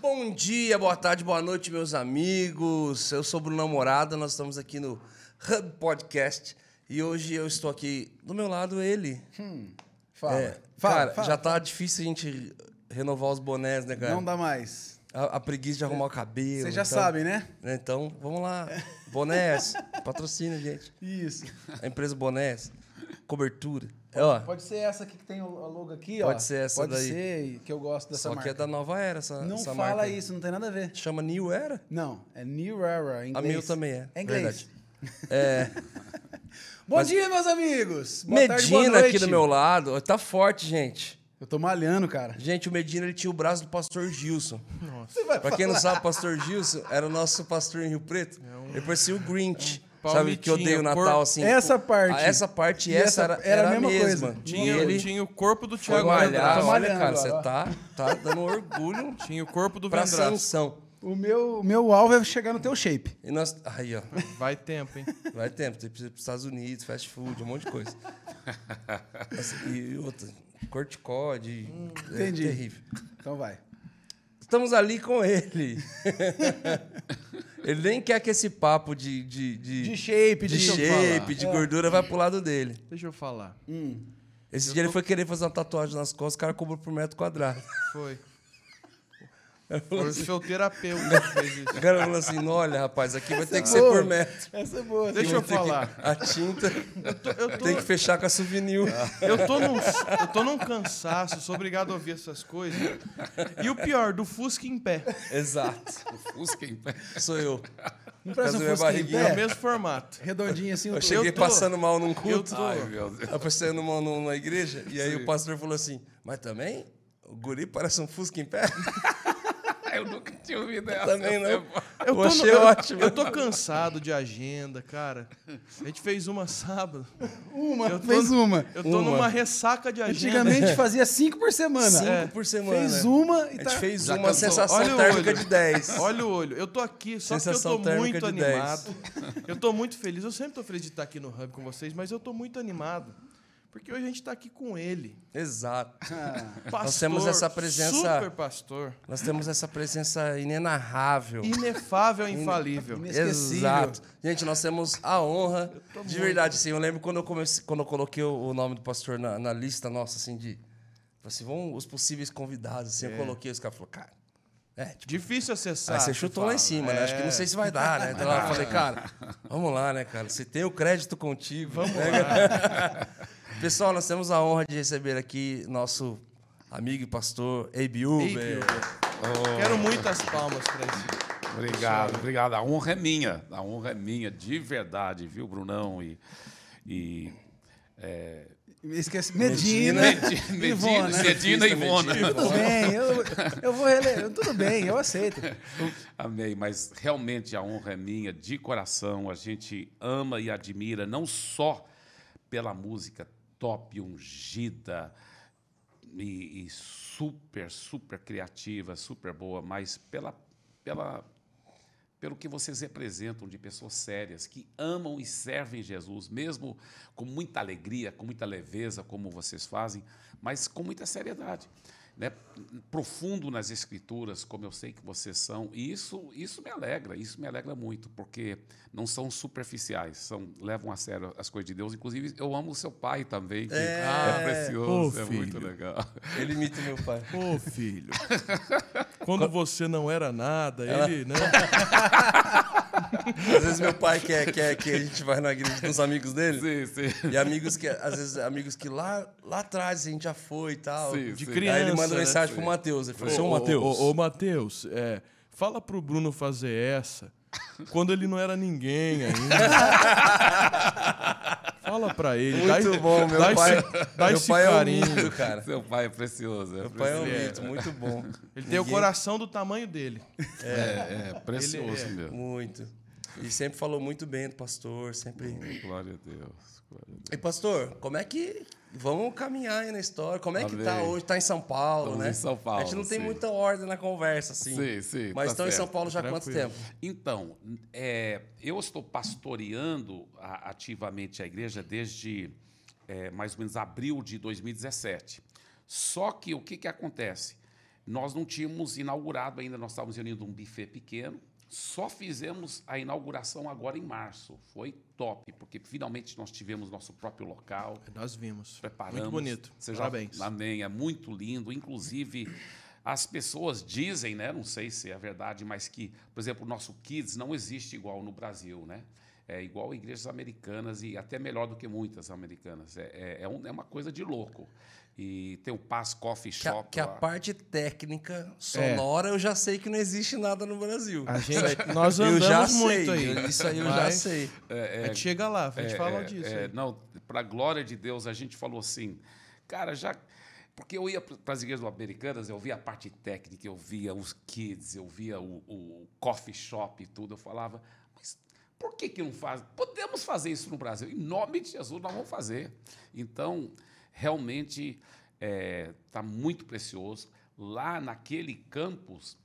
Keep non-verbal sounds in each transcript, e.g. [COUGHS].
Bom dia, boa tarde, boa noite, meus amigos. Eu sou o Bruno Namorada, nós estamos aqui no Hub Podcast e hoje eu estou aqui do meu lado, ele. Fala. É, fala, cara, fala. já tá difícil a gente renovar os bonés, né, cara? Não dá mais. A, a preguiça de arrumar o cabelo. Vocês já então- sabem, né? Então, vamos lá. Bonés, [LAUGHS] patrocínio, gente. Isso. A empresa Bonés, cobertura. É, ó, Pode ser essa aqui que tem o a logo aqui, ó. Pode ser essa Pode daí. ser, que eu gosto dessa só marca. que é da nova era essa, Não essa fala marca. isso, não tem nada a ver. Chama New Era? Não, é New Era, em A inglês. meu também é. É inglês. Verdade. [LAUGHS] É, Bom Mas- dia, meus amigos. Boa tarde, boa Medina aqui noite. do meu lado. Tá forte, gente. Eu tô malhando, cara. Gente, o Medina ele tinha o braço do pastor Gilson. Você vai Pra quem não falar. sabe, o pastor Gilson era o nosso pastor em Rio Preto. Ele parecia o Grinch. É um sabe, que odeia o palmitinho, Natal, cor- assim. Essa parte. Essa parte essa, essa era, era a era a mesma mesma. coisa. Tinha, ele tinha o corpo do Thiago. Tô Olha, cara, você tá, tá dando orgulho [LAUGHS] Tinha o corpo do pra Vendraço. sanção. O meu, o meu alvo é chegar no teu shape. E nós... Aí, ó. Vai tempo, hein? Vai tempo. Tem que ir pros Estados Unidos, fast food, um monte de coisa. [LAUGHS] Assim, e outra, corticode. é entendi. terrível. Então vai. Estamos ali com ele. [LAUGHS] ele nem quer que esse papo de, de, de, De shape, de de, shape, de gordura, vai pro lado dele. Deixa eu falar. Esse dia ele foi querer fazer uma tatuagem nas costas, o cara cobrou por metro quadrado. Foi. Foi o seu terapeuta que fez isso. O cara falou assim: "Não, olha, rapaz, aqui vai ter que é ser boa. por metro. Essa é boa. Deixa eu ter que- falar. A tinta Eu tô, tem que fechar com a souvenir. eu, tô num, eu tô num cansaço, sou obrigado a ouvir essas coisas. E o pior, do Fusca em pé. Exato. [LAUGHS] Fusca em pé. Sou eu. Não parece um Fusca em barriguinha. É o pé? mesmo formato. Redondinho assim. Eu cheguei tô- passando mal num Eu culto. tô. Ai, meu Deus. Eu passando mal numa igreja, e aí o pastor falou assim: Mas também? O guri parece um Fusca em pé? [LAUGHS] Eu nunca tinha ouvido essa. Também não. Eu Eu tô, achei no- ótimo. eu tô cansado de agenda, cara. A gente fez uma sábado. Uma, Eu tô- fez uma. Eu tô Uma. numa ressaca de agenda. Antigamente fazia cinco por semana. Cinco É. por semana. Fez uma A e gente tá... fez Já uma cansou. sensação Olha térmica de 10. Olha o olho. Eu tô aqui, só Sensação que eu tô muito de 10. animado. Eu tô muito feliz. Eu sempre tô feliz de estar aqui no Hub com vocês, mas eu tô muito animado. Porque hoje a gente tá aqui com ele. Exato. [LAUGHS] Pastor, Nós temos essa presença- Super pastor. Nós temos essa presença inenarrável. Inefável e infalível. Inesquecível. Exato. Gente, nós temos a honra, de verdade, assim, eu lembro quando eu comecei, quando eu coloquei o nome do pastor na, na lista nossa, assim, de, falei assim, vão os possíveis convidados, assim, eu coloquei, os caras falaram, cara, é, tipo, Difícil acessar. Aí você chutou lá em cima, né? Acho que não sei se vai dar, né? Então eu falei, cara, vamos lá, né, cara? Você tem o crédito contigo. Vamos lá. [LAUGHS] Pessoal, nós temos a honra de receber aqui nosso amigo e pastor Abe Uber. Quero muitas palmas pra isso. Obrigado, obrigado. A honra é minha. A honra é minha, de verdade, viu, Brunão? E. e é, Esqueci. Medina. Medina. Medina, Medina [LAUGHS] e Ivona. Tudo bem, eu, eu vou reler. Tudo bem, eu aceito. [LAUGHS] Amei, mas realmente a honra é minha, de coração. A gente ama e admira, não só pela música top, ungida e, e super, super criativa, super boa, mas pela, pela, pelo que vocês representam de pessoas sérias, que amam e servem Jesus, mesmo com muita alegria, com muita leveza, como vocês fazem, mas com muita seriedade. Né? Profundo nas escrituras, como eu sei que vocês são, e isso, isso me alegra, isso me alegra muito, porque não são superficiais, são, levam a sério as coisas de Deus. Inclusive, eu amo o seu pai também, que é, precioso, Ô, é muito legal. Ele imita meu pai. Ô, filho. [LAUGHS] Quando você não era nada, ele, né? [LAUGHS] Às vezes meu pai quer, quer que a gente vai na igreja com os amigos dele. Sim, sim. E amigos que, às vezes, amigos que lá, lá atrás a gente já foi e tal. Sim, De sim. criança. Aí ele manda né? mensagem pro Matheus. Ele falou, Ô, Matheus. Ô, ô, ô, Matheus, é, fala pro Bruno fazer essa quando ele não era ninguém ainda. [LAUGHS] fala pra ele. dá Muito esse- bom, meu dá pai. Esse, dá meu esse pai é um carinho. mito, cara. Seu pai é precioso. É Meu pai é um precioso. mito, muito bom. Ele tem o coração do tamanho dele. É, é precioso Ele é- mesmo. Muito. E sempre falou muito bem do pastor, sempre. Glória a Deus. glória a Deus. E pastor, como é que. Vamos caminhar aí na história. Como é que tá hoje? Tá em São Paulo, Estamos né? em São Paulo, A gente não tem sim. muita ordem na conversa, assim. Sim, sim, Mas tá estão em São certo. Paulo já há quanto tempo? Então, é, eu estou pastoreando a- ativamente a igreja desde é, mais ou menos abril de 2017. Só que o que, que acontece? nós não tínhamos inaugurado ainda, nós estávamos reunindo um buffet pequeno. Só fizemos a inauguração agora em março. Foi top, porque finalmente nós tivemos nosso próprio local. Nós vimos. Preparamos. Muito bonito. Você já- Parabéns. Amém. É muito lindo. Inclusive, as pessoas dizem, né? Não sei se é verdade, mas que, por exemplo, o nosso Kids não existe igual no Brasil, né? É igual igrejas americanas e até melhor do que muitas americanas. É, é, é é uma coisa de louco. E tem o Pass Coffee Que a, Shop. que a parte técnica sonora eu já sei que não existe nada no Brasil. A gente, [LAUGHS] nós eu andamos já muito sei. aí. Isso aí eu já sei. A gente chega lá, a gente fala disso. É, aí. não, para a glória de Deus, a gente falou assim, cara, já. Porque eu ia para as igrejas americanas, eu via a parte técnica, eu via os kids, eu via o, o coffee shop e tudo. Eu falava, mas por que, que não faz? Podemos fazer isso no Brasil. Em nome de Jesus, nós vamos fazer. Então, realmente, está muito precioso. Lá naquele campus,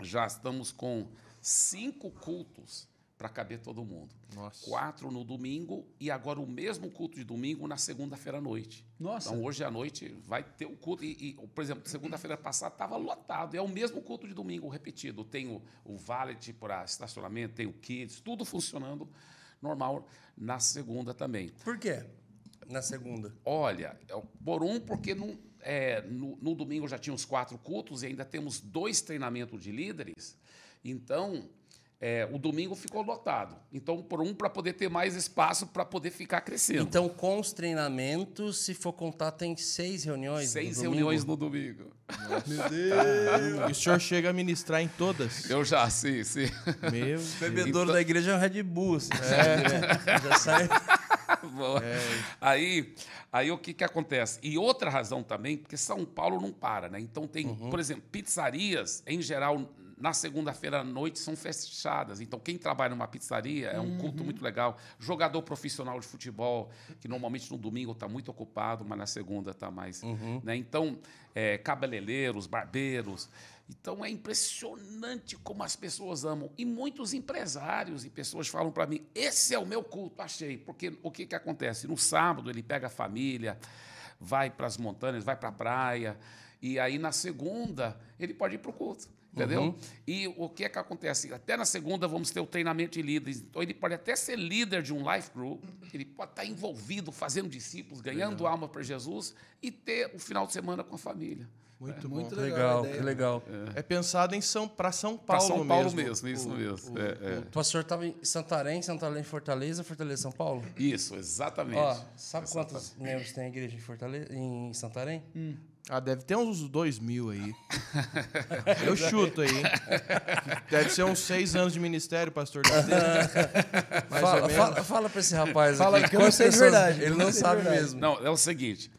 já estamos com cinco cultos para caber todo mundo. Nossa. Quatro no domingo e agora o mesmo culto de domingo na segunda-feira à noite. Nossa. Então hoje à noite vai ter o culto. E, e, por exemplo, segunda-feira passada estava lotado. É o mesmo culto de domingo repetido. Tem o, o valet para estacionamento, tem o kids, tudo funcionando normal na segunda também. Por quê? Na segunda. Olha, é o- por um, porque é, no, no domingo já tinha os quatro cultos e ainda temos dois treinamentos de líderes. Então, é, o domingo ficou lotado. Então, por um, para poder ter mais espaço para poder ficar crescendo. Então, com os treinamentos, se for contar, tem seis reuniões. Seis no domingo? reuniões no domingo. E o senhor chega a ministrar em todas? Eu já, sim, sim. Meu O bebedouro Então- da igreja é um Red Bull. assim, né? Já sai. Boa. [LAUGHS] Aí, aí o que, que acontece? E outra razão também, porque São Paulo não para, né? Então tem, por exemplo, pizzarias, em geral, na segunda-feira à noite são fechadas. Então, quem trabalha numa pizzaria é um culto muito legal. Jogador profissional de futebol, que normalmente no domingo está muito ocupado, mas na segunda está mais. Né? Então, é, cabeleireiros, barbeiros. Então é impressionante como as pessoas amam. E muitos empresários e pessoas falam para mim: esse é o meu culto, achei. Porque o que, que acontece? No sábado ele pega a família, vai para as montanhas, vai para a praia, e aí na segunda ele pode ir para o culto. Entendeu? E o que é que acontece? Até na segunda vamos ter o treinamento de líderes. Então ele pode até ser líder de um life group, ele pode estar envolvido, fazendo discípulos, ganhando alma para Jesus e ter o final de semana com a família. Muito, Muito bom. legal. Legal, ideia. que legal. É pensado em São para São Para Paulo São Paulo mesmo. mesmo, isso O- mesmo. o- É, é. O pastor estava em Santarém, Santarém, Fortaleza, Fortaleza, São Paulo? Isso, exatamente. Ó, sabe quantos membros tem a igreja em Fortaleza, em Santarém? Ah, deve ter uns dois mil aí. [LAUGHS] Eu chuto aí. hein? Deve ser uns seis anos de ministério, pastor. [LAUGHS] Mais Fala, fala, fala pra esse rapaz Fala, aqui. que eu não sei de verdade, Ele não não sabe verdade. mesmo. Não, é o seguinte: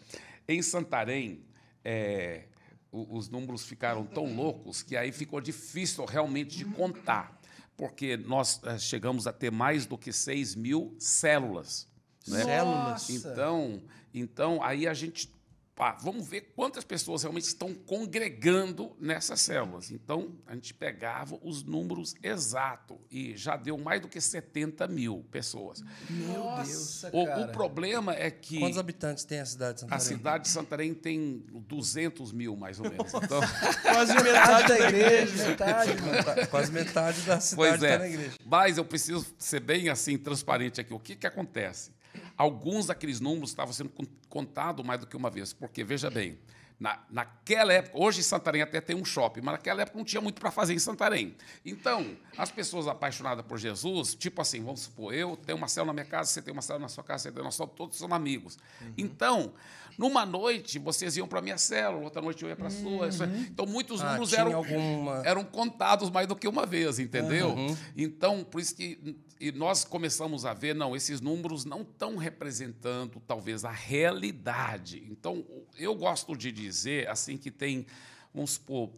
em Santarém, é, o- os números ficaram tão loucos que aí ficou difícil realmente de contar, porque nós eh, chegamos a ter mais do que 6 mil células. Né? Células. Então, então, aí a gente. Pá, vamos ver quantas pessoas realmente estão congregando nessas células. Então, a gente pegava os números exatos e já deu mais do que 70 mil pessoas. Meu Nossa, Deus, O, cara. o problema é que. Quantos habitantes tem a cidade de A Santarém? cidade de Santarém tem 200 mil, mais ou menos. Então, [LAUGHS] Quase Metade da igreja, metade, Quase metade da cidade pois está é. na igreja. Mas eu preciso ser bem assim transparente aqui. O que, que acontece? Alguns daqueles números estavam sendo con- contados mais do que uma vez. Porque, veja bem, na, naquela época, hoje em Santarém até tem um shopping, mas naquela época não tinha muito para fazer em Santarém. Então, as pessoas apaixonadas por Jesus, tipo assim, vamos supor, eu tenho uma célula na minha casa, você tem uma célula na sua casa, você tem uma célula, todos são amigos. Então, numa noite, vocês iam para a minha célula, outra noite eu ia para a sua. é- Então, muitos Ah, números tinha eram alguma- eram contados mais do que uma vez, entendeu? Então, por isso que e nós começamos a ver, não, esses números não estão representando talvez a realidade. Então, eu gosto de dizer assim que tem, vamos supor,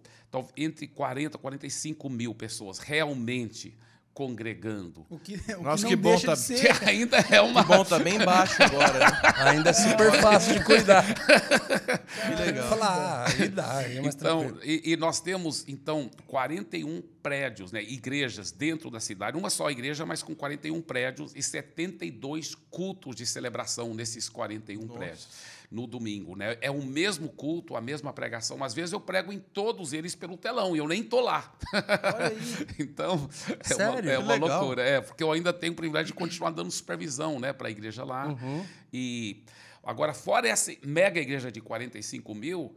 entre 40 e 45 mil pessoas realmente congregando. O que, o Nossa, que, que não bom deixa tá- de ser. Que [LAUGHS] ainda é uma. Que bom, tá bem baixo agora. Né? [LAUGHS] Ainda é super fácil de cuidar. Que legal. Falar, ah, aí dá, aí é mais Então, e, e nós temos, então, 41 prédios, né, igrejas dentro da cidade, uma só igreja, mas com 41 prédios e 72 cultos de celebração nesses 41 prédios. No domingo, né? É o mesmo culto, a mesma pregação. Às vezes eu prego em todos eles pelo telão e eu nem tô lá. Olha aí. [LAUGHS] então, é Sério? uma, é uma loucura. É, porque eu ainda tenho o privilégio de continuar dando supervisão né, para a igreja lá. Uhum. E agora, fora essa mega igreja de 45 mil,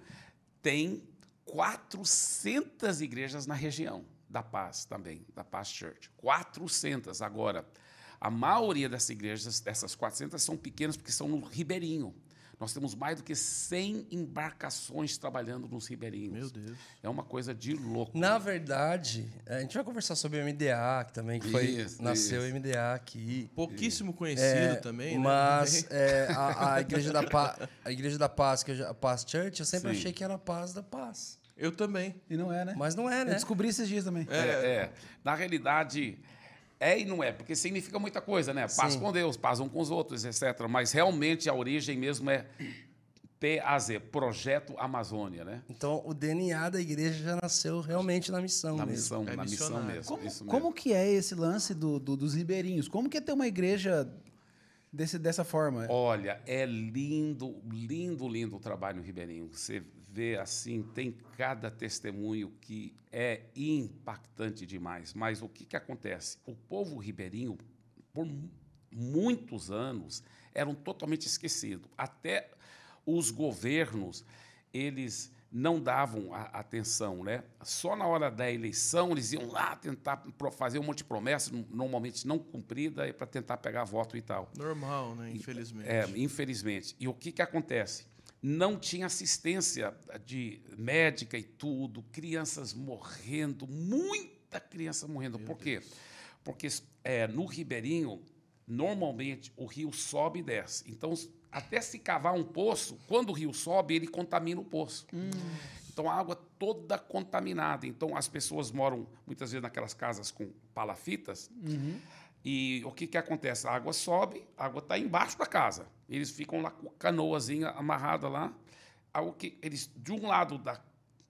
tem 400 igrejas na região da Paz também, da Paz Church. 400. Agora, a maioria dessas igrejas, dessas 400, são pequenas porque são no Ribeirinho. Nós temos mais do que 100 embarcações trabalhando nos ribeirinhos. Meu Deus. É uma coisa de louco. Na verdade, a gente vai conversar sobre o MDA, que também que foi, Isso, nasceu o isso. MDA aqui. Pouquíssimo conhecido É, também, né? mas é, a, a igreja da paz, a igreja da paz, que eu a Paz Church, eu sempre Sim. achei que era a paz da paz, Eu também. E não é, né? mas não é, Eu né? descobri esses dias também. É, é. Na realidade, é e não é, porque significa muita coisa, né? Paz Sim. com Deus, paz um com os outros, etc. Mas realmente a origem mesmo é PAZ, Projeto Amazônia, né? Então o DNA da igreja já nasceu realmente na missão Na mesmo. missão, É na missão mesmo. Como, isso mesmo. como que é esse lance do, do- dos ribeirinhos? Como que é ter uma igreja desse, dessa forma? Olha, é lindo, lindo, lindo o trabalho no Ribeirinho. Você vê assim, tem cada testemunho que é impactante demais. Mas o que, que acontece? O povo ribeirinho, por mu- muitos anos, eram totalmente esquecidos. Até os governos, eles não davam a- atenção, né? Só na hora da eleição eles iam lá tentar fazer um monte de promessas, normalmente não cumprida, para tentar pegar voto e tal. Normal, né? Infelizmente. É, infelizmente. E o que, que acontece? Não tinha assistência de médica e tudo, crianças morrendo, muita criança morrendo. Por quê? Porque é, no Ribeirinho, normalmente, o rio sobe e desce. Então, até se cavar um poço, quando o rio sobe, ele contamina o poço. Então, a água toda contaminada. Então, as pessoas moram, muitas vezes, naquelas casas com palafitas, e o que, que acontece? A água sobe, a água está embaixo da casa. Eles ficam lá com a canoazinha amarrada lá. Aí, o que, eles, de um lado da,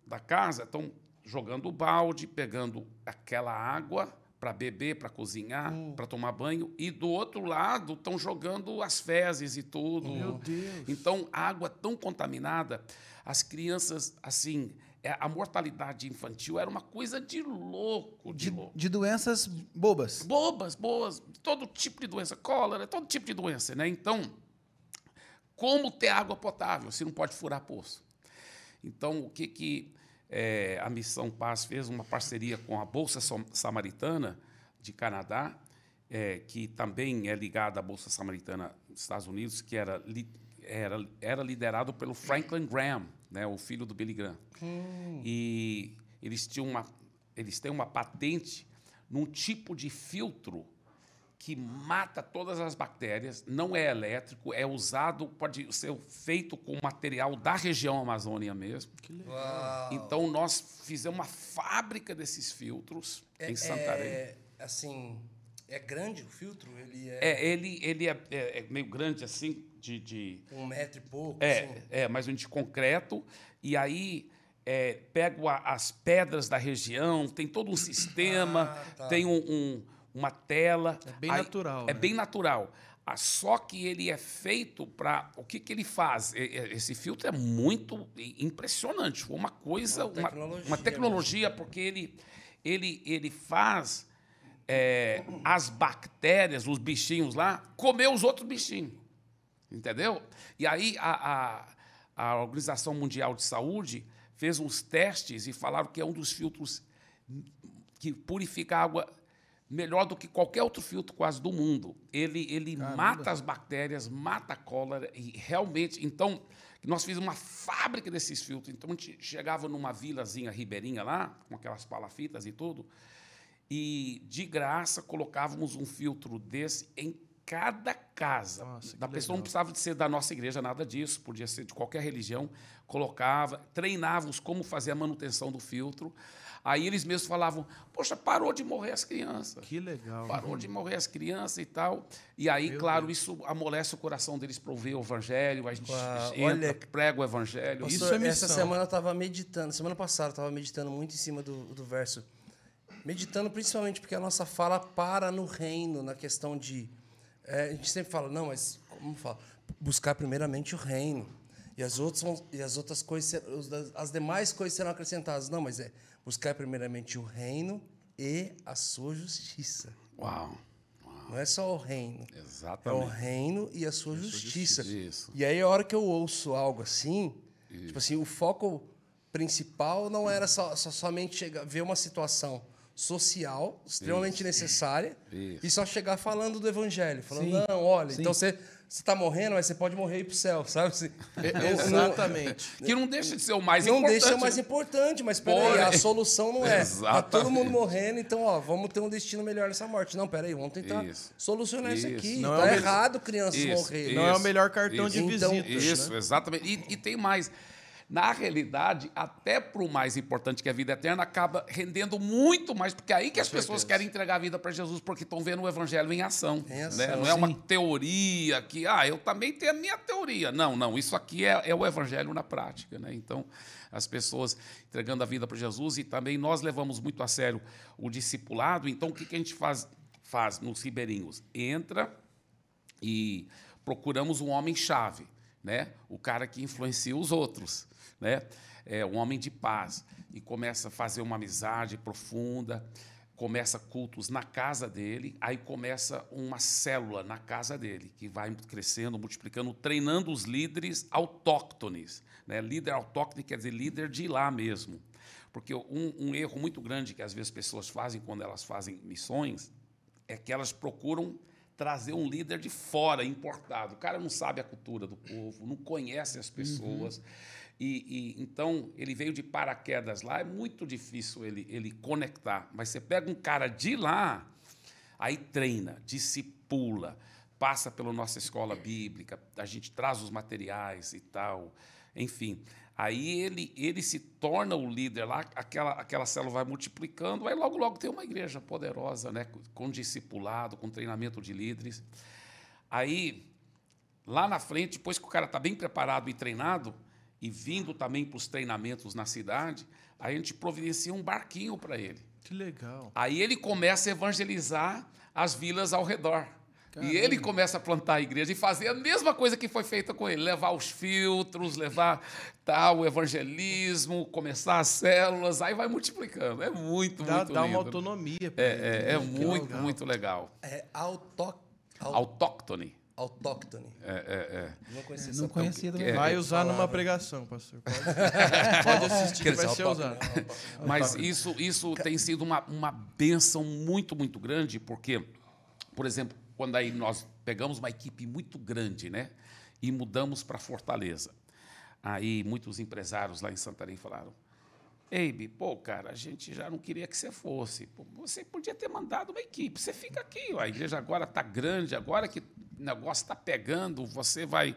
da casa, estão jogando o balde, pegando aquela água para beber, para cozinhar, para tomar banho. E do outro lado, estão jogando as fezes e tudo. Meu Deus. Então, água tão contaminada, as crianças, assim, a mortalidade infantil era uma coisa de louco, de, De, louco. de doenças bobas. Bobas, boas, todo tipo de doença, cólera, todo tipo de doença, né? Então, como ter água potável se não pode furar poço? Então, o que, que eh, a Missão Paz fez? Uma parceria com a Bolsa Samaritana de Canadá, eh, que também é ligada à Bolsa Samaritana dos Estados Unidos, que era, li- era, era liderado pelo Franklin Graham, né, o filho do Billy Graham. E eles, tinham uma, eles têm uma patente num tipo de filtro que mata todas as bactérias, não é elétrico, é usado, pode ser feito com material da região Amazônia mesmo. Então, nós fizemos uma fábrica desses filtros em Santarém. É, assim, é grande o filtro? Ele é, É, ele, ele é, é- é meio grande assim, de- de, um metro e pouco? É, assim? é, mais um de concreto. E aí é, pego a- as pedras da região, tem todo um sistema, Ah, tá. tem um- um- uma tela. É bem Aí- natural, É né? bem natural. Ah, Só que ele é feito para. O que, que ele faz? Esse filtro é muito impressionante. Foi uma coisa, Uma uma, tecnologia uma tecnologia, porque ele, ele, ele faz é, as bactérias, os bichinhos lá, comer os outros bichinhos. Entendeu? E aí a, a, a Organização Mundial de Saúde fez uns testes e falaram que é um dos filtros que purifica a água melhor do que qualquer outro filtro quase do mundo. Ele, ele mata as bactérias, mata a cólera e realmente... Então, nós fizemos uma fábrica desses filtros. Então, a gente chegava numa vilazinha ribeirinha lá, com aquelas palafitas e tudo, e, de graça, colocávamos um filtro desse em cada casa. Nossa, da pessoa não legal. precisava de ser da nossa igreja, nada disso, podia ser de qualquer religião. Colocava, treinávamos como fazer a manutenção do filtro. Aí eles mesmos falavam: Poxa, parou de morrer as crianças. Que legal. Parou de morrer as crianças e tal. E aí, Meu claro, isso amolece o coração deles para ouvir o evangelho. A gente Uau, entra, olha- prega o evangelho. Isso Pastor, é essa missão. semana eu estava meditando, semana passada eu estava meditando muito em cima do, do verso. Meditando principalmente porque a nossa fala para no reino, na questão de. é, a gente sempre fala, não, mas como fala? Buscar primeiramente o reino. E as outras, vão- e as outras coisas, as demais coisas serão acrescentadas. Não, mas é buscar primeiramente o reino e a sua justiça. Uau. Não é só o reino. É o Exatamente. reino e a sua justiça. Isso. E aí, a hora que eu ouço algo assim, tipo assim, o foco principal não era só, só- somente chegar, ver uma situação social extremamente necessária Isso. e só chegar falando do evangelho. Falando, Sim. não, olha, Sim. então você está morrendo, mas você pode morrer e ir para o céu, [LAUGHS] sabe? Assim, Exatamente. Que não deixa de ser o mais não importante. deixa ser o mais importante, mas peraí, a solução não é. Tá todo mundo morrendo, então, ó, vamos ter um destino melhor nessa morte. Não, peraí, vamos tentar Isso. solucionar isso, Isso. aqui. Não é tá melhor- errado crianças Isso, morrerem. Não é o Isso, melhor cartão isso. de Então, visita. Isso, né? exatamente. E, e tem mais. Na realidade, até para o mais importante que é a vida eterna, acaba rendendo muito mais, porque é aí que as pessoas querem entregar a vida para Jesus, porque estão vendo o evangelho em ação. Em ação, né? Não é uma sim. teoria que, ah, eu também tenho a minha teoria. Não, não, isso aqui é, é o evangelho na prática. Né? Então, as pessoas entregando a vida para Jesus e também nós levamos muito a sério o discipulado. Então, o que, que a gente faz, faz nos ribeirinhos? Entra, e procuramos um homem-chave, né? o cara que influencia os outros, né? é, um homem de paz, e começa a fazer uma amizade profunda, começa cultos na casa dele, aí começa uma célula na casa dele, que vai crescendo, multiplicando, treinando os líderes autóctones. Né? Líder autóctone quer dizer líder de lá mesmo. Porque um, um erro muito grande que às vezes pessoas fazem quando elas fazem missões é que elas procuram trazer um líder de fora, importado. O cara não sabe a cultura do povo, não conhece as pessoas. E, e, então ele veio de paraquedas lá, é muito difícil ele, ele conectar. Mas você pega um cara de lá, aí treina, discipula, passa pela nossa escola bíblica, a gente traz os materiais e tal, enfim. Aí ele, ele se torna o líder lá, aquela, aquela célula vai multiplicando, aí logo, logo tem uma igreja poderosa, né, com discipulado, com treinamento de líderes. Aí, lá na frente, depois que o cara está bem preparado e treinado, e vindo também para os treinamentos na cidade, aí a gente providencia um barquinho para ele. Que legal. Aí ele começa a evangelizar as vilas ao redor. E ele começa a plantar a igreja e fazer a mesma coisa que foi feita com ele, levar os filtros, levar tal o evangelismo, começar as células, aí vai multiplicando. É muito, Dá, muito dá lindo. uma autonomia. pra É, ele, é, é né? Que muito, legal. muito legal. É auto, au- Autóctone. Autóctone. É, é, é. Não conhecia Não essa conhecia também. Vai usar numa pregação, pastor. Pode, [LAUGHS] pode assistir que Quer vai dizer, ser usado. Mas isso, isso tem sido uma, uma benção muito, muito grande, porque, por exemplo, quando aí nós pegamos uma equipe muito grande, né? E mudamos para Fortaleza. Aí muitos empresários lá em Santarém falaram: Eibe, pô, cara, a gente já não queria que você fosse. Pô, você podia ter mandado uma equipe. Você fica aqui, ó, a igreja agora está grande, agora que negócio está pegando, você vai,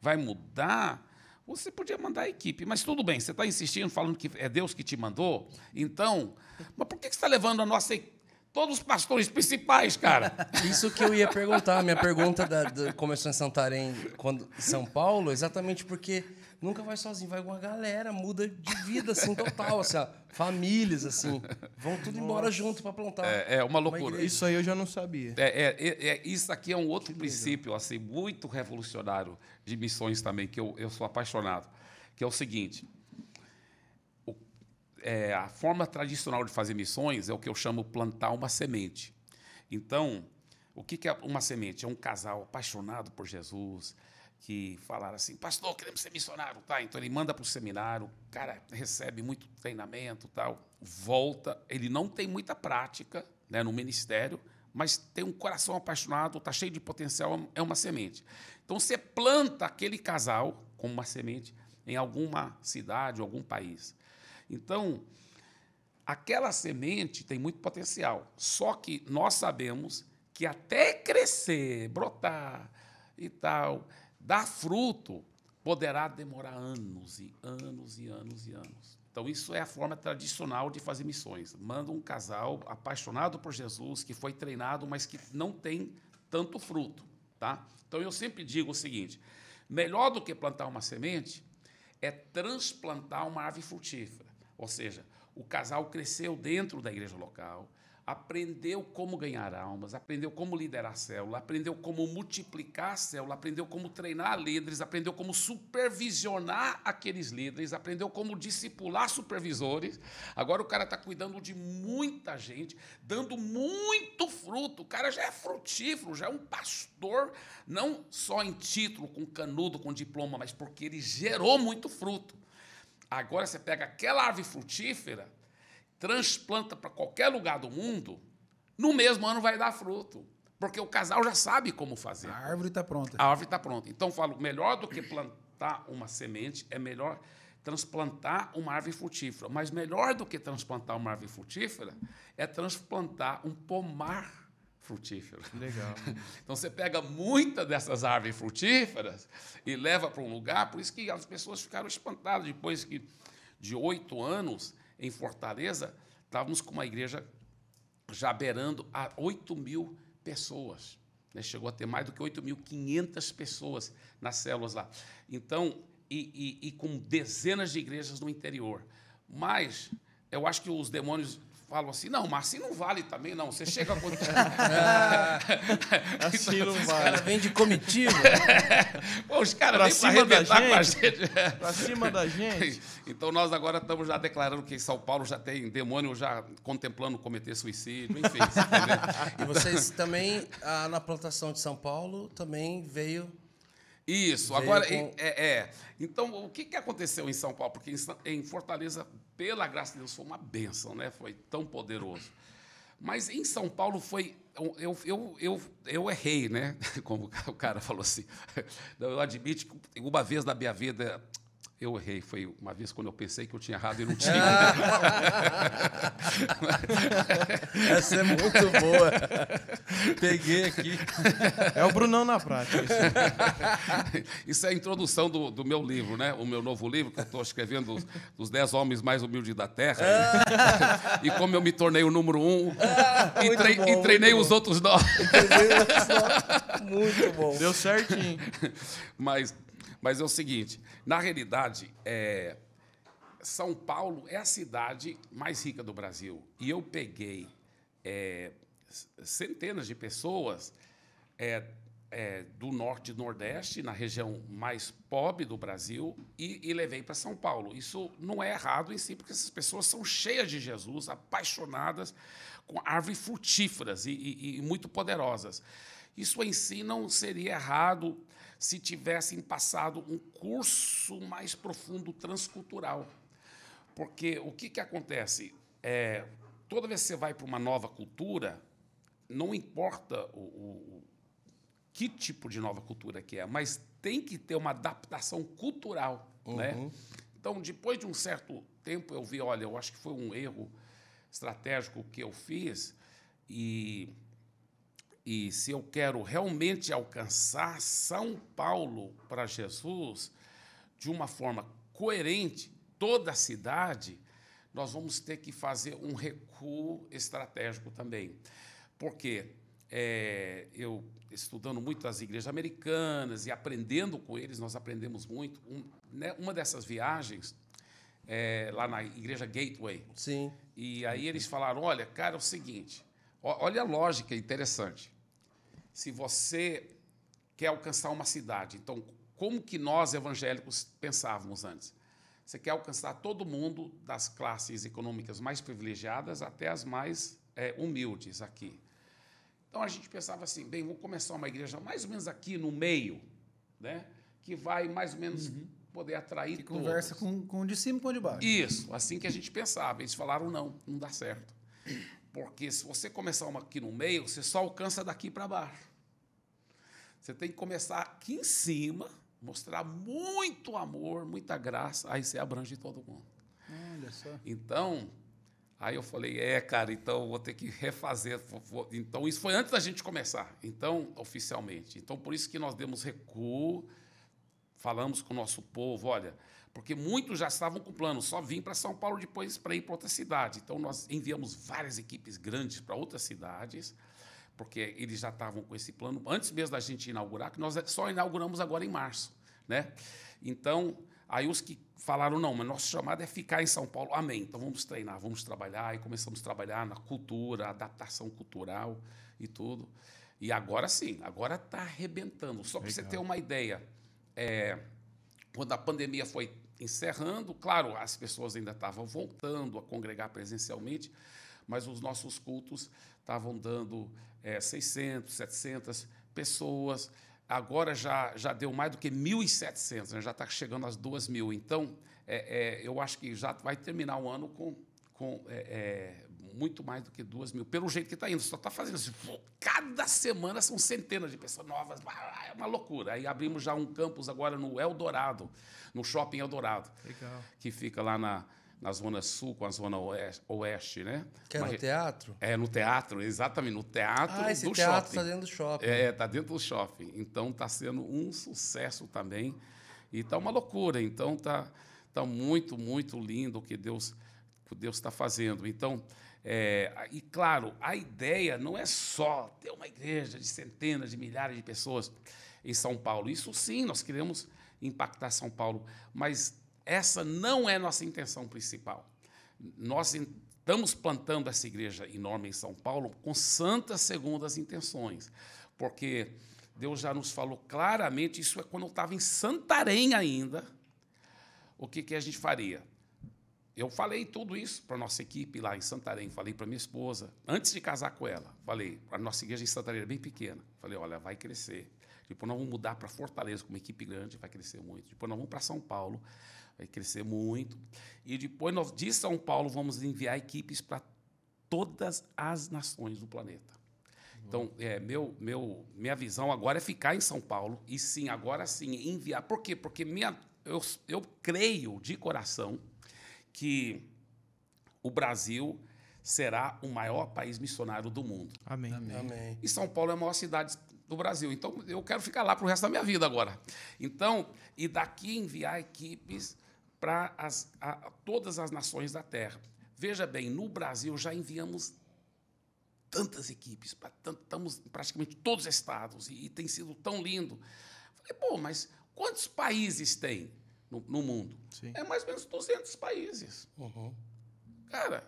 vai mudar. Você podia mandar a equipe, mas tudo bem, você está insistindo, falando que é Deus que te mandou. Então, mas por que você está levando a nossa equipe? Todos os pastores principais, cara. [LAUGHS] Isso que eu ia perguntar. Minha pergunta da, da- começou em Santarém, quando, São Paulo, exatamente porque nunca vai sozinho, vai com uma galera, muda de vida, assim, total, assim, ó, famílias, assim, vão tudo embora junto para plantar. É, é uma loucura. igreja. Isso aí eu já não sabia. É, é, é, é- isso aqui é um outro princípio assim, muito revolucionário de missões também, que eu, eu sou apaixonado, que é o seguinte. o- é, a forma tradicional de fazer missões é o que eu chamo plantar uma semente. Então, o que que é uma semente? É um casal apaixonado por Jesus, que falaram assim, pastor, queremos ser missionário, tá? Então ele manda para o seminário, o cara recebe muito treinamento, tal, volta, ele não tem muita prática né, no ministério, mas tem um coração apaixonado, está cheio de potencial, é uma semente. Então você planta aquele casal como uma semente em alguma cidade, algum país. Então, aquela semente tem muito potencial. Só que nós sabemos que até crescer, brotar e tal, dar fruto, poderá demorar anos e anos e anos e anos. Então, isso é a forma tradicional de fazer missões. Manda um casal apaixonado por Jesus, que foi treinado, mas que não tem tanto fruto. Tá? Então, eu sempre digo o seguinte: melhor do que plantar uma semente é transplantar uma árvore frutífera. Ou seja, o casal cresceu dentro da igreja local, aprendeu como ganhar almas, aprendeu como liderar a célula, aprendeu como multiplicar a célula, aprendeu como treinar líderes, aprendeu como supervisionar aqueles líderes, aprendeu como discipular supervisores. Agora o cara está cuidando de muita gente, dando muito fruto. O cara já é frutífero, já é um pastor, não só em título, com canudo, com diploma, mas porque ele gerou muito fruto. Agora você pega aquela árvore frutífera transplanta para qualquer lugar do mundo, no mesmo ano vai dar fruto. Porque o casal já sabe como fazer. A árvore está pronta. A árvore está pronta. Então, falo, melhor do que plantar uma semente, é melhor transplantar uma árvore frutífera. Mas melhor do que transplantar uma árvore frutífera é transplantar um pomar frutífero. Legal. [LAUGHS] Então você pega muitas dessas árvores frutíferas e leva para um lugar, por isso que as pessoas ficaram espantadas depois que de oito anos em Fortaleza, estávamos com uma igreja já beirando a 8 mil pessoas. Né? Chegou a ter mais do que 8.500 pessoas nas células lá. Então, e, e, e com dezenas de igrejas no interior. Mas eu acho que os demônios falam assim, não, mas assim não vale também, não. Você chega a [LAUGHS] [LAUGHS] assim não Os vale. caras vêm de comitiva. [LAUGHS] Pô, os caras vêm para arrebentar com a gente. Pra cima da gente. Então nós agora estamos já declarando que em São Paulo já tem demônio já contemplando cometer suicídio, enfim. E vocês também, ah, na plantação de São Paulo, também veio. Isso, Veio agora, com- é, é. Então, o que, que aconteceu em São Paulo? Porque em Fortaleza, pela graça de Deus, foi uma bênção, né? Foi tão poderoso. Mas em São Paulo foi. Eu, eu, eu, eu errei, né? [LAUGHS] Como o cara falou assim. Eu admito que uma vez na minha vida. Eu errei, foi uma vez quando eu pensei que eu tinha errado e não tinha. [LAUGHS] Essa é muito boa. Peguei aqui. É o Brunão na prática. isso. Isso é a introdução do, do meu livro, né? O meu novo livro, que eu estou escrevendo dos, dos Dez Homens Mais Humildes da Terra. e como eu me tornei o número um e, Muito trei- bom, e treinei os outros nove. Muito bom. Deu certinho. mas, mas é o seguinte: na realidade, é, São Paulo é a cidade mais rica do Brasil. E eu peguei é, centenas de pessoas é, é, do norte e nordeste, na região mais pobre do Brasil, e, e levei para São Paulo. Isso não é errado em si, porque essas pessoas são cheias de Jesus, apaixonadas, com árvores frutíferas e, e- e muito poderosas. Isso em si não seria errado se tivessem passado um curso mais profundo transcultural. Porque o que, que acontece? É, toda vez que você vai para uma nova cultura, não importa o, o- que tipo de nova cultura que é, mas tem que ter uma adaptação cultural. Né? Então, depois de um certo tempo, eu vi, olha, eu acho que foi um erro estratégico que eu fiz, e, e se eu quero realmente alcançar São Paulo para Jesus de uma forma coerente, toda a cidade, nós vamos ter que fazer um recuo estratégico também. Porque é, eu, estudando muito as igrejas americanas e aprendendo com eles, nós aprendemos muito. Um, né, uma dessas viagens, é, lá na igreja Gateway, Sim. e aí eles falaram: olha, cara, é o seguinte, olha a lógica interessante. Se você quer alcançar uma cidade, então, como que nós evangélicos pensávamos antes? Você quer alcançar todo mundo, das classes econômicas mais privilegiadas até as mais é, humildes aqui. Então a gente pensava assim: bem, vamos começar uma igreja mais ou menos aqui no meio, né? que vai mais ou menos poder atrair Que conversa todos. com, com o de cima e com o de baixo. Isso, assim que a gente pensava. Eles falaram, não, não dá certo. Porque se você começar uma aqui no meio, você só alcança daqui para baixo. Você tem que começar aqui em cima, mostrar muito amor, muita graça, aí você abrange todo mundo. Olha só. Então, aí eu falei, é, cara, então vou ter que refazer. Então, isso foi antes da gente começar, então, oficialmente. Então, por isso que nós demos recuo, falamos com o nosso povo, olha, porque muitos já estavam com plano, só vim para São Paulo depois para ir para outra cidade. Então, nós enviamos várias equipes grandes para outras cidades, porque eles já estavam com esse plano, antes mesmo da gente inaugurar, que nós só inauguramos agora em março. Né? Então, Aí os que falaram, não, mas nosso chamado é ficar em São Paulo. Amém. Então vamos treinar, vamos trabalhar. E começamos a trabalhar na cultura, adaptação cultural e tudo. E agora sim, agora está arrebentando. Só para você ter uma ideia, é, quando a pandemia foi encerrando, claro, as pessoas ainda estavam voltando a congregar presencialmente, mas os nossos cultos estavam dando é, 600, 700 pessoas. Agora já, já deu mais do que 1.700, né? já está chegando às 2.000. Então, é, é, eu acho que já vai terminar o ano com, com é, é muito mais do que 2 mil, pelo jeito que está indo. Só está fazendo assim. Cada semana são centenas de pessoas novas. É uma loucura. Aí abrimos já um campus agora no Eldorado, no Shopping Eldorado. Legal. Que fica lá na, na zona sul com a zona oeste, oeste né? Que é no teatro? É, no teatro, exatamente, no teatro ah, esse do teatro está dentro do shopping. É, está dentro do shopping. Então está sendo um sucesso também. E está uma loucura. Então está tá muito, muito lindo o que Deus que Deus está fazendo. Então, é, e claro, a ideia não é só ter uma igreja de centenas de milhares de pessoas em São Paulo. Isso sim, nós queremos impactar São Paulo, mas essa não é nossa intenção principal. Nós estamos plantando essa igreja enorme em São Paulo com santas segundas intenções, porque Deus já nos falou claramente, isso é quando eu estava em Santarém ainda, o que, que a gente faria? Eu falei tudo isso para nossa equipe lá em Santarém, falei para minha esposa, antes de casar com ela, falei, a nossa igreja em Santarém é bem pequena, falei, olha, vai crescer. Depois nós vamos mudar para Fortaleza, com uma equipe grande, vai crescer muito. Depois nós vamos para São Paulo, vai crescer muito. E depois nós, de São Paulo, vamos enviar equipes para todas as nações do planeta. Então, é, meu, meu, minha visão agora é ficar em São Paulo e sim, agora sim, enviar. Por quê? Porque minha, eu, eu creio de coração que o Brasil será o maior país missionário do mundo. Amém. Amém. E São Paulo é a maior cidade do Brasil. Então, eu quero ficar lá para o resto da minha vida agora. Então, e daqui enviar equipes para todas as nações da Terra. Veja bem, no Brasil já enviamos tantas equipes, para estamos em praticamente todos os estados, e, e tem sido tão lindo. Falei, pô, mas quantos países tem? No, no mundo. Sim. É mais ou menos 200 países. Uhum. Cara,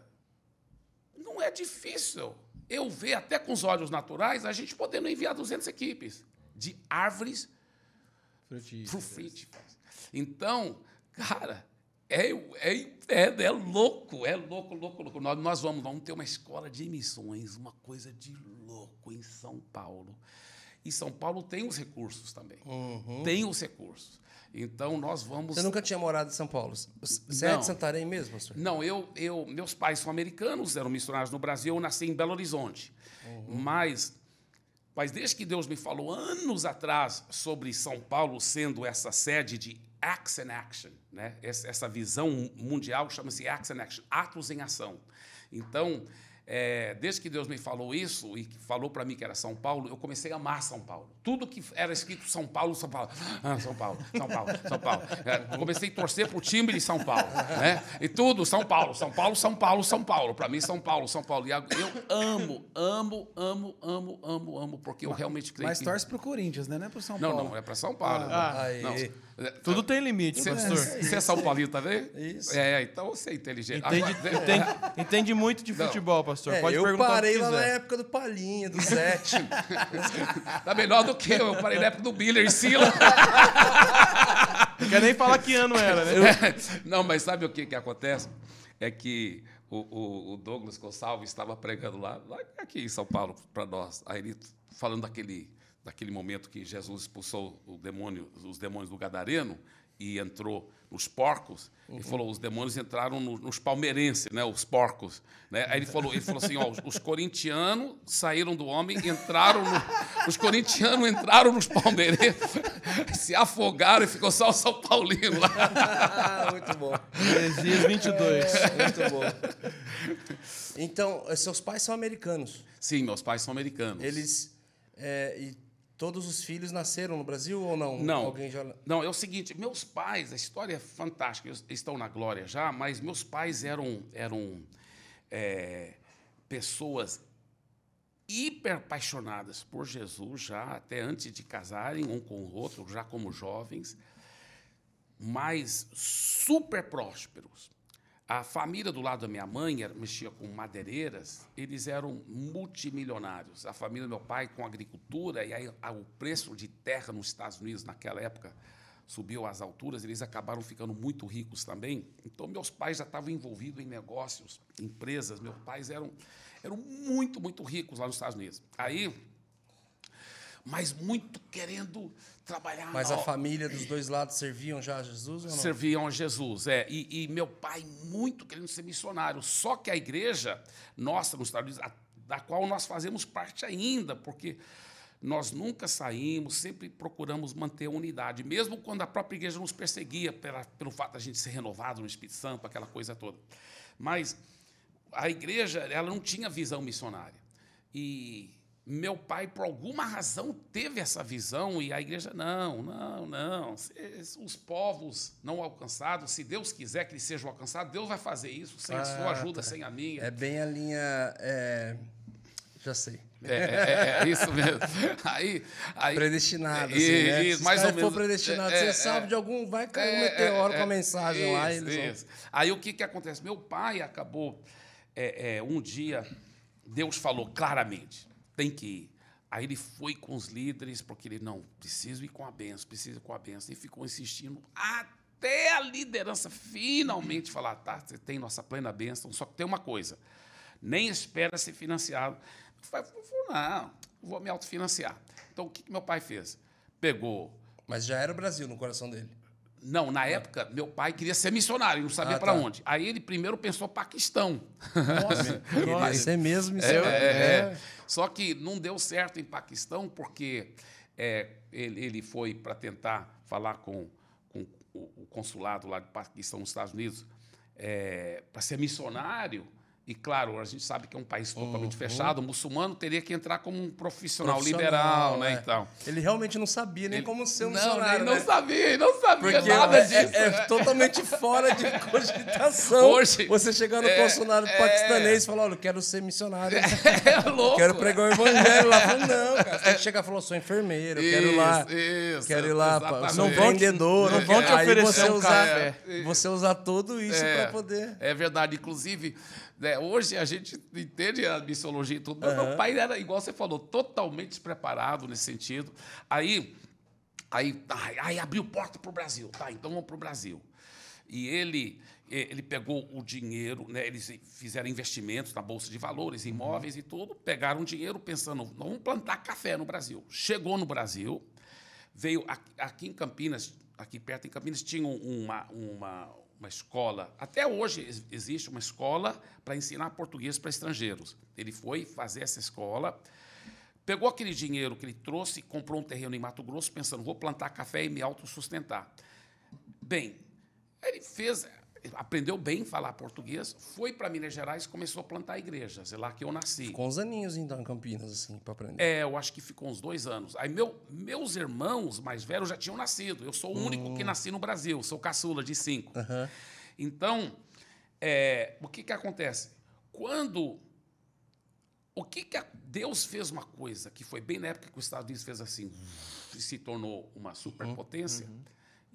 não é difícil eu ver, até com os olhos naturais, a gente podendo enviar 200 equipes de árvores frutíferas. Então, cara, é, é, é, é, louco, é louco, louco, louco. Nós, nós vamos, vamos ter uma escola de emissões, uma coisa de louco em São Paulo. E São Paulo tem os recursos também. Uhum. Tem os recursos. Então nós vamos. Você nunca tinha morado em São Paulo? Você é Não. de Santarém mesmo, pastor? Não, eu, eu, meus pais são americanos, eram missionários no Brasil, eu nasci em Belo Horizonte. Mas, mas desde que Deus me falou anos atrás sobre São Paulo sendo essa sede de Acts and Action, né? essa, essa visão mundial chama-se Acts and Action, atos em ação. Então, é, desde que Deus me falou isso e falou para mim que era São Paulo, eu comecei a amar São Paulo. Tudo que era escrito São Paulo, São Paulo, ah, São Paulo, São Paulo, São Paulo. É, comecei a torcer para o time de São Paulo, né? E tudo São Paulo, São Paulo, São Paulo, São Paulo. Para mim São Paulo, São Paulo. E eu amo, amo, amo, amo, amo, amo, porque eu realmente creio Mas que torce pro Corinthians, né? Não é pro São não, Paulo. não, é para São Paulo. Ah, aí. não. Tudo tem limite, Você, pastor. você é São Paulino, tá vendo? Isso. É, então você é inteligente. Entende, Agora- [LAUGHS] entende, entende muito de futebol, pastor. É, Pode eu perguntar parei o que lá na época do Palinha, do Zete. [LAUGHS] Tá melhor do que eu. Eu parei na época do Biller e Sila. Não quer nem falar que ano era, né? [LAUGHS] Não, mas sabe o que, que acontece? É que o, o- o Douglas Gonçalves estava pregando lá, lá aqui em São Paulo, para nós. Aí ele falando daquele, daquele momento que Jesus expulsou o demônio, os demônios do Gadareno e entrou nos porcos. Ele falou, os demônios entraram no- nos palmeirenses, né, os porcos. Né? Aí ele falou, ele falou assim, ó, os, os corintianos saíram do homem, entraram no, os corintianos entraram nos palmeirenses, [LAUGHS] se afogaram e ficou só o São Paulino lá. [LAUGHS] Muito bom. Heresias 22. Muito bom. Então, seus pais são americanos. Sim, meus pais são americanos. Eles. é, e todos os filhos nasceram no Brasil ou não? Não. Já. Não, é o seguinte, meus pais, a história é fantástica, eles estão na glória já, mas meus pais eram, eram é, pessoas hiper apaixonadas por Jesus já, até antes de casarem um com o outro, já como jovens. mas super prósperos. A família do lado da minha mãe era, mexia com madeireiras, eles eram multimilionários. A família do meu pai com agricultura, e aí a, o preço de terra nos Estados Unidos naquela época subiu às alturas, eles acabaram ficando muito ricos também. Então, meus pais já estavam envolvidos em negócios, empresas. Meus pais eram, eram muito, muito ricos lá nos Estados Unidos. Aí, mas muito querendo trabalhar. Mas a família dos dois lados serviam já a Jesus ou não? Serviam a Jesus, é. E, e meu pai muito querendo ser missionário. Só que a igreja nossa nos Estados Unidos, da qual nós fazemos parte ainda, porque nós nunca saímos, sempre procuramos manter a unidade, mesmo quando a própria igreja nos perseguia pela, pelo fato da gente ser renovado no Espírito Santo, aquela coisa toda. Mas a igreja ela não tinha visão missionária. E meu pai, por alguma razão, teve essa visão e a igreja, não, não, não. Os povos não alcançados, se Deus quiser que eles sejam alcançados, Deus vai fazer isso sem a sua Ah, ajuda, tá. sem a minha. É bem a linha. é, Já sei. É, é, é isso mesmo. [LAUGHS] Aí, aí, Predestinado, É, assim, né? isso, Se mais ou caras for menos. predestinado, É, você é, sabe é. de algum, vai cair um É, meteoro é, com a é, mensagem lá isso, eles vão... isso. Aí o que, que acontece? Meu pai acabou, é, é, um dia, Deus falou claramente, tem que ir. Aí ele foi com os líderes, porque ele, não, preciso ir com a benção, preciso ir com a benção. E ficou insistindo até a liderança finalmente falar, tá, você tem nossa plena bênção, só que tem uma coisa, nem espera ser financiado. Falei, não, vou me autofinanciar. Então, o que, que meu pai fez? Pegou Mas já era o Brasil no coração dele. Não, na época, meu pai queria ser missionário, não sabia Ah, para tá. onde. Aí ele primeiro pensou Paquistão. Nossa, [LAUGHS] Vai ser mesmo isso. É, aí. é, é. Só que não deu certo em Paquistão, porque é, ele, ele foi para tentar falar com, com o, o consulado lá de Paquistão, nos Estados Unidos, é, para ser missionário. E, claro, a gente sabe que é um país totalmente fechado, o muçulmano teria que entrar como um profissional, Profissional, liberal, né? é. Então. Ele realmente não sabia nem Ele- como ser um não, missionário, nem- né? não sabia, não sabia Porque nada é, disso. é- é totalmente fora de [LAUGHS] cogitação. Hoje- você chegar no é, consulado é. paquistanês e falar, olha, eu quero ser missionário. [LAUGHS] É louco. Quero pregar o evangelho lá. [LAUGHS] Não, cara. Você tem que chegar e falar, sou enfermeiro, eu quero ir lá. Isso, Quero ir lá, exatamente. sou Não vão te- vendedor. não vão te oferecer você um usar, café. Você usar tudo isso É, para poder. É verdade. Inclusive, né, hoje a gente entende a missiologia e tudo, mas meu pai era, igual você falou, totalmente despreparado nesse sentido. Aí, aí, ai, aí abriu porta para o Brasil. Tá, então vamos para o Brasil. E ele, ele pegou o dinheiro, né, eles fizeram investimentos na Bolsa de Valores, imóveis e tudo, pegaram o dinheiro pensando, "Nós vamos plantar café no Brasil. Chegou no Brasil, veio aqui, aqui em Campinas, aqui perto em Campinas, tinha um, uma, uma, uma escola, até hoje ex- existe uma escola para ensinar português para estrangeiros. Ele foi fazer essa escola, pegou aquele dinheiro que ele trouxe, comprou um terreno em Mato Grosso, pensando, vou plantar café e me autossustentar. Bem, ele fez, aprendeu bem falar português, foi para Minas Gerais e começou a plantar igrejas. É lá que eu nasci. Com uns aninhos, então, em Campinas, assim, para aprender. É, eu acho que ficou uns dois anos. Aí meu, meus irmãos mais velhos já tinham nascido. Eu sou o único que nasci no Brasil, sou caçula de cinco. Aham. Então, é, o que, que acontece? Quando. O que, que a- Deus fez uma coisa que foi bem na época que os Estados Unidos fez assim, e se tornou uma superpotência.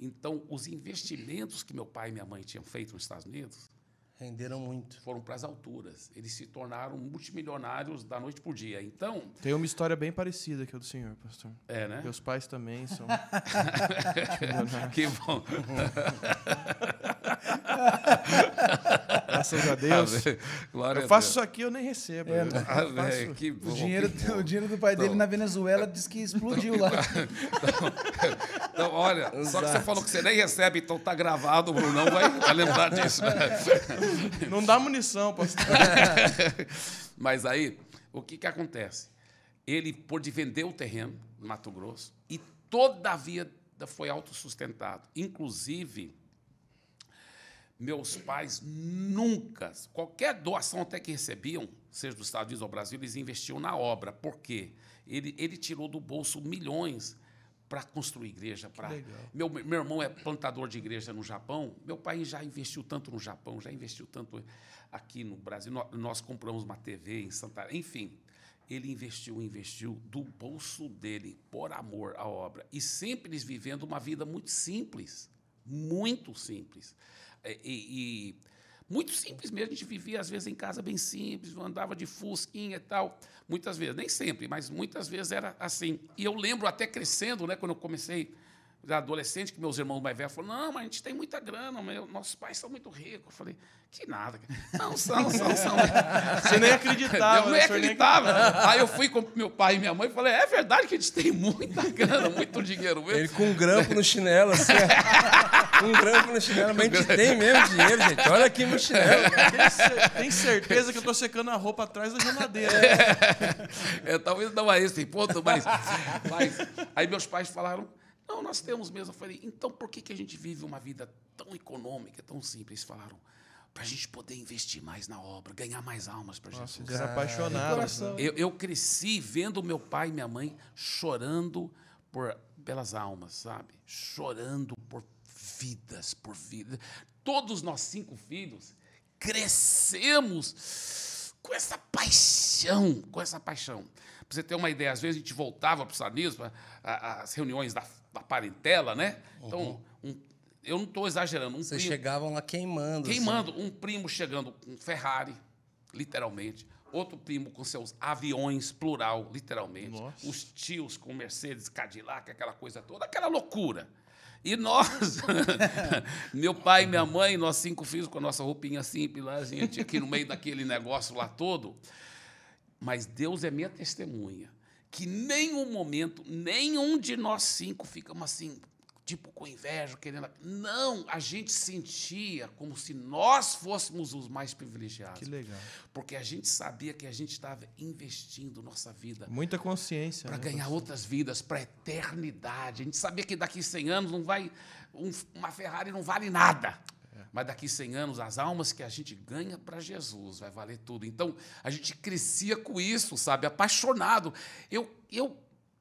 Então, os investimentos que meu pai e minha mãe tinham feito nos Estados Unidos Renderam muito. foram para as alturas. Eles se tornaram multimilionários da noite por dia. Então, Tem uma história bem parecida que a do senhor, pastor. é, né? Meus pais também são. [LAUGHS] Que bom. [LAUGHS] Graças a Deus. Glória Eu faço Deus. isso aqui eu nem recebo. É, Eu que bom. O dinheiro, que [LAUGHS] bom. o dinheiro do pai dele Então- na Venezuela diz que explodiu lá. Então, [LAUGHS] olha, só que você falou que você nem recebe, então tá gravado, o Brunão vai, vai lembrar [LAUGHS] disso. né? Não dá munição, pastor. Mas aí, o que, que acontece? Ele pôde vender o terreno no Mato Grosso e toda a vida foi autossustentado. Inclusive, meus pais nunca, qualquer doação até que recebiam, seja dos Estados Unidos ou Brasil, eles investiam na obra. Por quê? Ele, ele tirou do bolso milhões para construir igreja. Pra... Meu, meu irmão é plantador de igreja no Japão. Meu pai já investiu tanto no Japão, já investiu tanto aqui no Brasil. Nós, nós compramos uma TV em Santa... Enfim, ele investiu, investiu do bolso dele, por amor à obra. E sempre eles vivendo uma vida muito simples. muito simples. E, e- e muito simples mesmo, a gente vivia às vezes em casa bem simples, andava de fusquinha e tal, muitas vezes, nem sempre, mas muitas vezes era assim. E eu lembro até crescendo, né, quando eu comecei já adolescente, que meus irmãos mais velhos falaram, não, mas a gente tem muita grana, meu, nossos pais são muito ricos. Eu falei, que nada. Não, são, são, são. [LAUGHS] Você nem acreditava. Eu né? nem senhor acreditava. Aí eu fui com meu pai e minha mãe e falei, é verdade que a gente tem muita grana, muito dinheiro mesmo. Ele com um grampo no chinelo, assim. [LAUGHS] um grampo no chinelo, mas a gente tem mesmo dinheiro, gente. Olha aqui meu chinelo. Tem cer- Tem certeza que eu tô secando a roupa atrás da geladeira. É, talvez não é esse ponto, mas, mas. Aí meus pais falaram: não, nós temos mesmo. Eu falei: então por que, que a gente vive uma vida tão econômica, tão simples? Eles falaram: para a gente poder investir mais na obra, ganhar mais almas para Nossa, Jesus. desapaixonados. coração. né? Eu, eu cresci vendo meu pai e minha mãe chorando por, pelas almas, sabe? Chorando por vidas, por vidas. Todos nós cinco filhos crescemos com essa paixão, com essa paixão. Para você ter uma ideia, às vezes a gente voltava para Unidos, para as reuniões da, da parentela, né? Então, um- eu não estou exagerando. Um Vocês primo- chegavam lá queimando. assim. Queimando. Um primo chegando com Ferrari, literalmente. Outro primo com seus aviões, plural, literalmente. Nossa. Os tios com Mercedes, Cadillac, aquela coisa toda, aquela loucura. E nós, [LAUGHS] meu pai e minha mãe, nós cinco filhos com a nossa roupinha simples lá, a gente aqui no meio daquele negócio lá todo. Mas Deus é minha testemunha, que nenhum momento, nenhum de nós cinco ficamos assim, tipo com inveja, querendo. Não, a gente sentia como se nós fôssemos os mais privilegiados. Que legal. Porque a gente sabia que a gente estava investindo nossa vida Muita consciência. para né, ganhar outras vidas, para a eternidade. A gente sabia que daqui 100 anos não vai um- uma Ferrari não vale nada. Mas daqui 100 anos as almas que a gente ganha para Jesus vai valer tudo. Então, a gente crescia com isso, sabe? Apaixonado. Eu eu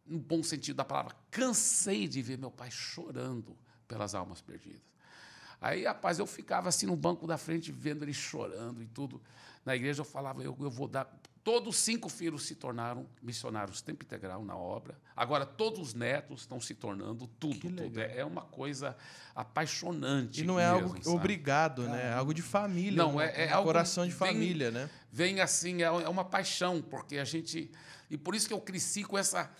no bom sentido da palavra, cansei de ver meu pai chorando pelas almas perdidas. Aí, rapaz, eu ficava assim no banco da frente, vendo ele chorando e tudo. Na igreja eu falava, eu, eu vou dar. Todos os cinco filhos se tornaram missionários tempo integral na obra. Agora, todos os netos estão se tornando tudo. Tudo. É, é uma coisa apaixonante. E não é mesmo, algo sabe? obrigado, né? É algo de família. Não, é- é um coração de família, né? vem assim, é é uma paixão, porque a gente. E por isso que eu cresci com essa,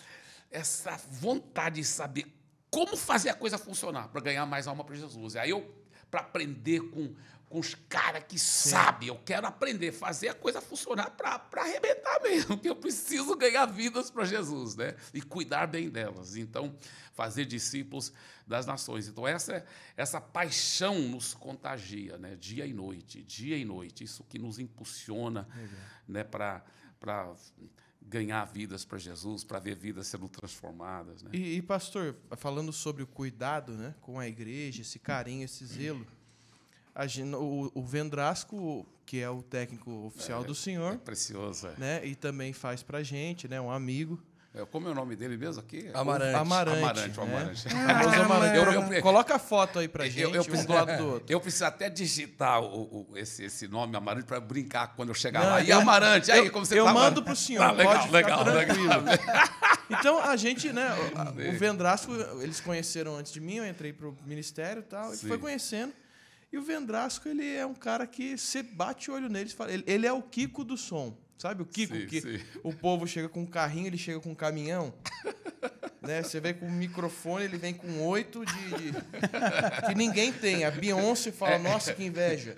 essa vontade de saber como fazer a coisa funcionar para ganhar mais alma para Jesus. Aí eu, para aprender com, com os caras que sabem, eu quero aprender, fazer a coisa funcionar para arrebentar mesmo, [LAUGHS] que eu preciso ganhar vidas para Jesus, né? E cuidar bem delas. Então, fazer discípulos das nações. Então, essa, essa paixão nos contagia, né? dia e noite, dia e noite. Isso que nos impulsiona né? para ganhar vidas para Jesus, para ver vidas sendo transformadas. Né? E, e, pastor, falando sobre o cuidado né, com a igreja, esse carinho, esse zelo, a o, o Vendrasco, que é o técnico oficial do É senhor, precioso. É. né, e também faz pra gente, né, um amigo. É, Como é o nome dele mesmo aqui? Amarante. Amarante. Amarante, o né? Amarante. Famoso Amarante. Eu- Eu- eu- Coloca a foto aí pra gente, Eu, eu um preciso, do lado do outro. eu preciso até digitar o, o- esse, esse nome Amarante para brincar quando eu chegar Não, lá. E eu- Amarante, aí, como você eu tá, mando Amarante? pro senhor, Tá, legal, pode ficar legal, tranquilo. legal. [LAUGHS] Então, a gente, né, o, o Vendrasco, eles conheceram antes de mim, eu entrei pro ministério e tal, a gente Sim. foi conhecendo. E o Vendrasco, ele é um cara que você bate o olho nele, ele, ele é o Kiko do som. Sabe o Kiko? Sim, que sim. o povo chega com um carrinho, ele chega com um caminhão. né? Você vem com um microfone, ele vem com oito de, de- que ninguém tem. A Beyoncé fala, nossa, que inveja.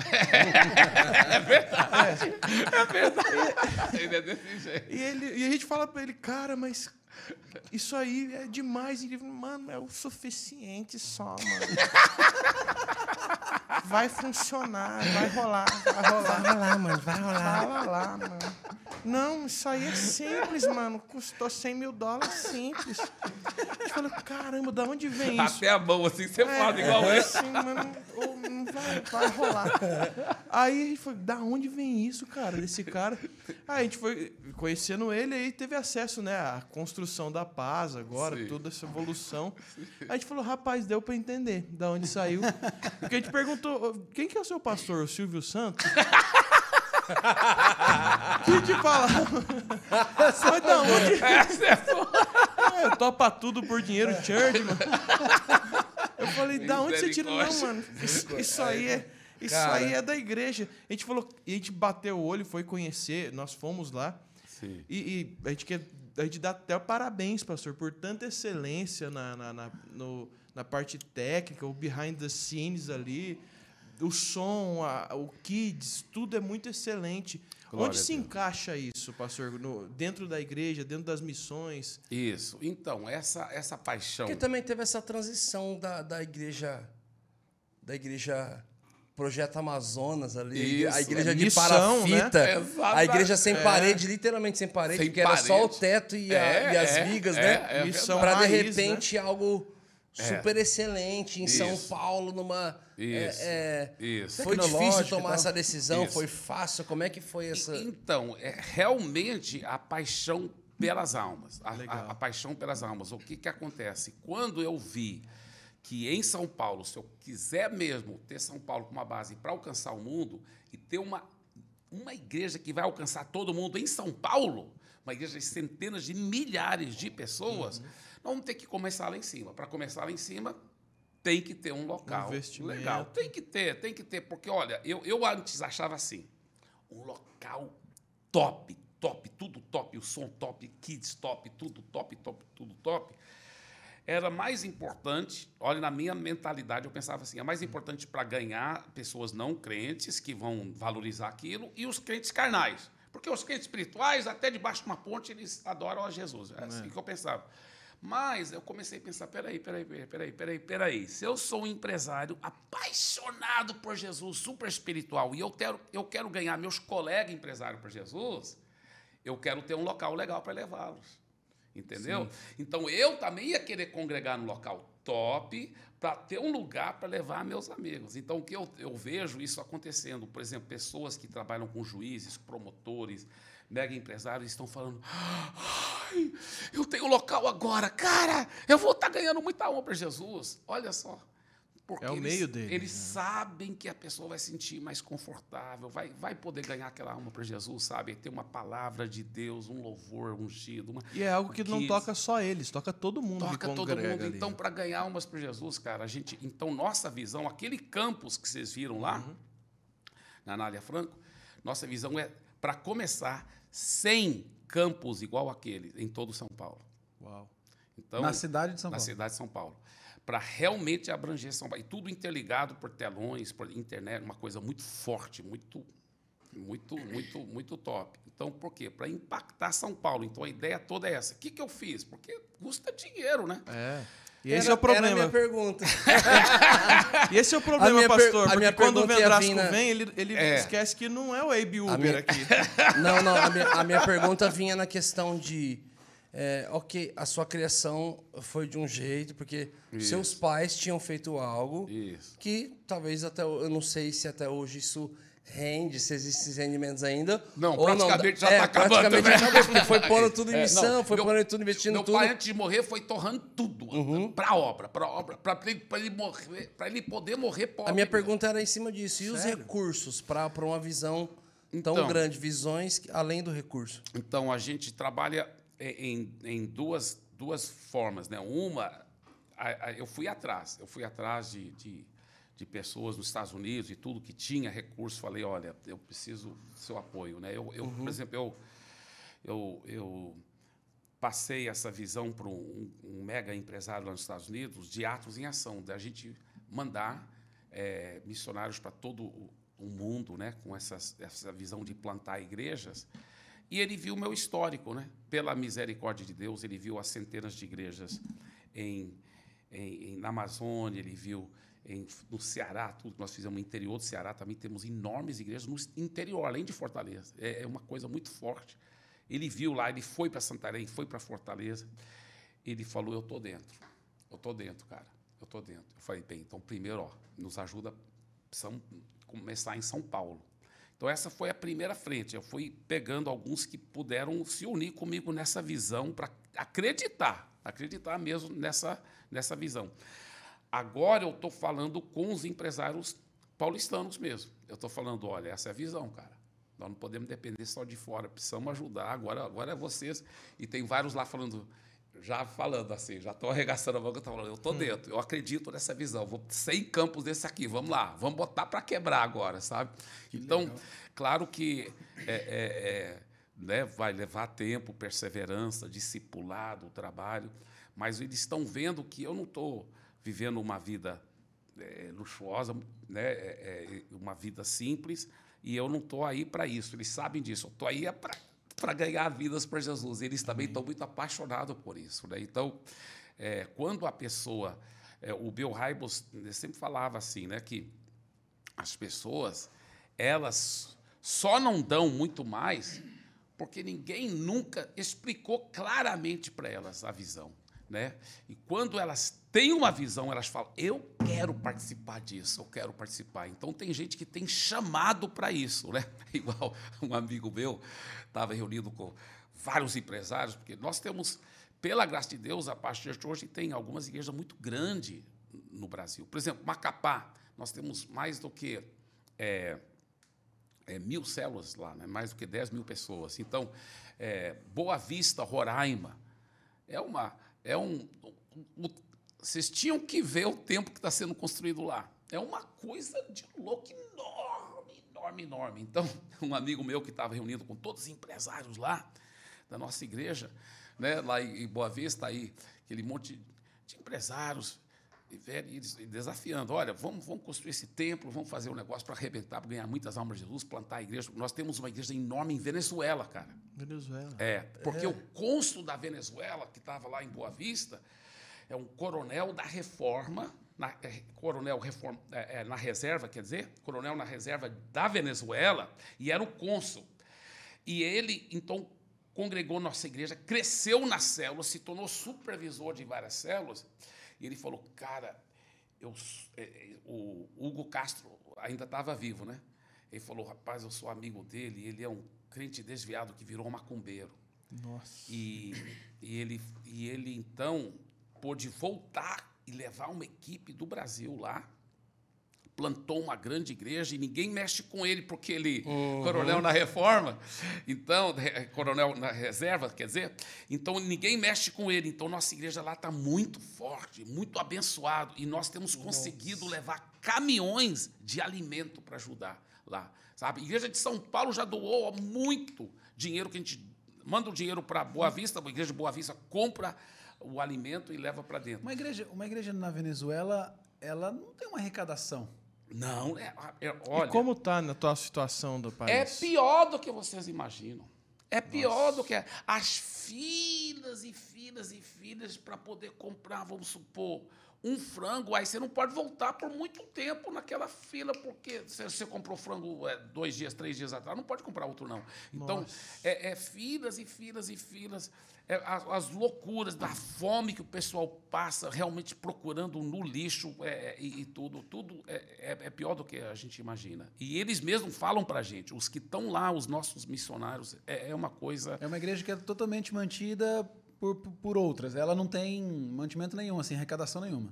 Ele é desse jeito. E, ele, e a gente fala pra ele, cara, mas isso aí é demais. Ele, mano, é o suficiente só, mano. Vai funcionar, vai rolar, vai rolar. Vai lá, mano, vai rolar. Fala lá, mano. Não, isso aí é simples, mano. Custou 100 mil dólares simples. A gente falou, caramba, da onde vem isso? Até a mão assim, você fala igual é, esse. assim, mano, vai, vai rolar. Aí a gente foi, da onde vem isso, cara, desse cara? Aí a gente foi conhecendo ele e teve acesso, né, à construção da paz agora, Sim. toda essa evolução. Aí a gente falou, rapaz, deu pra entender da onde saiu. Porque a gente perguntou, "Ô, quem que é o seu pastor, o Silvio Santos? [LAUGHS] E te fala, mas da onde? Essa é foda. É, eu topa tudo por dinheiro, church, mano. Eu falei, da onde você tira? Não, mano. Isso, [LAUGHS] isso aí é. Isso Cara. aí é da igreja. A gente falou, e a gente bateu o olho, foi conhecer, nós fomos lá. Sim. E, e a gente quer. A gente dá até parabéns, pastor, por tanta excelência na, na, na, no- na parte técnica, o behind the scenes ali, o som, a- o kids, tudo é muito excelente. Glória Onde se encaixa isso, pastor? No- dentro da igreja, dentro das missões? Isso. Então, essa, essa paixão. Porque também teve essa transição da, da igreja. Da igreja Projeto Amazonas ali. Isso, a igreja de missão, parafita. né? A igreja sem É. parede, literalmente sem parede, Sem porque era só o parede. teto e, a- É, e as é, vigas, é, né? é Pra de repente algo É. super excelente em São Isso. Paulo, numa. Isso. é, é, Isso. Foi difícil tomar essa decisão? Isso. Foi fácil? Como é que foi essa. Então, é realmente a paixão pelas almas. A, a- a paixão pelas almas. O que, que acontece? Quando eu vi que em São Paulo, se eu quiser mesmo ter São Paulo como uma base para alcançar o mundo e ter uma, uma igreja que vai alcançar todo mundo em São Paulo, uma igreja de centenas de milhares de pessoas, nós vamos ter que começar lá em cima. Para começar lá em cima, tem que ter um local Investimento. legal. Tem que ter, tem que ter. Porque, olha, eu, eu antes achava assim, um local top, top, tudo top, o som top, kids top, tudo top, top, tudo top. Era mais importante, olha, na minha mentalidade eu pensava assim, é mais importante para ganhar pessoas não crentes que vão valorizar aquilo e os crentes carnais. Porque os crentes espirituais, até debaixo de uma ponte, eles adoram a Jesus. É assim que eu pensava. Mas eu comecei a pensar, peraí, peraí, peraí, peraí, peraí, peraí. Se eu sou um empresário apaixonado por Jesus, super espiritual, e eu quero, eu quero ganhar meus colegas empresários por Jesus, eu quero ter um local legal para levá-los. Entendeu? Então eu também ia querer congregar no local top para ter um lugar para levar meus amigos. Então o que eu, eu vejo isso acontecendo, por exemplo, pessoas que trabalham com juízes, promotores, mega empresários estão falando: "Ai, eu tenho local agora, cara, eu vou estar ganhando muita honra para Jesus". Olha só. Porque É o eles, meio deles, Eles né? sabem que a pessoa vai se sentir mais confortável, vai, vai poder ganhar aquela alma para Jesus, sabe? Ter uma palavra de Deus, um louvor ungido. Uma, E é algo que não Kids. toca só eles, toca todo mundo Toca que todo mundo. ali. Então, para ganhar umas para Jesus, cara, a gente. Então, nossa visão, aquele campus que vocês viram lá, Uhum. na Anália Franco, nossa visão é, para começar, 100 campos igual aquele em todo São Paulo. Uau. Então, Na cidade de São na Paulo. cidade de São Paulo. Para realmente abranger São Paulo. E tudo interligado por telões, por internet, uma coisa muito forte, muito, muito, muito, muito top. Então, por quê? Para impactar São Paulo. Então, a ideia toda é essa. O que, que eu fiz? Porque custa dinheiro, né? É. E esse Era- é o Era a problema. minha pergunta. [LAUGHS] E esse é o problema, pastor. Porque quando o Vendrasco na- vem, ele, ele É. esquece que não é o Abe Uber minha- aqui. [LAUGHS] Não, não. A minha, a minha [LAUGHS] pergunta vinha na questão de. é, ok, a sua criação foi de um jeito, porque Isso. seus pais tinham feito algo Isso. que talvez até. Eu não sei se até hoje isso rende, se existem esses rendimentos ainda. Não, praticamente já é, tá acabando Praticamente também. acabou, porque foi [LAUGHS] pondo tudo em É, missão, não, foi meu- pondo tudo, investindo Meu tudo. pai, antes de morrer, foi torrando tudo para a obra, para obra, para ele, ele morrer, para ele poder morrer pobre. A minha pergunta era em cima disso. E os Sério? recursos para uma visão tão Então. grande? Visões além do recurso. Então, a gente trabalha em, em duas, duas formas. Né? Uma, a- a- eu fui atrás. Eu fui atrás de, de, de pessoas nos Estados Unidos e tudo que tinha recurso. Falei, olha, eu preciso do seu apoio. Né? Eu, eu, Por exemplo, eu, eu, eu passei essa visão para um, um mega empresário lá nos Estados Unidos de atos em ação, da gente mandar eh, missionários para todo o, o mundo, né, com essas, essa visão de plantar igrejas. E ele viu o meu histórico, né? Pela misericórdia de Deus, ele viu as centenas de igrejas em, em, em- na Amazônia, ele viu em- no Ceará, tudo que nós fizemos no interior do Ceará, também temos enormes igrejas no interior, além de Fortaleza. É, é uma coisa muito forte. Ele viu lá, ele foi para Santarém, foi para Fortaleza. Ele falou: Eu estou dentro. Eu estou dentro, cara. Eu estou dentro. Eu falei: Bem, então, primeiro, ó, nos ajuda, precisamos começar em São Paulo. Então, essa foi a primeira frente. Eu fui pegando alguns que puderam se unir comigo nessa visão para acreditar, acreditar mesmo nessa, nessa visão. Agora eu estou falando com os empresários paulistanos mesmo. Eu estou falando, olha, essa é a visão, cara. Nós não podemos depender só de fora, precisamos ajudar. Agora, agora é vocês. E tem vários lá falando, já falando assim, já estou arregaçando a boca, tô falando, eu estou dentro, eu acredito nessa visão, vou 100 campos desse aqui, vamos lá, vamos botar para quebrar agora, sabe? então, claro que é, é, é, né, vai levar tempo, perseverança, discipulado, trabalho, mas eles estão vendo que eu não estou vivendo uma vida é, luxuosa, né, é, é, uma vida simples, e eu não estou aí para isso. Eles sabem disso. Eu estou aí é para ganhar vidas para Jesus. Eles também estão muito apaixonados por isso. Né? Então, é, quando a pessoa. É, o Bill Hybels sempre falava assim, né, que as pessoas elas só não dão muito mais porque ninguém nunca explicou claramente para elas a visão. Né? E quando elas têm uma visão, elas falam: eu quero participar disso, eu quero participar. Então tem gente que tem chamado para isso, né? [LAUGHS] Igual um amigo meu estava reunido com vários empresários, porque nós temos, pela graça de Deus, a partir de hoje tem algumas igrejas muito grandes no Brasil. Por exemplo, Macapá, nós temos mais do que é, é, mil células lá, né? mais do que 10 mil pessoas. Então, é, Boa Vista, Roraima, é uma é um, vocês tinham que ver o tempo que está sendo construído lá. É uma coisa de louco enorme, enorme, enorme. Então, um amigo meu que estava reunido com todos os empresários lá, da nossa igreja, né, lá em Boa Vista, aí, aquele monte de empresários, e desafiando, olha, vamos, vamos construir esse templo, vamos fazer um negócio para arrebentar, para ganhar muitas almas de Jesus, plantar a igreja. Nós temos uma igreja enorme em Venezuela, cara. Venezuela. É, porque é. o cônsul da Venezuela, que estava lá em Boa Vista, é um coronel da reforma, na, é, coronel reforma, é, é, na reserva, quer dizer, coronel na reserva da Venezuela, e era o cônsul. E ele, então, congregou nossa igreja, cresceu na célula, se tornou supervisor de várias células, e ele falou, cara, eu, é, é, o Hugo Castro ainda estava vivo, né? Ele falou, rapaz, eu sou amigo dele, ele é um crente desviado que virou macumbeiro. Nossa. E, e, ele, e ele, então, pôde voltar e levar uma equipe do Brasil lá plantou uma grande igreja e ninguém mexe com ele porque ele uhum. coronel na reforma, então coronel na reserva, quer dizer, então ninguém mexe com ele. Então nossa igreja lá está muito forte, muito abençoado e nós temos conseguido nossa. levar caminhões de alimento para ajudar lá, sabe? A igreja de São Paulo já doou muito dinheiro que a gente manda o dinheiro para Boa Vista, a igreja de Boa Vista compra o alimento e leva para dentro. Uma igreja, uma igreja na Venezuela, ela não tem uma arrecadação. Não, é, é, olha. E como está na tua situação do país? É pior do que vocês imaginam. É pior Nossa. do que as filas e filas e filas para poder comprar, vamos supor, um frango, aí você não pode voltar por muito tempo naquela fila, porque você comprou frango é, dois dias, três dias atrás, não pode comprar outro, não. Então, é, é, filas e filas e filas. É, as, as, loucuras da fome que o pessoal passa realmente procurando no lixo é, é e, e, tudo, tudo é, é, é, pior do que a gente imagina. E eles mesmos falam para a gente, os que estão lá, os nossos missionários, é, uma coisa... É uma igreja que é totalmente mantida por, por outras. Ela não tem mantimento nenhum, assim, arrecadação nenhuma.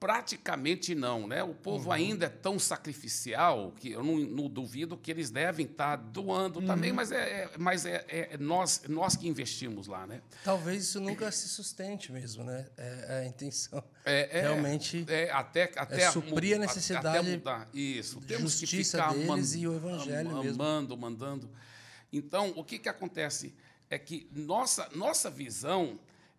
Praticamente não, né? O povo uhum. ainda é tão sacrificial que eu não, não duvido que eles devem estar doando uhum. também, mas, é, é mas é, é, nós, nós que investimos lá, né? Talvez isso nunca se sustente mesmo, né? É, é a intenção. É, é realmente é, até, até é suprir a necessidade até mudar. Isso. Temos que ficar deles e o evangelho am, mesmo. Amando, mandando. Então, o que, que acontece? É que nossa, nossa visão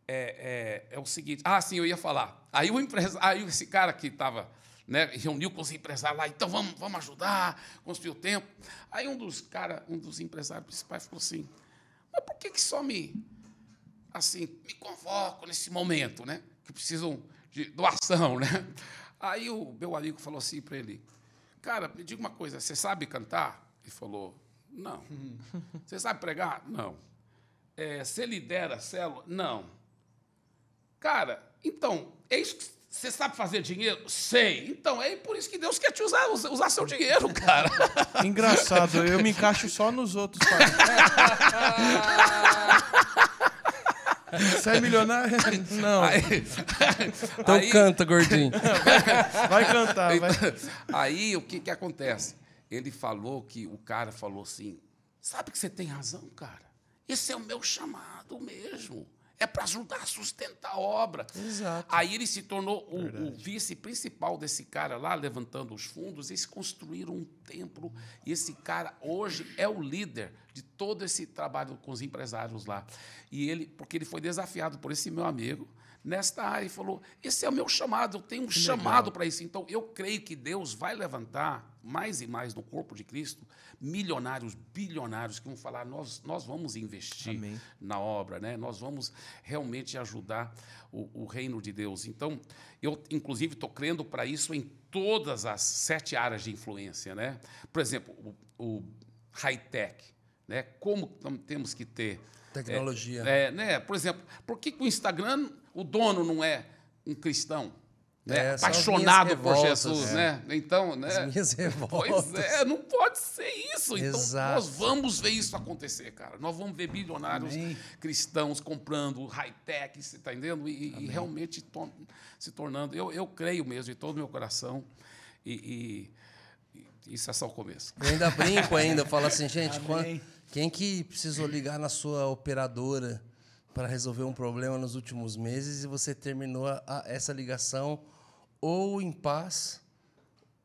é, é, é o seguinte. Ah, sim, eu ia falar. Aí o empresário, aí esse cara que estava. Né, reuniu com os empresários lá, então vamos, vamos ajudar, construir o tempo. Aí um dos cara, um dos empresários principais falou assim: mas por que, que só me assim me convoco nesse momento, né? Que precisam de doação, né? Aí o meu amigo falou assim para ele: cara, me diga uma coisa, você sabe cantar? Ele falou: não. Você sabe pregar? Não. É, você lidera a célula? Não. Cara, então, é isso que você sabe fazer dinheiro? Sei. Então, é por isso que Deus quer te usar, usar seu dinheiro, [LAUGHS] cara. Engraçado, eu me encaixo só nos outros. Você é milionário? Não. Aí, então aí, canta, gordinho. Vai, vai cantar. Vai. Aí o que, que acontece? Ele falou que o cara falou assim: sabe que você tem razão, cara? Esse é o meu chamado mesmo. É para ajudar a sustentar a obra. Exato. Aí ele se tornou o, o vice principal desse cara lá, levantando os fundos. Eles construíram um templo e esse cara hoje é o líder de todo esse trabalho com os empresários lá. E ele, porque ele foi desafiado por esse meu amigo nesta área e falou: esse é o meu chamado, eu tenho um chamado para isso. Então eu creio que Deus vai levantar mais e mais no corpo de Cristo milionários, bilionários que vão falar: nós, nós vamos investir Amém. na obra, né? nós vamos realmente ajudar o, o reino de Deus. Então, eu, inclusive, estou crendo para isso em todas as sete áreas de influência. Né? Por exemplo, o, o high-tech. Né? Como temos que ter. Tecnologia. É, é, né? Por exemplo, por que, que o Instagram, o dono não é um cristão? Né? É, Apaixonado por revoltas, Jesus, é. né? Então, né? As minhas revoltas. Pois é, não pode ser isso. Então, Exato. nós vamos ver isso acontecer, cara. Nós vamos ver bilionários Amém. cristãos comprando high-tech, você está entendendo? E, e realmente to- se tornando. Eu, eu creio mesmo, de todo o meu coração. E, e- e isso é só o começo. Eu ainda brinco ainda, falo assim, gente, [LAUGHS] quem que precisou ligar na sua operadora para resolver um problema nos últimos meses e você terminou a- a- essa ligação ou em paz,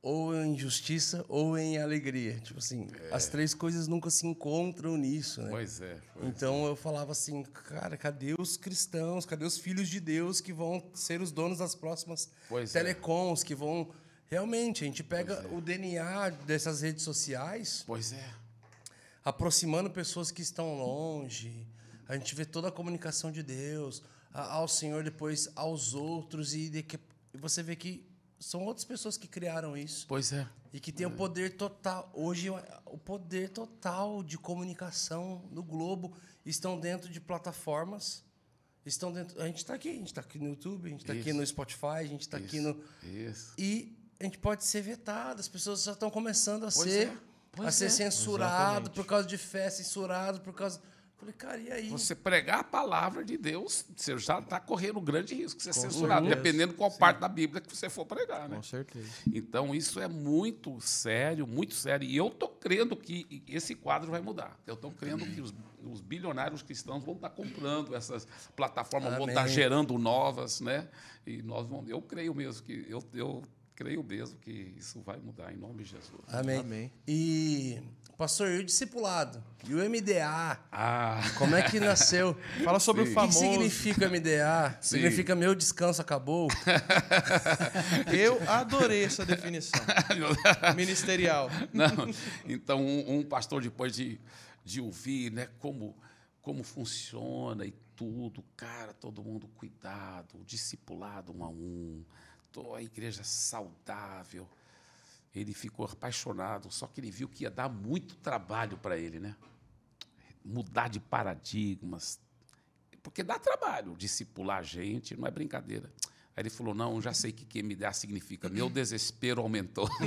ou em justiça, ou em alegria. Tipo assim, as três coisas nunca se encontram nisso, né? Pois é. pois Então eu falava assim, cara, cadê os cristãos, cadê os filhos de Deus que vão ser os donos das próximas Pois é. telecoms, que vão. Realmente, a gente pega o DNA dessas redes sociais, Pois é. aproximando pessoas que estão longe. A gente vê toda a comunicação de Deus a- ao Senhor, depois aos outros, e, de e você vê que são outras pessoas que criaram isso. Pois é. E que tem o poder total. Hoje, o poder total de comunicação do globo estão dentro de plataformas. Estão dentro. A gente está aqui, a gente está aqui no YouTube, a gente está aqui no Spotify, a gente está aqui no. Isso. E a gente pode ser vetado. As pessoas já estão começando a Pois ser, é, a ser é. censurado Exatamente. por causa de fé, censurado por causa. Falei, cara, e aí? Você pregar a palavra de Deus, você já está correndo grande risco de ser censurado, certeza. dependendo qual parte da Bíblia que você for pregar. Né? Com certeza. Então, isso é muito sério, muito sério. E eu estou crendo que esse quadro vai mudar. Eu estou crendo que os, os bilionários cristãos vão estar comprando essas plataformas, vão Amém. estar gerando novas, né? E nós vamos. Eu creio mesmo que eu, eu creio mesmo que isso vai mudar em nome de Jesus. Amém. Amém. E, pastor, e o discipulado? E o MDA? Ah, Como é que nasceu? [LAUGHS] Fala sobre O o que, que famoso. significa MDA? Sim. Significa meu descanso acabou? [LAUGHS] Eu adorei essa definição. [LAUGHS] Ministerial. Não. Então, um, um pastor, depois de, de ouvir né, como, como funciona e tudo, cara, todo mundo cuidado, discipulado um a um, a igreja saudável. Ele ficou apaixonado, só que ele viu que ia dar muito trabalho para ele, né? Mudar de paradigmas. Porque dá trabalho discipular a gente, não é brincadeira. Aí ele falou: Não, já sei o que, que MDA significa. Meu desespero aumentou. [LAUGHS]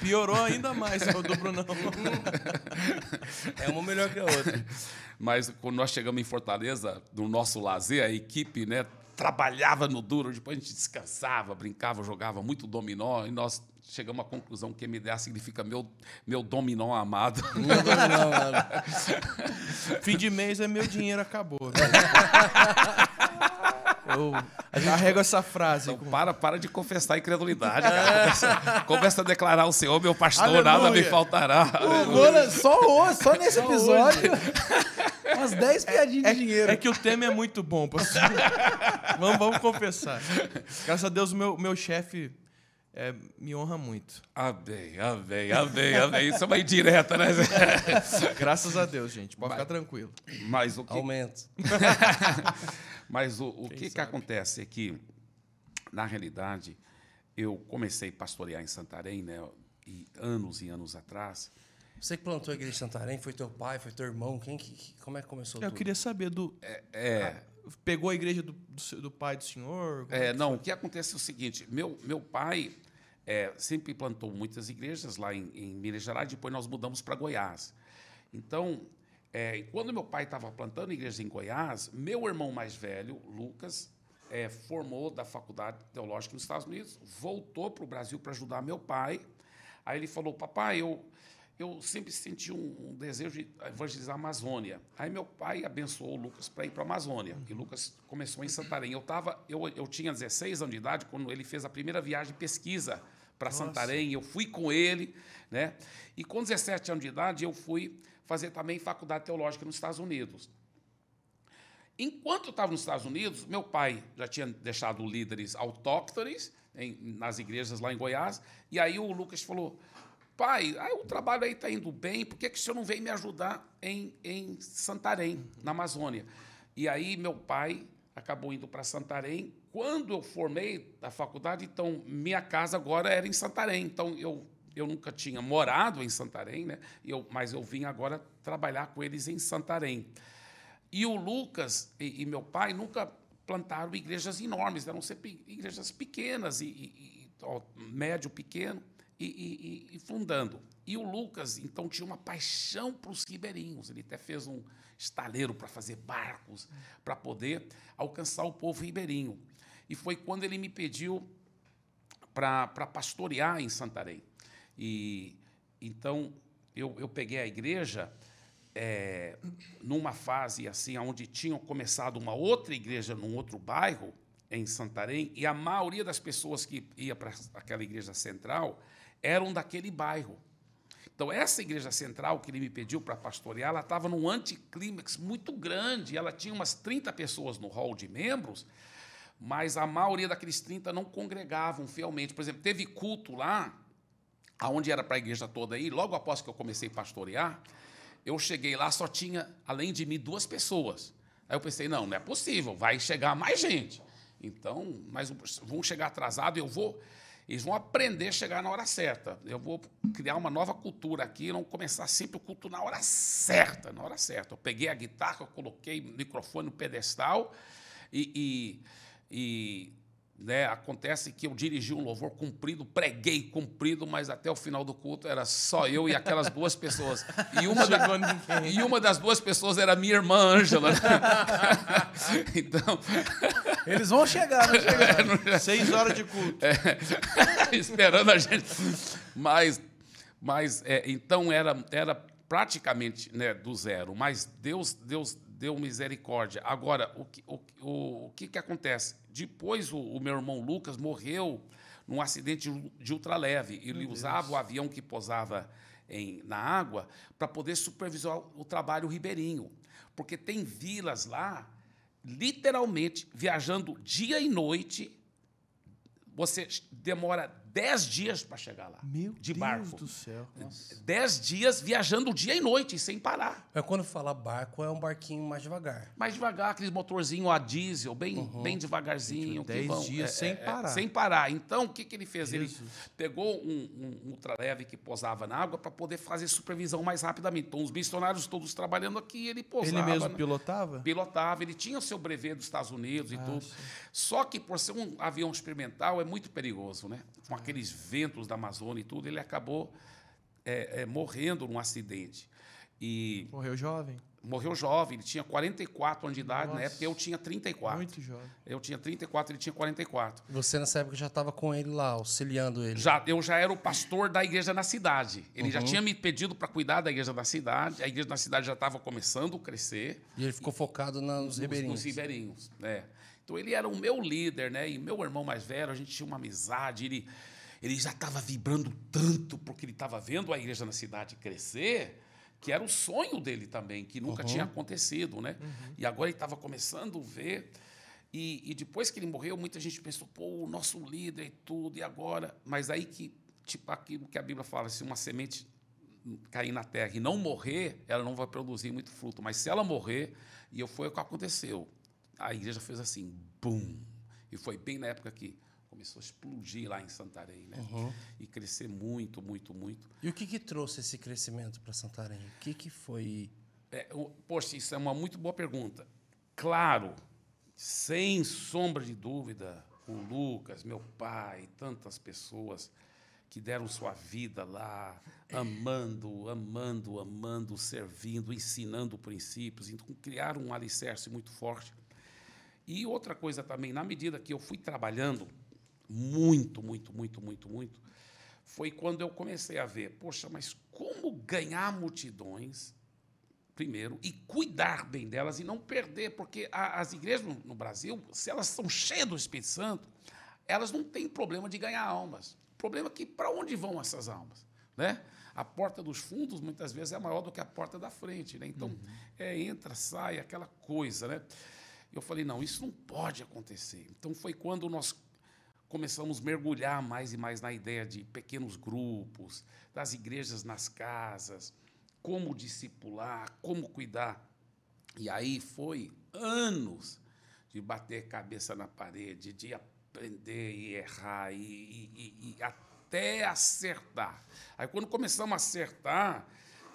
Piorou ainda mais o do Brunão. [LAUGHS] É uma melhor que a outra. Mas quando nós chegamos em Fortaleza, no nosso lazer, a equipe né, trabalhava no duro, depois a gente descansava, brincava, jogava muito dominó, e nós chegamos à conclusão que MDA significa meu, meu dominó amado. Não, não, mano. Fim de mês é meu dinheiro acabou. né? [LAUGHS] Eu carrego essa frase. Então, com- para, para de confessar a incredulidade, cara. Começa, começa a declarar o Senhor, meu pastor, nada Aleluia. me faltará. Agora, só hoje, só nesse episódio, [LAUGHS] umas 10 piadinhas É, de dinheiro. é que o tema é muito bom, pastor. [LAUGHS] vamos, vamos confessar. Graças a Deus, o meu, meu chefe é, me honra muito. Amém, amém, amém, amém. Isso é uma indireta, né? Graças a Deus, gente. Pode ficar tranquilo. Mas o que, Aumento. [LAUGHS] Mas o, o que, que acontece é que, na realidade, eu comecei a pastorear em Santarém, né? E anos e anos atrás. Você que plantou a igreja de Santarém, foi teu pai, foi teu irmão? Quem que, que- como é que começou Eu tudo? queria saber do. É, Pegou a igreja do, do, do pai do senhor? É, que não, foi? o que acontece é o seguinte: meu, meu pai é, sempre plantou muitas igrejas lá em, em Minas Gerais, depois nós mudamos para Goiás. Então, é, quando meu pai estava plantando igreja em Goiás, meu irmão mais velho, Lucas, é, formou da faculdade teológica nos Estados Unidos, voltou para o Brasil para ajudar meu pai. Aí ele falou: Papai, eu, eu sempre senti um, um, desejo de evangelizar a Amazônia. Aí meu pai abençoou o Lucas para ir para a Amazônia. E Lucas começou em Santarém. Eu, tava, eu, eu tinha 16 anos de idade quando ele fez a primeira viagem de pesquisa para Santarém. Eu fui com ele. Né? E com 17 anos de idade, eu fui fazer também faculdade teológica nos Estados Unidos. Enquanto eu estava nos Estados Unidos, meu pai já tinha deixado líderes autóctones em, nas igrejas lá em Goiás, e aí o Lucas falou: pai, aí o trabalho aí está indo bem, por que, que o senhor não vem me ajudar em, em Santarém, na Amazônia? E aí meu pai acabou indo para Santarém. Quando eu formei a faculdade, então minha casa agora era em Santarém. Então eu, eu nunca tinha morado em Santarém, né? Eu, mas eu vim agora trabalhar com eles em Santarém. E o Lucas e, e meu pai nunca plantaram igrejas enormes, eram sempre igrejas pequenas e, e, ó, médio pequeno e, e, fundando. E o Lucas, então, tinha uma paixão para os ribeirinhos. Ele até fez um estaleiro para fazer barcos, para poder alcançar o povo ribeirinho. E foi quando ele me pediu para pastorear em Santarém. E então eu, eu peguei a igreja é, numa fase assim, onde tinham começado uma outra igreja num outro bairro em Santarém, e a maioria das pessoas que ia para aquela igreja central eram daquele bairro. Então, essa igreja central que ele me pediu para pastorear, ela estava num anticlímax muito grande, ela tinha umas 30 pessoas no hall de membros, mas a maioria daqueles 30 não congregavam fielmente. Por exemplo, teve culto lá, aonde era para a igreja toda aí, logo após que eu comecei a pastorear, eu cheguei lá, só tinha, além de mim, duas pessoas. Aí eu pensei, não, não é possível, vai chegar mais gente. Então, mas vão chegar atrasado, eu vou eles vão aprender a chegar na hora certa. Eu vou criar uma nova cultura aqui, não começar sempre o culto na hora certa, na hora certa. Eu peguei a guitarra, eu coloquei o microfone no pedestal e, e, e né, acontece que eu dirigi um louvor comprido, preguei comprido, mas até o final do culto era só eu e aquelas duas pessoas. E uma, da, e uma das duas pessoas era minha irmã Ângela. [LAUGHS] então. Eles vão chegar, vão [LAUGHS] chegar. Seis horas de culto. É, [LAUGHS] esperando a gente. Mas, mas é, então era, era praticamente né, do zero. Mas Deus, Deus deu misericórdia. Agora, o que, o, o, o que, que acontece? Depois, o, o, meu irmão Lucas morreu num acidente de ultraleve. Ele meu usava Deus. o avião que pousava em, na água para poder supervisionar o trabalho ribeirinho. Porque tem vilas lá, literalmente, viajando dia e noite. Você demora dez dias para chegar lá. Meu de Deus barco. do céu. Nossa. Dez dias viajando dia e noite, sem parar. Mas quando fala barco, é um barquinho mais devagar. Mais devagar, aqueles motorzinho a diesel, bem, uhum. bem devagarzinho. Dez vão, dias é, sem é, é parar. sem parar. Então, o que, que ele fez? Jesus. Ele pegou um, um ultraleve que posava na água para poder fazer supervisão mais rapidamente. Então, os missionários todos trabalhando aqui, ele posava. Ele mesmo pilotava? Pilotava. Ele tinha o seu brevet dos Estados Unidos e ah, tudo. Sim. Só que, por ser um avião experimental, é muito perigoso, né? Com aqueles ventos da Amazônia e tudo, ele acabou é, é, morrendo num acidente. E morreu jovem? Morreu jovem, ele tinha 44 anos de idade, Nossa. na época eu tinha 34. Muito jovem. Eu tinha 34, ele tinha 44. Você nessa época já estava com ele lá, auxiliando ele? Já, eu já era o pastor da igreja na cidade. Ele uhum. já tinha me pedido para cuidar da igreja da cidade, a igreja da cidade já estava começando a crescer. E ele ficou focado nos ribeirinhos. Nos ribeirinhos, é. Então ele era o meu líder, né? E meu irmão mais velho, a gente tinha uma amizade, ele ele já estava vibrando tanto porque ele estava vendo a igreja na cidade crescer, que era o sonho dele também, que nunca uhum. tinha acontecido, né? Uhum. E agora ele estava começando a ver. E, e, depois que ele morreu, muita gente pensou, pô, o nosso líder e tudo, e agora? Mas aí que, tipo aquilo que a Bíblia fala, se uma semente cair na terra e não morrer, ela não vai produzir muito fruto. Mas se ela morrer, e foi o que aconteceu. A igreja fez assim, bum. E foi bem na época que começou a explodir lá em Santarém, né? Uhum. E crescer muito, muito, muito. E o que, que trouxe esse crescimento para Santarém? O que, que foi? É, poxa, isso é uma muito boa pergunta. Claro, sem sombra de dúvida, o Lucas, meu pai, tantas pessoas que deram sua vida lá, amando, amando, amando, servindo, ensinando princípios, então criaram um alicerce muito forte. E outra coisa também, na medida que eu fui trabalhando, muito, muito, muito, muito, muito, foi quando eu comecei a ver, poxa, mas como ganhar multidões, primeiro, e cuidar bem delas e não perder, porque a, as igrejas no, no, Brasil, se elas são cheias do Espírito Santo, elas não têm problema de ganhar almas. O problema é que para onde vão essas almas? Né? A porta dos fundos, muitas vezes, é maior do que a porta da frente. Né? Então, uhum. é, entra, sai, aquela coisa. Né? Eu falei, não, isso não pode acontecer. Então, foi quando nós começamos a mergulhar mais e mais na ideia de pequenos grupos, das igrejas nas casas, como discipular, como cuidar. E aí foi anos de bater cabeça na parede, de aprender e errar e, e, e até acertar. Aí quando começamos a acertar,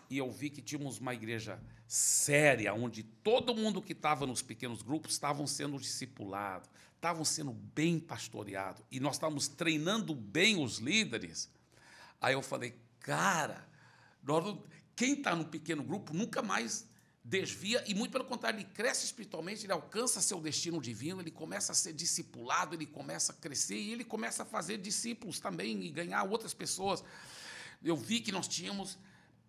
e eu vi que tínhamos uma igreja séria, onde todo mundo que estava nos pequenos grupos estavam sendo discipulado, estavam sendo bem pastoreados, e nós estávamos treinando bem os líderes. Aí eu falei, cara, quem está no pequeno grupo nunca mais desvia, e muito pelo contrário, ele cresce espiritualmente, ele alcança seu destino divino, ele começa a ser discipulado, ele começa a crescer e ele começa a fazer discípulos também e ganhar outras pessoas. Eu vi que nós tínhamos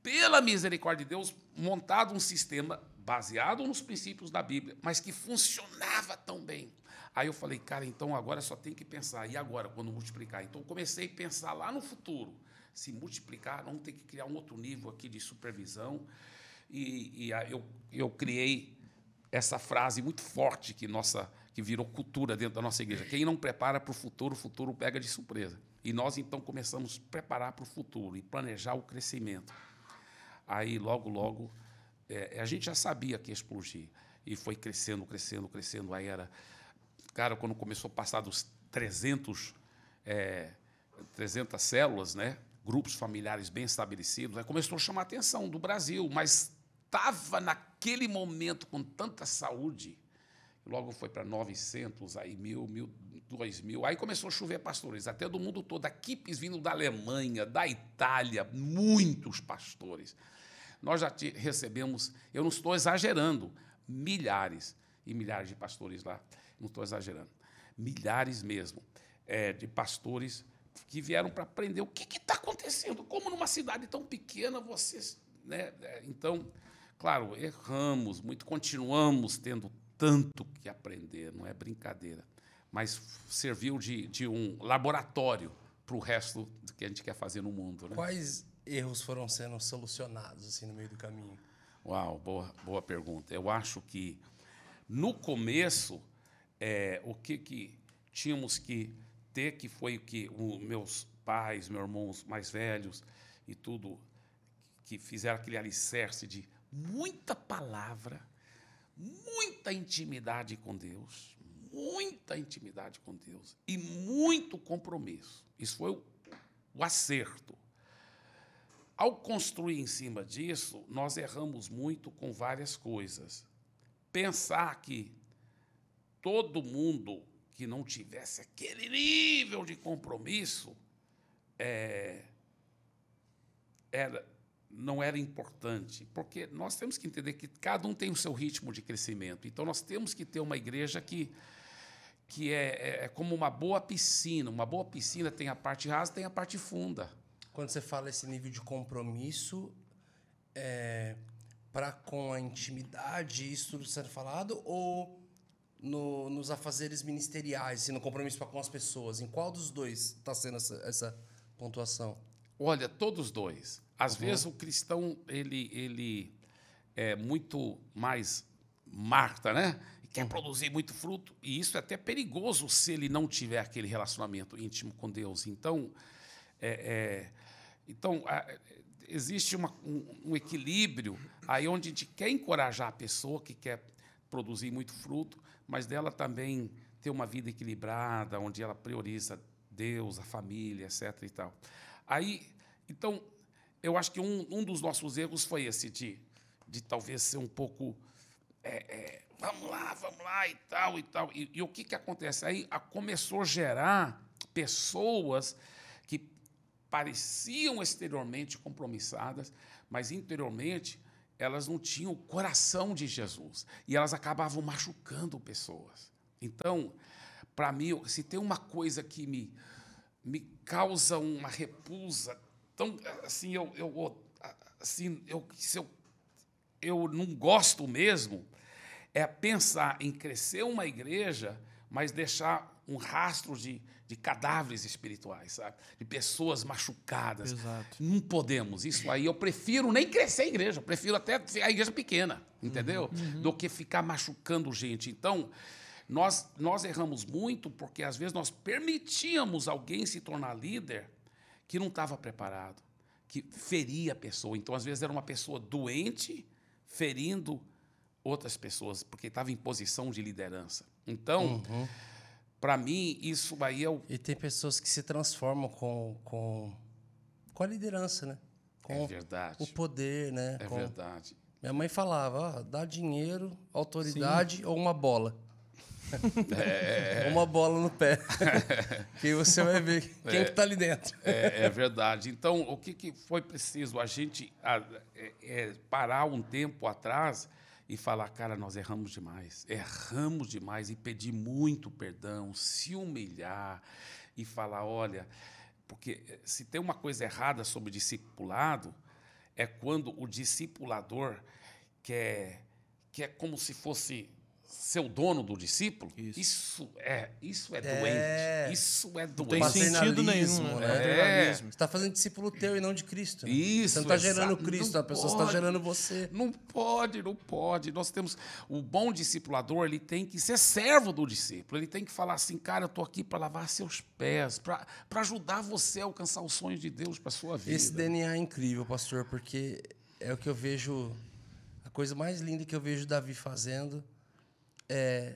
pela misericórdia de Deus, montado um sistema baseado nos princípios da Bíblia, mas que funcionava tão bem. Aí eu falei, cara, então agora só tem que pensar. E agora, quando multiplicar? Então comecei a pensar lá no futuro. Se multiplicar, vamos ter que criar um outro nível aqui de supervisão. E, e eu, eu criei essa frase muito forte que nossa que virou cultura dentro da nossa igreja. Quem não prepara para o futuro, o futuro pega de surpresa. E nós então começamos a preparar para o futuro e planejar o crescimento. Aí, logo, logo, é, a gente já sabia que ia explodir. E foi crescendo, crescendo, crescendo. Aí era. Cara, quando começou a passar dos 300, é, 300 células, né? grupos familiares bem estabelecidos, aí começou a chamar a atenção do Brasil, mas estava naquele momento com tanta saúde, logo foi para 900, aí mil, mil, dois mil, aí começou a chover pastores, até do mundo todo, equipes vindo da Alemanha, da Itália, muitos pastores. Nós já recebemos, eu não estou exagerando, milhares e milhares de pastores lá, não estou exagerando, milhares mesmo, é, de pastores que vieram para aprender o que está acontecendo, como numa cidade tão pequena vocês. Né? É, então, claro, erramos muito, continuamos tendo tanto que aprender, não é brincadeira, mas serviu de, de um laboratório para o resto do que a gente quer fazer no mundo. Né? Quais erros foram sendo solucionados assim no meio do caminho? Uau, boa, boa pergunta. Eu acho que no começo é, o que, que tínhamos que ter que foi o que os meus pais, meus irmãos mais velhos e tudo que fizeram aquele alicerce de muita palavra, muita intimidade com Deus, muita intimidade com Deus e muito compromisso. Isso foi o, o acerto. Ao construir em cima disso, nós erramos muito com várias coisas. Pensar que todo mundo que não tivesse aquele nível de compromisso é, era, não era importante, porque nós temos que entender que cada um tem o seu ritmo de crescimento. Então, nós temos que ter uma igreja que, que é, é, é como uma boa piscina. Uma boa piscina tem a parte rasa tem a parte funda. Quando você fala esse nível de compromisso, é, para com a intimidade, isso tudo sendo falado, ou no, nos afazeres ministeriais, assim, no compromisso com as pessoas? Em qual dos dois está sendo essa, essa, pontuação? Olha, todos dois. Às uhum. vezes o cristão ele, ele é muito mais Marta, né? Quer produzir muito fruto, e isso é até perigoso se ele não tiver aquele relacionamento íntimo com Deus. Então, é, é, então existe uma, um, um, equilíbrio aí onde a gente quer encorajar a pessoa que quer produzir muito fruto, mas dela também ter uma vida equilibrada, onde ela prioriza Deus, a família, etc. E tal. Aí, então, eu acho que um, um dos nossos erros foi esse de, de talvez ser um pouco é, é, vamos lá, vamos lá e tal e tal. E, e o que, que acontece? Aí a, começou a gerar pessoas que pareciam exteriormente compromissadas, mas interiormente elas não tinham o coração de Jesus e elas acabavam machucando pessoas. Então, para mim, se tem uma coisa que me me causa uma repulsa tão assim eu, eu assim eu se eu eu não gosto mesmo é pensar em crescer uma igreja, mas deixar um rastro de, de cadáveres espirituais, sabe? De pessoas machucadas. Exato. Não podemos. Isso aí eu prefiro nem crescer a igreja, eu prefiro até a igreja pequena, entendeu? Uhum. Do que ficar machucando gente. Então, nós, nós erramos muito porque às vezes nós permitíamos alguém se tornar líder que não estava preparado, que feria a pessoa. Então, às vezes, era uma pessoa doente, ferindo outras pessoas, porque estava em posição de liderança. Então, Uhum. Para mim, isso aí é o. E tem pessoas que se transformam com, com, com a liderança, né? Com É verdade. o poder, né? É Com- verdade. Minha mãe falava, ó, dá dinheiro, autoridade ou uma bola. [LAUGHS] É. uma bola no pé. [LAUGHS] que você vai ver quem que tá ali dentro. É, é verdade. Então, o que, que foi preciso? A gente a- é- é parar um tempo atrás e falar, cara, nós erramos demais. Erramos demais e pedir muito perdão, se humilhar e falar, olha, porque eh, se tem uma coisa errada sobre discipulado, é quando o discipulador quer, quer como se fosse ser o dono do discípulo. Isso. Isso, é, isso é, É. doente. Isso é doente. Tem sentido nenhum, né? né? Paternalismo. Você está fazendo discípulo teu e não de Cristo. né? Isso, Você não está gerando. Cristo, Não a pessoa está gerando você. Não pode, não pode. Nós temos o bom discipulador, ele tem que ser servo do discípulo. Ele tem que falar assim, cara, eu estou aqui para lavar seus pés, para ajudar você a alcançar os sonhos de Deus para sua vida. Esse DNA é incrível, pastor, porque é o que eu vejo. A coisa mais linda que eu vejo Davi fazendo é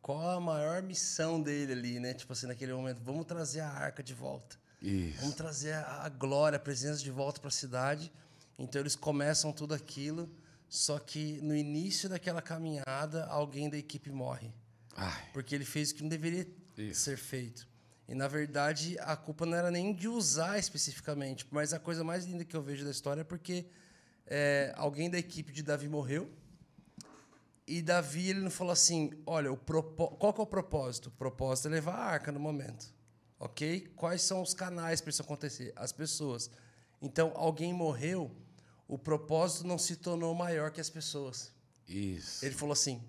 qual a maior missão dele ali, né? Tipo assim, naquele momento, vamos trazer a arca de volta. Isso. Vamos trazer a a glória, a presença de volta para a cidade. Então eles começam tudo aquilo, só que no início daquela caminhada, alguém da equipe morre. Ai, Porque ele fez o que não deveria Isso. ser feito. E, na verdade, a culpa não era nem de usar especificamente. Mas a coisa mais linda que eu vejo da história é porque é, alguém da equipe de Davi morreu. E Davi ele não falou assim: olha, o qual que é o propósito? O propósito é levar a arca no momento. Ok? Quais são os canais para isso acontecer? As pessoas. Então, alguém morreu, o propósito não se tornou maior que as pessoas. isso, Ele falou assim: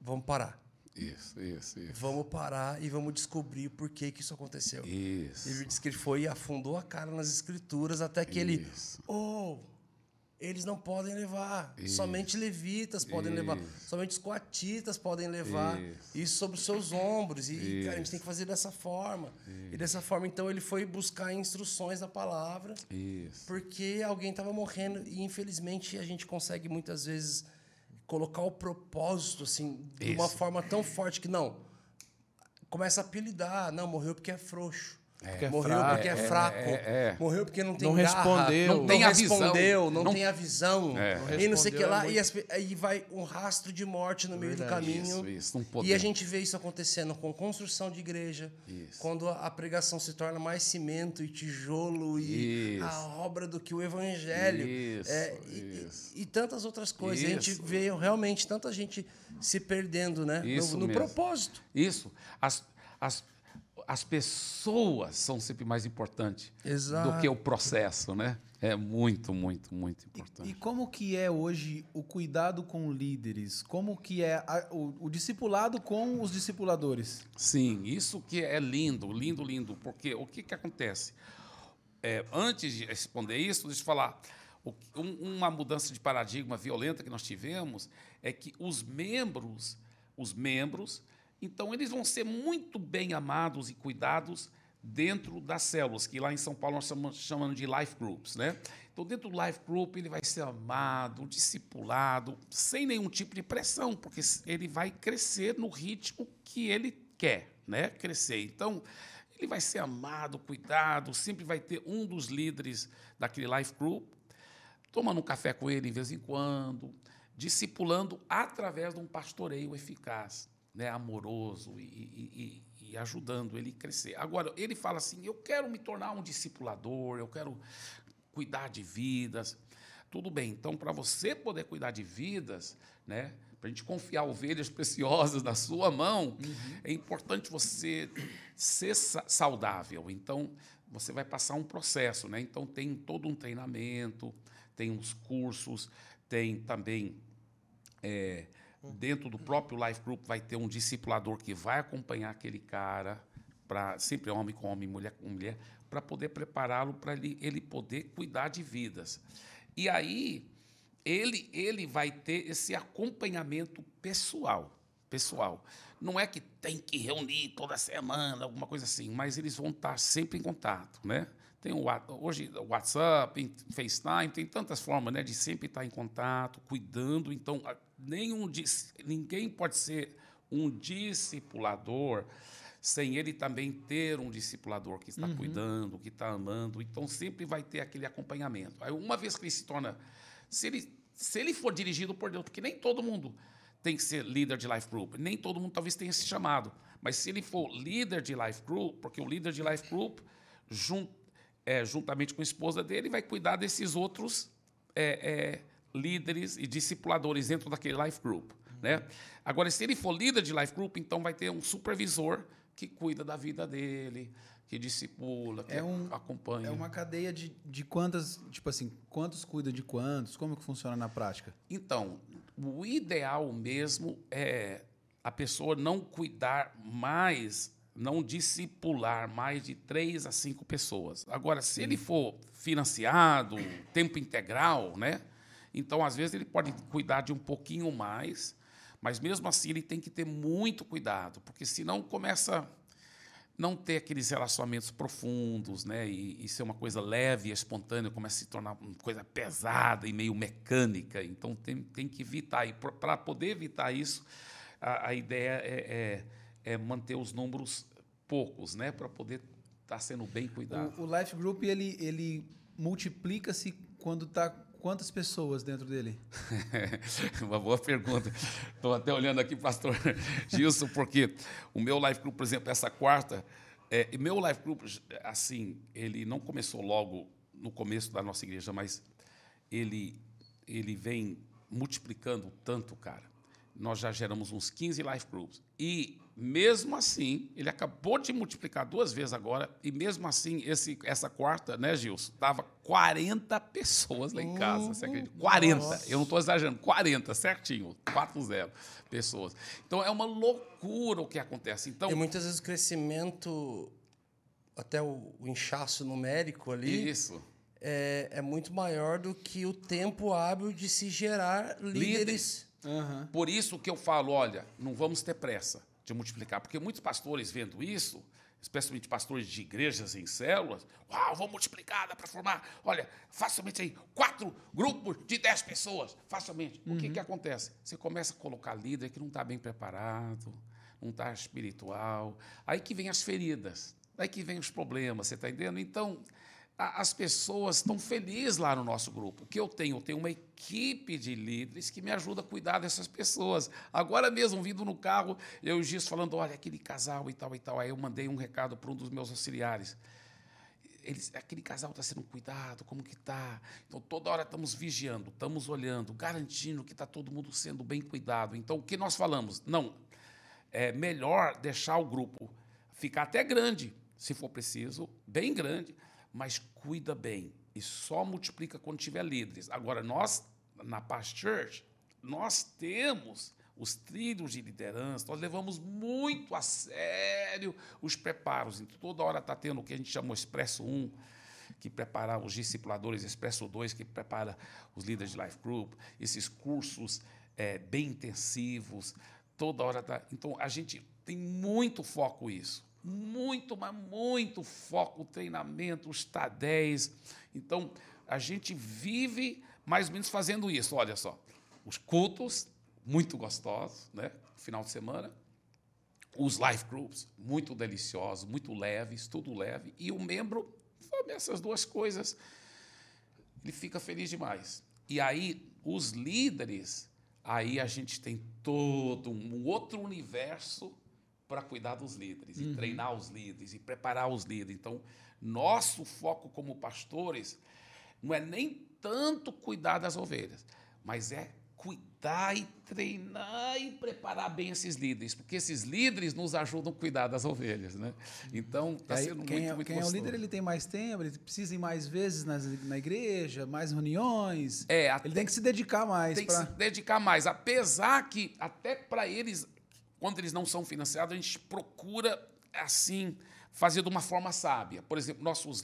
vamos parar. isso, isso, isso. Vamos parar e vamos descobrir por que, que isso aconteceu. Isso. Ele disse que ele foi e afundou a cara nas escrituras até que ele. Isso. Oh, eles não podem levar. Somente levitas podem levar. Somente os coatitas podem levar Isso. isso sobre os seus ombros. E, cara, a gente Isso. tem que fazer dessa forma. E dessa forma, então, ele foi buscar instruções da palavra. Isso. Porque alguém estava morrendo e infelizmente a gente consegue muitas vezes colocar o propósito assim de uma Isso. forma tão forte que não começa a apelidar, não morreu porque é frouxo. Porque é morreu fraco. porque é fraco. é, é. Morreu porque não tem Não garra, respondeu. não, Não tem tem a visão. respondeu, não, Não- tem a visão. É. E não sei o que Respondeu lá. é E as aí vai um rastro de morte no meio do Verdade. caminho. Isso, isso, não E a gente vê isso acontecendo com construção de igreja, Isso. quando a pregação se torna mais cimento e tijolo e a obra do que o evangelho. É, e, e- e tantas outras coisas. A gente vê realmente tanta gente se perdendo né? No, no propósito. Isso. As, as, as pessoas são sempre mais importantes Exato. do que o processo, né? É muito, muito, muito E importante. como que é hoje o cuidado com líderes? Como que é a- o, o discipulado com os discipuladores? Sim, isso que é lindo, lindo, lindo. Porque o que, que acontece? É, antes de responder isso, deixa eu falar. O um- uma mudança de paradigma violenta que nós tivemos é que os membros, os membros, então eles vão ser muito bem amados e cuidados dentro das células, que lá em São Paulo nós chamamos, chamando de life groups, né? Então dentro do life group ele vai ser amado, discipulado, sem nenhum tipo de pressão, porque ele vai crescer no ritmo que ele quer, né? Crescer. Então ele vai ser amado, cuidado, sempre vai ter um dos líderes daquele life group tomando um café com ele de vez em quando, discipulando através de um pastoreio eficaz, né, amoroso e, e- e- ajudando ele a crescer. Agora, ele fala assim: eu quero me tornar um discipulador, eu quero cuidar de vidas. Tudo bem. Então, para você poder cuidar de vidas, né? Para a gente confiar ovelhas [LAUGHS] preciosas na sua mão, uhum. é importante você ser saudável. Então, você vai passar um processo, né? Então, tem todo um treinamento, tem uns cursos, tem também é, dentro do próprio Life Group vai ter um discipulador que vai acompanhar aquele cara, para sempre homem com homem, mulher com mulher, para poder prepará-lo para ele, ele poder cuidar de vidas. E aí ele, ele vai ter esse acompanhamento pessoal. Pessoal. Não é que tem que reunir toda semana, alguma coisa assim, mas eles vão estar sempre em contato, né? Tem o, hoje o WhatsApp, FaceTime, tem tantas formas né, de sempre estar em contato, cuidando. Então, nenhum, ninguém pode ser um discipulador sem ele também ter um discipulador que está uhum. cuidando, que está amando. Então, sempre vai ter aquele acompanhamento. Aí, uma vez que ele se torna. Se ele, se ele for dirigido por Deus, porque nem todo mundo tem que ser líder de life group, nem todo mundo talvez tenha esse chamado. Mas se ele for líder de life group, porque o líder de life group, é, juntamente com a esposa dele, vai cuidar desses outros é, é, líderes e discipuladores dentro daquele life group. Né? Agora, se ele for líder de life group, então vai ter um supervisor que cuida da vida dele, que discipula, que é um, acompanha. É uma cadeia de, de quantas, tipo assim, quantos cuida de quantos? Como que funciona na prática? Então, o ideal mesmo é a pessoa não cuidar mais não discipular mais de três a cinco pessoas. Agora, se ele for financiado, tempo integral, né? Então, às vezes, ele pode cuidar de um pouquinho mais, mas mesmo assim ele tem que ter muito cuidado, porque senão começa não ter aqueles relacionamentos profundos, né? E, e ser uma coisa leve espontânea, começa a se tornar uma coisa pesada e meio mecânica. Então tem, tem que evitar. E para poder evitar isso, a, a ideia é, é, é manter os números poucos, né, para poder estar tá sendo bem cuidado. O, o Life Group ele, ele multiplica-se quando está quantas pessoas dentro dele? [LAUGHS] Uma boa pergunta. Estou até olhando aqui, pastor [LAUGHS] Gilson, porque o meu Life Group, por exemplo, essa quarta, é, meu Life Group, assim, ele não começou logo no começo da nossa igreja, mas ele, ele vem multiplicando tanto, cara. Nós já geramos uns 15 Life Groups. E mesmo assim, ele acabou de multiplicar duas vezes agora, e mesmo assim, esse, essa quarta, né, Gilson, dava 40 pessoas lá em casa. Você acredita? 40. Nossa. Eu não estou exagerando, 40, certinho, 4-0 pessoas. Então é uma loucura o que acontece. Então, e muitas vezes o crescimento, até o, o inchaço numérico ali. Isso. É, é, muito maior do que o tempo hábil de se gerar líderes. Uhum. Por isso que eu falo, olha, não vamos ter pressa de multiplicar. Porque muitos pastores vendo isso, especialmente pastores de igrejas em células, uau, vou multiplicar, dá para formar, olha, facilmente aí, quatro grupos de dez pessoas, facilmente. Uhum. O que, uhum. que acontece? Você começa a colocar líder que não está bem preparado, não está espiritual, aí que vem as feridas, aí que vem os problemas, você está entendendo? Então, as pessoas estão felizes lá no nosso grupo. O que eu tenho? Eu tenho uma equipe de líderes que me ajuda a cuidar dessas pessoas. Agora mesmo, vindo no carro, eu e o Gis falando, olha, aquele casal e tal e tal. Aí eu mandei um recado para um dos meus auxiliares. Eles, aquele casal está sendo cuidado, como que está? Então, toda hora estamos vigiando, estamos olhando, garantindo que está todo mundo sendo bem cuidado. Então, o que nós falamos? Não, é melhor deixar o grupo ficar até grande, se for preciso, bem grande, mas cuida bem e só multiplica quando tiver líderes. Agora, nós, na Past Church, nós temos os trilhos de liderança, nós levamos muito a sério os preparos. Então, toda hora está tendo o que a gente chama o Expresso 1, que prepara os discipuladores, Expresso 2, que prepara os líderes de Life Group, esses cursos é, bem intensivos, toda hora está. Então, a gente tem muito foco nisso muito, mas muito foco, treinamento, os TADES. Então, a gente vive mais ou menos fazendo isso. Olha só, os cultos, muito gostosos, né? Final de semana. Os life groups, muito deliciosos, muito leves, tudo leve. E o membro, essas duas coisas, ele fica feliz demais. E aí, os líderes, aí a gente tem todo um outro universo para cuidar dos líderes uhum. e treinar os líderes e preparar os líderes. Então, nosso foco como pastores não é nem tanto cuidar das ovelhas, mas é cuidar e treinar e preparar bem esses líderes, porque esses líderes nos ajudam a cuidar das ovelhas, né? Então, está sendo quem muito, é, muito quem é o gostoso. líder, ele tem mais tempo, ele precisa ir mais vezes nas, na igreja, mais reuniões. É, até- ele tem que se dedicar mais. tem que pra- se dedicar mais. Apesar que, até para eles, quando eles não são financiados, a gente procura, assim, fazer de uma forma sábia. Por exemplo, nossos,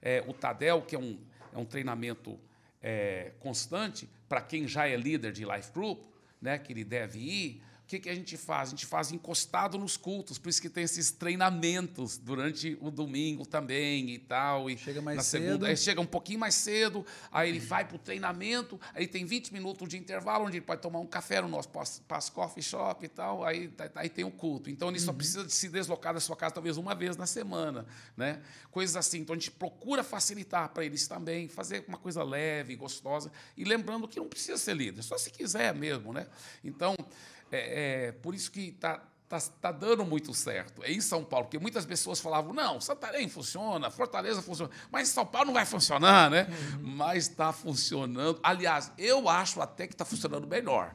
é, o Tadel, que é um, é um treinamento é, constante, para quem já é líder de Life Group, né, que ele deve ir, o que, que a gente faz? A gente faz encostado nos cultos, por isso que tem esses treinamentos durante o domingo também e tal. E Chega mais na cedo. segunda, aí chega um pouquinho mais cedo, aí ele vai para o treinamento, aí tem 20 minutos de intervalo, onde ele pode tomar um café no nosso Pass Coffee Shop e tal, aí, tá- aí tem o culto. Então ele só precisa de se deslocar da sua casa talvez uma vez na semana, né? Coisas assim. Então a gente procura facilitar para eles também, fazer uma coisa leve, gostosa, e lembrando que não precisa ser líder, só se quiser mesmo, né? Então, é, é por isso que está tá, tá dando muito certo. É em São Paulo, porque muitas pessoas falavam, não, Santarém funciona, Fortaleza funciona, mas São Paulo não vai funcionar, né? Mas está funcionando. Aliás, eu acho até que está funcionando melhor,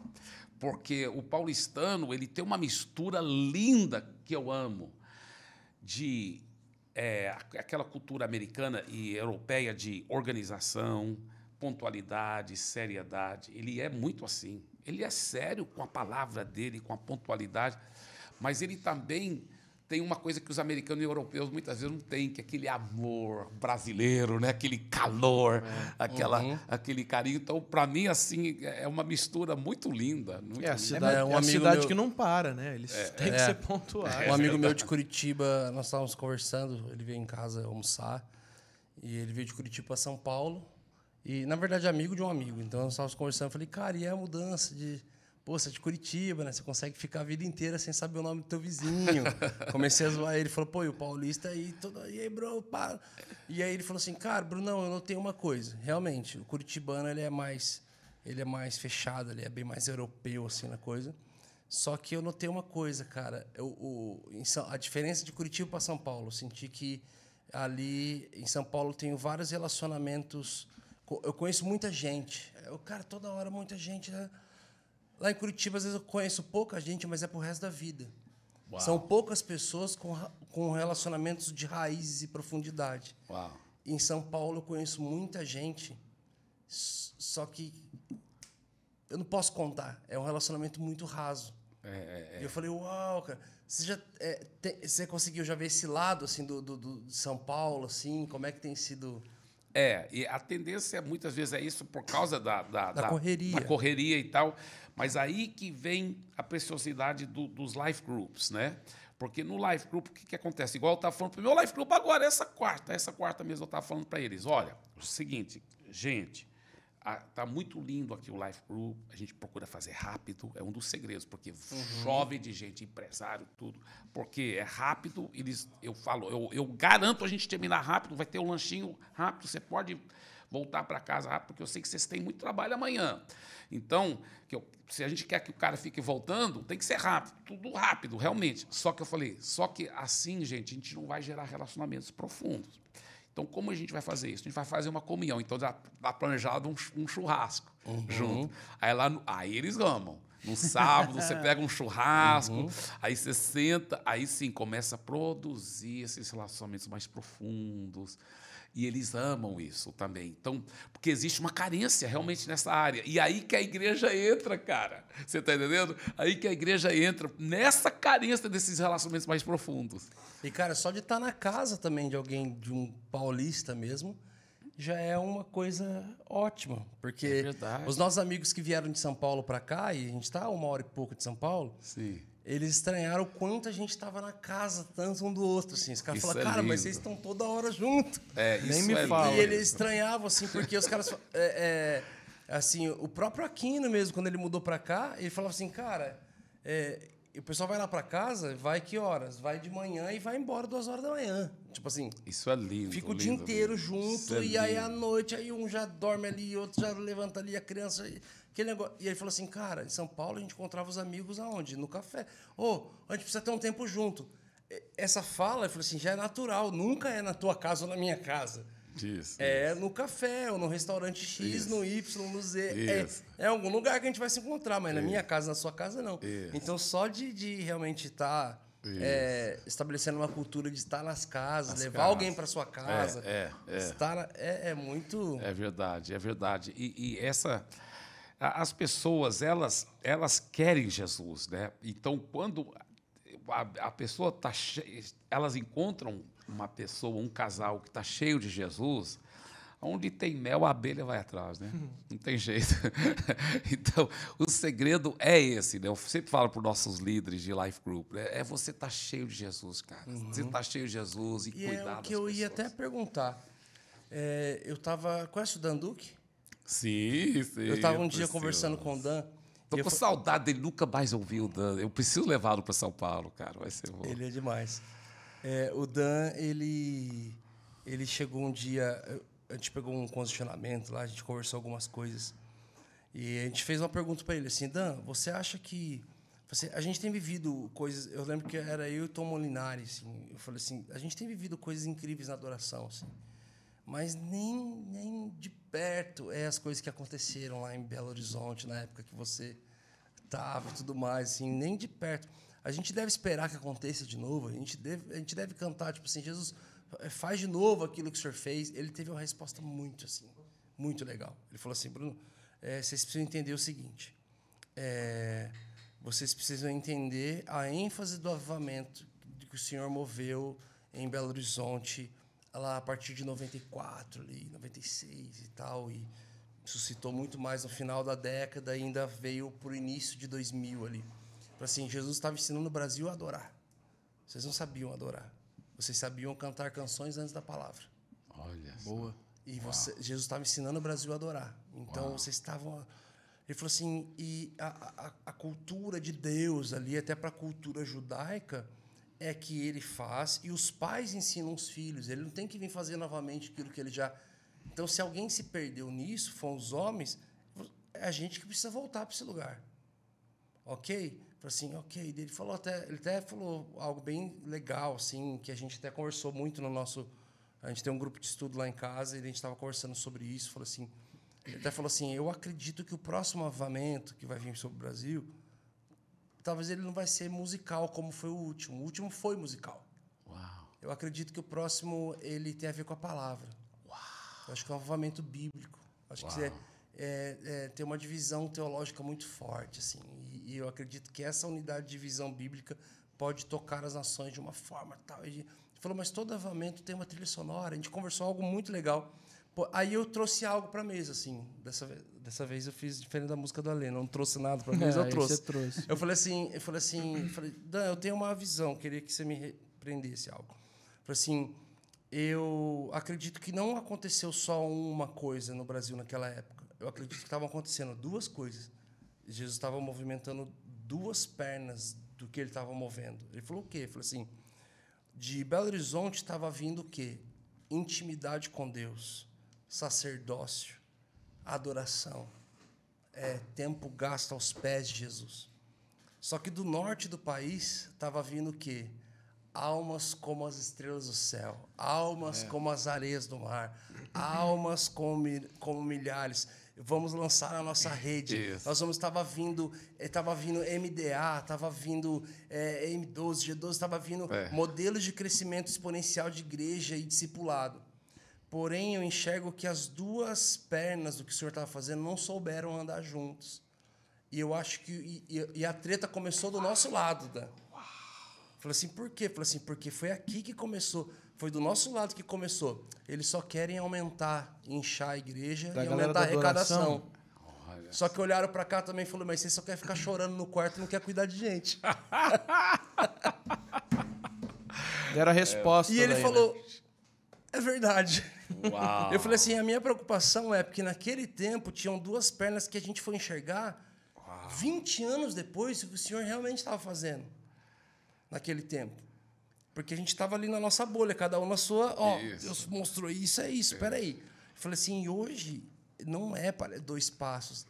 porque o paulistano ele tem uma mistura linda que eu amo de é, aquela cultura americana e europeia de organização, pontualidade, seriedade. Ele é muito assim. Ele é sério com a palavra dele, com a pontualidade, mas ele também tem uma coisa que os americanos e europeus muitas vezes não têm, que é aquele amor brasileiro, né? aquele calor, aquela, aquele carinho. Então, para mim, assim, é uma mistura muito linda. Muito É a linda. cidade, É, um é a amigo cidade meu- que não para, né? Eles têm que É. ser pontuais. Um amigo meu de Curitiba, nós estávamos conversando, ele veio em casa almoçar, e ele veio de Curitiba para São Paulo, e na verdade é amigo de um amigo, então nós estávamos conversando, eu falei, cara, e a mudança de... Pô, você é de Curitiba, né? Você consegue ficar a vida inteira sem saber o nome do teu vizinho. [LAUGHS] Comecei a zoar ele, falou, pô, e o paulista aí, todo... e aí, bro, para. E aí ele falou assim, cara, Brunão, eu notei uma coisa. Realmente, o curitibano, ele é mais... Ele é mais fechado, ele é bem mais europeu, assim, na coisa. Só que eu notei uma coisa, cara. Eu, o, São- a diferença de Curitiba para São Paulo. Eu senti que ali em São Paulo tenho vários relacionamentos. Eu conheço muita gente. Eu, cara, toda hora muita gente. né? Lá em Curitiba, às vezes eu conheço pouca gente, mas é pro resto da vida. São poucas pessoas com, com relacionamentos de raízes e profundidade. Uau. Em São Paulo eu conheço muita gente, só que eu não posso contar. É um relacionamento muito raso. E eu falei, uau, cara. Você já é, tem- você conseguiu já ver esse lado assim do, do, do- São Paulo, assim? Como é que tem sido? É, e a tendência muitas vezes é isso por causa da, da, Da correria. da correria e tal. Mas aí que vem a preciosidade do- dos life groups, né? Porque no life group, o que, que acontece? Igual eu estava falando para o meu life group agora, essa quarta, essa quarta mesmo eu estava falando para eles. Olha, o seguinte, gente, a- tá muito lindo aqui o life group, a gente procura fazer rápido, é um dos segredos, porque chove de gente, empresário, tudo. Porque é rápido, eles, eu falo, eu, eu garanto a gente terminar rápido, vai ter um lanchinho rápido, você pode voltar para casa rápido, porque eu sei que vocês têm muito trabalho amanhã. Então, que eu- se a gente quer que o cara fique voltando, tem que ser rápido, tudo rápido, realmente. Só que eu falei, só que assim, gente, a gente não vai gerar relacionamentos profundos. Então, como a gente vai fazer isso? A gente vai fazer uma comunhão. Então, já está planejado um, um churrasco junto. Aí, lá no- aí eles amam. No sábado, você [LAUGHS] pega um churrasco, aí você senta, aí sim começa a produzir esses relacionamentos mais profundos. E eles amam isso também. Então, porque existe uma carência realmente nessa área. E aí que a igreja entra, cara. Você está entendendo? Aí que a igreja entra nessa carência desses relacionamentos mais profundos. E cara, só de estar na casa também de alguém de um paulista mesmo, já é uma coisa ótima, porque É os nossos amigos que vieram de São Paulo para cá e a gente está uma hora e pouco de São Paulo, Sim. Eles estranharam o quanto a gente estava na casa tanto um do outro, assim. Os caras falaram, é cara, mas vocês estão toda hora junto. É, Nem isso me é fala. E eles estranhavam, assim, porque os caras. é, é, assim, o próprio Aquino mesmo, quando ele mudou pra cá, ele falava assim, cara, é, o pessoal vai lá pra casa, vai que horas? Vai de manhã e vai embora duas horas da manhã. Tipo assim, Isso é lindo. fica o lindo, dia inteiro lindo. junto, Isso é e aí à noite, aí um já dorme ali, outro já levanta ali, a criança. Aquele negócio. E ele falou assim, cara, em São Paulo a gente encontrava os amigos aonde? No café. Ô, a gente precisa ter um tempo junto. Essa fala, eu falei assim, já é natural, nunca é na tua casa ou na minha casa. Isso. É no café, ou no restaurante X, no Y, no Z. É, Isso. é algum lugar que a gente vai se encontrar, mas na minha casa, na sua casa, não. Isso. Então, só de, de realmente estar estabelecendo uma cultura de estar nas casas, Nas levar casas. alguém para sua casa. É, é, é. Estar, na- é, é muito. É verdade, é verdade. E, e essa as pessoas elas elas querem Jesus, né? Então quando a, a pessoa tá cheia, elas encontram uma pessoa, um casal que está cheio de Jesus, onde tem mel a abelha vai atrás, né? Não tem jeito. [LAUGHS] então o segredo é esse, né? Eu sempre falo para os nossos líderes de life group, né? é você estar cheio de Jesus, cara. Você está cheio de Jesus e, E cuidar é o que eu ia até pessoas. perguntar. É, eu tava. Conhece o Dan Duque? Sim, sim. Eu estava um dia preciso. conversando com o Dan. Tô eu com fa- saudade dele, nunca mais ouvi o Dan. Eu preciso levá-lo para São Paulo, cara. Vai ser bom. Ele é demais. É, o Dan, ele, ele chegou um dia. eu- A gente pegou um condicionamento lá, a gente conversou algumas coisas. E a gente fez uma pergunta para ele assim: Dan, você acha que. Você, a gente tem vivido coisas. Eu lembro que era eu e o Tom Molinari. Assim, eu falei assim: a gente tem vivido coisas incríveis na adoração. Assim, mas nem, nem de perto é as coisas que aconteceram lá em Belo Horizonte, na época que você estava e tudo mais, assim, nem de perto. A gente deve esperar que aconteça de novo, a gente deve, a gente deve cantar, tipo assim, Jesus, eh, faz de novo aquilo que o Senhor fez. Ele teve uma resposta muito, assim, muito legal. Ele falou assim, Bruno, eh, vocês precisam entender o seguinte, eh, vocês precisam entender a ênfase do avivamento que o Senhor moveu em Belo Horizonte lá a partir de 94, ali, 96 e tal, e suscitou muito mais no final da década e ainda veio para o início de 2000 ali. Falei Assim, Jesus estava ensinando o Brasil a adorar. Vocês não sabiam adorar. Vocês sabiam cantar canções antes da palavra. Olha. só. Boa. E você, Jesus estava ensinando o Brasil a adorar. Então vocês estavam. Ele falou assim: e a, a, a cultura de Deus ali, até para a cultura judaica, é que ele faz e os pais ensinam os filhos. Ele não tem que vir fazer novamente aquilo que ele já. Então, se alguém se perdeu nisso, foram os homens, é a gente que precisa voltar para esse lugar. Ok? Falei assim, ok. Ele falou até, ele até falou algo bem legal, assim, que a gente até conversou muito no nosso. A gente tem um grupo de estudo lá em casa e a gente estava conversando sobre isso. Falou assim, ele até falou assim, eu acredito que o próximo avamento que vai vir sobre o Brasil, talvez ele não vai ser musical como foi o último. O último foi musical. Uau. Eu acredito que o próximo ele tem a ver com a palavra. Eu acho que é um avivamento bíblico. Acho que é, é, é, tem uma divisão teológica muito forte, assim. E, e eu acredito que essa unidade de visão bíblica pode tocar as nações de uma forma tal. E a gente falou, mas todo avivamento tem uma trilha sonora. A gente conversou algo muito legal. Aí eu trouxe algo para a mesa, assim. Dessa, dessa vez eu fiz diferente da música do Alê. Não trouxe nada para a [LAUGHS] mesa, É, eu trouxe. você trouxe. Eu falei assim, eu falei assim, eu falei, Dan, eu tenho uma visão, queria que você me repreendesse algo. Eu falei assim, eu acredito que não aconteceu só uma coisa no Brasil naquela época. Eu acredito que estavam acontecendo duas coisas. Jesus estava movimentando duas pernas do que ele estava movendo. Ele falou o quê? Ele falou assim, de Belo Horizonte estava vindo o quê? Intimidade com Deus, sacerdócio, adoração, é, tempo gasto aos pés de Jesus. Só que do norte do país estava vindo o quê? Almas como as estrelas do céu, almas como as areias do mar, almas como, como milhares. Vamos lançar a nossa rede. Isso. Nós vamos estava vindo, estava vindo MDA, estava vindo eh, M12, G12, estava vindo É. modelos de crescimento exponencial de igreja e discipulado. Porém, eu enxergo que as duas pernas do que o senhor estava fazendo não souberam andar juntos. E eu acho que. E, e- a treta começou do nosso lado, Dan. Falei assim, por quê? Falei assim, porque foi aqui que começou. Foi do nosso lado que começou. Eles só querem aumentar, inchar a igreja Da e aumentar a arrecadação. Só que olharam pra cá também e falaram, mas você só quer ficar chorando no quarto e não quer cuidar de gente. [LAUGHS] Deram a resposta. E ele daí, né? É verdade. Uau. Eu falei assim, a minha preocupação é porque naquele tempo tinham duas pernas que a gente foi enxergar 20 anos depois o que o senhor realmente estava fazendo naquele tempo. Porque a gente estava ali na nossa bolha, cada um na sua, ó, Isso. Deus mostrou isso, é isso, espera aí. Eu falei assim, hoje não é para dois passos,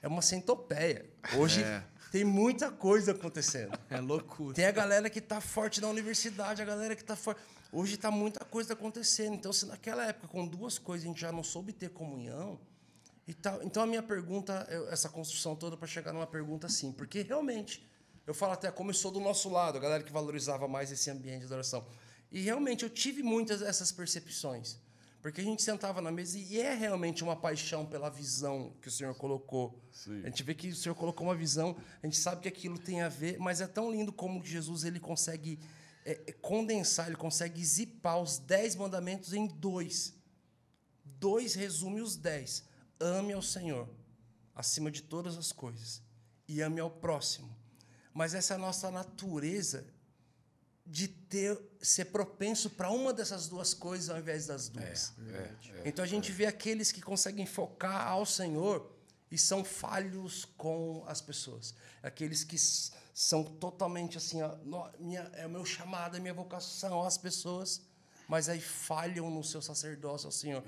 é uma centopeia. Hoje tem muita coisa acontecendo. [LAUGHS] É loucura. Tem a galera que tá forte na universidade, a galera que tá forte. Hoje está muita coisa acontecendo. Então, se naquela época, com duas coisas, a gente já não soube ter comunhão, e tal, então a minha pergunta, eu- essa construção toda para chegar numa pergunta assim, porque realmente, eu falo até começou do nosso lado, a galera que valorizava mais esse ambiente de adoração. E realmente eu tive muitas dessas percepções. Porque a gente sentava na mesa e é realmente uma paixão pela visão que o Senhor colocou. A gente vê que o Senhor colocou uma visão, a gente sabe que aquilo tem a ver, mas é tão lindo como Jesus ele consegue é, é, condensar, ele consegue zipar os dez mandamentos em dois. Dois resume os dez. Ame ao Senhor acima de todas as coisas e ame ao próximo. Mas essa é a nossa natureza de ter ser propenso para uma dessas duas coisas ao invés das duas. então a gente vê aqueles que conseguem focar ao Senhor e são falhos com as pessoas. Aqueles que são totalmente assim, ó, "No- minha, é o meu chamado, é minha vocação às pessoas, mas aí falham no seu sacerdócio ao Senhor.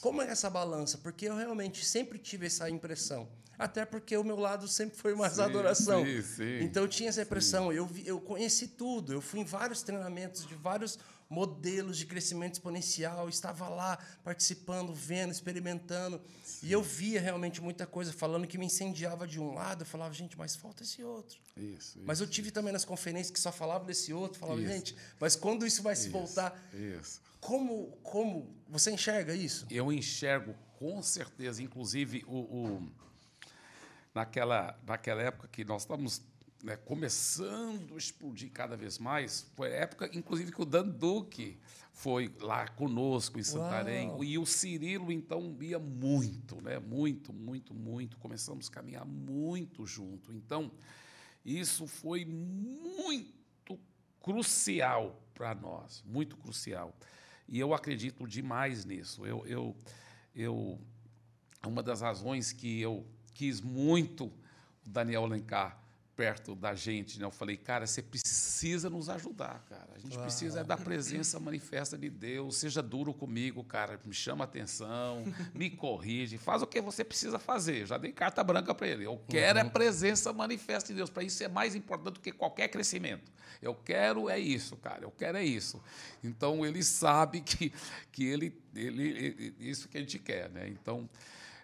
Como é essa balança? Porque eu realmente sempre tive essa impressão. Até porque o meu lado sempre foi mais Sim, adoração. sim, sim. Então eu tinha essa impressão. Eu, vi- eu conheci tudo. Eu fui em vários treinamentos de vários modelos de crescimento exponencial. Estava lá participando, vendo, experimentando. E eu via realmente muita coisa falando que me incendiava de um lado. Eu falava, gente, mas falta esse outro. Isso, Mas eu tive também nas conferências que só falava desse outro. Falava, Isso. gente, mas quando isso vai se voltar? Isso. Como, como você enxerga isso? Eu enxergo com certeza, inclusive o, o- naquela, naquela época que nós estamos né, começando a explodir cada vez mais, foi a época, inclusive, que o Dan Duque foi lá conosco em Santarém. Uau. E o Cirilo, então, ia muito, né? Muito, muito, muito. Começamos a caminhar muito junto. Então, isso foi muito crucial para nós, muito crucial. E eu acredito demais nisso. Eu, eu, eu, uma das razões que eu quis muito o Daniel Alencar perto da gente, né? Eu falei, cara, você precisa nos ajudar, cara. A gente precisa é da presença [CLEARS THROAT] manifesta de Deus. Seja duro comigo, cara. Me chama atenção, me corrige, faz o que você precisa fazer. Já dei carta branca para ele. Eu quero é a presença manifesta de Deus. Para isso é mais importante do que qualquer crescimento. Eu quero é isso, cara. Eu quero é isso. Então ele sabe que, que ele, ele, ele- isso que a gente quer, né? Então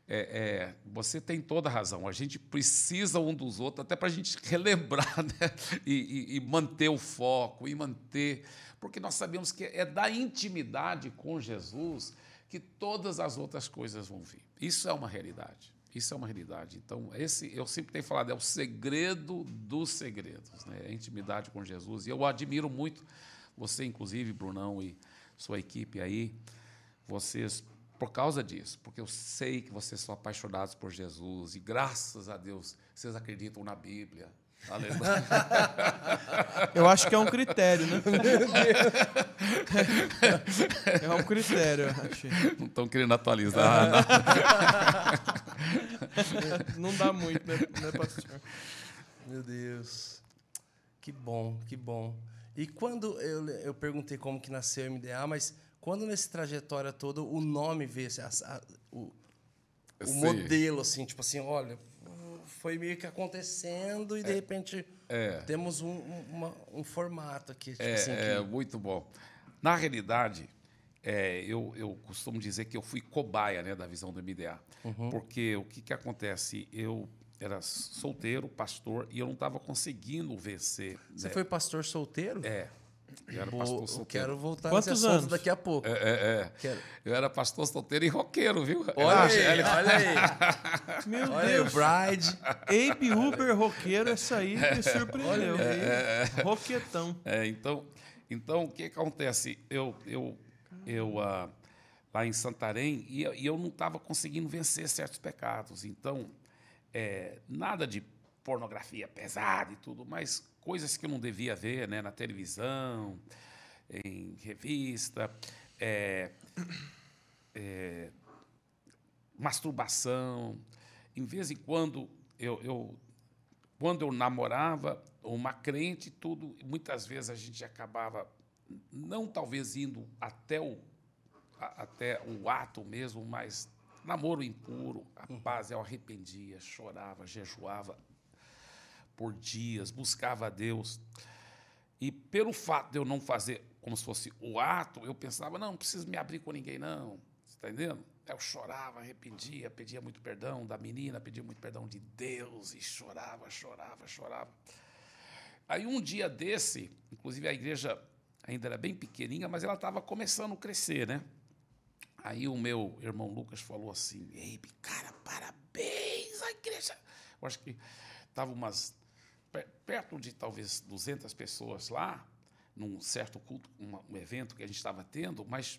é, é, você tem toda a razão. A gente precisa um dos outros, até para a gente relembrar [LAUGHS] né? e, e- e manter o foco, e manter. Porque nós sabemos que é da intimidade com Jesus que todas as outras coisas vão vir. Isso é uma realidade. Isso é uma realidade. Então, esse eu sempre tenho falado, é o segredo dos segredos, né? a intimidade com Jesus. E eu admiro muito você, inclusive, Brunão, e sua equipe aí, vocês por causa disso, porque eu sei que vocês são apaixonados por Jesus e graças a Deus vocês acreditam na Bíblia. Aleluia. [LAUGHS] Eu acho que é um critério, né? é um critério, eu acho. Não estão querendo atualizar. né? Não dá muito, né, né pastor? Meu Deus. Que bom, que bom. E quando eu, eu perguntei como que nasceu o MDA, mas quando nesse trajetória toda o nome veio, assim, a- a- o, o modelo, assim, tipo assim, olha, foi meio que acontecendo e de repente É. temos um, um- uma- um formato aqui, tipo É, assim, é, que- muito bom. Na realidade, é, eu, eu costumo dizer que eu fui cobaia né, da visão do MDA. Uhum. Porque o que, que acontece? Eu era solteiro, pastor, e eu não estava conseguindo vencer. Você né? foi pastor solteiro? É. Eu era Pô, pastor eu solteiro. quero voltar Quantos nesse assunto anos? daqui a pouco. É, é, é. Eu era pastor solteiro e roqueiro, viu? Olha aí, olha aí. [LAUGHS] Meu Olha aí, Deus. Bride. Abe Uber roqueiro, essa aí me surpreendeu. Roquetão. É, então, então, o que que acontece? Eu, eu, eu ah, lá em Santarém, e eu, e eu não estava conseguindo vencer certos pecados. Então, é, nada de pornografia pesada e tudo, mas coisas que eu não devia ver né, na televisão, em revista, é, é, masturbação. Em vez em quando eu, eu quando eu namorava uma crente, tudo, muitas vezes a gente acabava não talvez indo até o a- até o ato mesmo, mas namoro impuro, rapaz, eu arrependia, chorava, jejuava por dias, buscava a Deus. E pelo fato de eu não fazer como se fosse o ato, eu pensava, não, não preciso me abrir com ninguém, não. Você está entendendo? Eu chorava, arrependia, pedia muito perdão da menina, pedia muito perdão de Deus, e chorava, chorava, chorava. Aí um dia desse, inclusive a igreja ainda era bem pequenininha, mas ela estava começando a crescer, né? Aí o meu irmão Lucas falou assim: Ei, cara, parabéns, a igreja. Eu acho que estava umas perto de talvez 200 pessoas lá, num certo culto, uma, um evento que a gente estava tendo, mas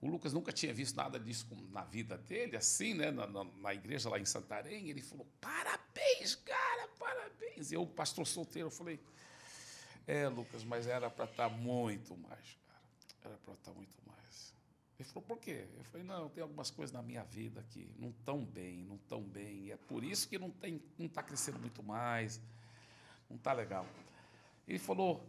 o Lucas nunca tinha visto nada disso na vida dele, assim, né, na, na, na igreja lá em Santarém. Ele falou: Parabéns, cara, parabéns. Eu, pastor solteiro, falei: É, Lucas, mas era para estar tá muito mais, cara. Era para estar tá muito mais. Ele falou: Por quê? Eu falei: Não, tem algumas coisas na minha vida que não estão bem, não estão bem. E é por isso que não está crescendo muito mais não está legal. Ele falou,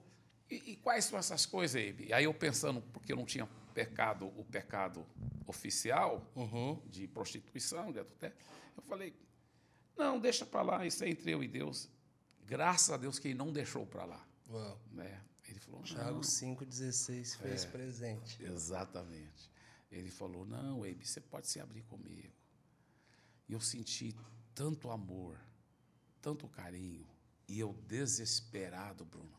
e, e, quais são essas coisas, aí? Aí eu pensando, porque eu não tinha pecado, o pecado oficial uhum. de prostituição, de adultério, eu falei, não, deixa para lá, isso é entre eu e Deus. Graças a Deus que ele não deixou para lá. Uau. Né? Ele falou, Tiago 5,16 fez é, presente. Exatamente. Ele falou, não, Eibe, você pode se abrir comigo. E eu senti tanto amor, tanto carinho, e eu desesperado, Bruno,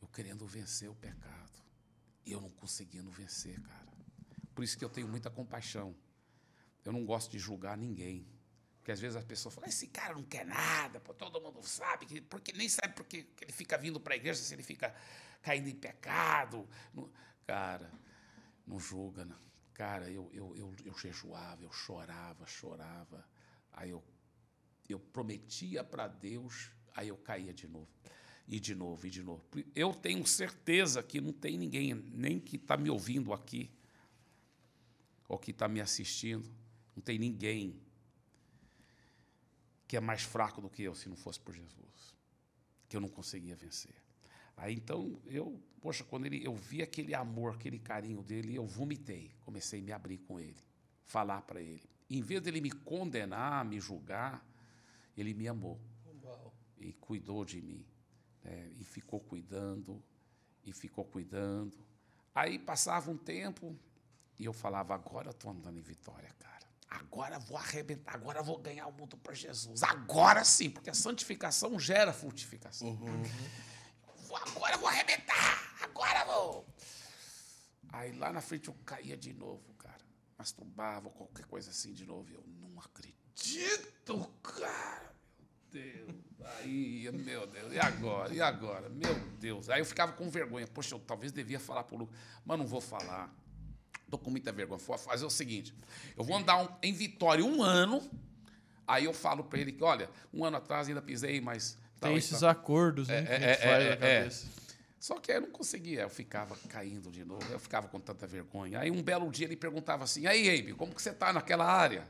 eu querendo vencer o pecado. E eu não conseguindo vencer, cara. Por isso que eu tenho muita compaixão. Eu não gosto de julgar ninguém. Porque às vezes as pessoas falam, esse cara não quer nada, pô, todo mundo sabe, que, porque nem sabe porque que ele fica vindo para a igreja, se ele fica caindo em pecado. Não, cara, não julga. Não. Cara, eu, eu, eu, eu jejuava, eu chorava, chorava. Aí eu, eu prometia para Deus Aí eu caía de novo. E de novo, e de novo. Eu tenho certeza que não tem ninguém, nem que está me ouvindo aqui, ou que está me assistindo, não tem ninguém que é mais fraco do que eu se não fosse por Jesus, que eu não conseguia vencer. Aí então eu, poxa, quando ele, eu vi aquele amor, aquele carinho dele, eu vomitei, comecei a me abrir com ele, falar para ele. Em vez dele me condenar, me julgar, ele me amou e cuidou de mim. Né? E ficou cuidando, e ficou cuidando. Aí passava um tempo e eu falava: agora eu estou andando em vitória, cara. Agora vou arrebentar, agora vou ganhar o mundo para Jesus. Agora sim, porque a santificação gera frutificação. Uhum. Vou, agora vou arrebentar, agora vou. Aí lá na frente eu caía de novo, cara. Masturbava, qualquer coisa assim de novo. Eu não acredito, cara. Deus. Aí, meu Deus, e agora? E agora? Meu Deus. Aí eu ficava com vergonha. Poxa, eu talvez devia falar para o Lucas, mas não vou falar. Estou com muita vergonha. Vou fazer o seguinte: eu vou andar um, em Vitória um ano, aí eu falo para ele que, olha, um ano atrás ainda pisei, mas. Tem esses acordos, né? É, é, é, é, Só que eu não conseguia, eu ficava caindo de novo, eu ficava com tanta vergonha. Aí um belo dia ele perguntava assim: aí, Abe, como que você está naquela área?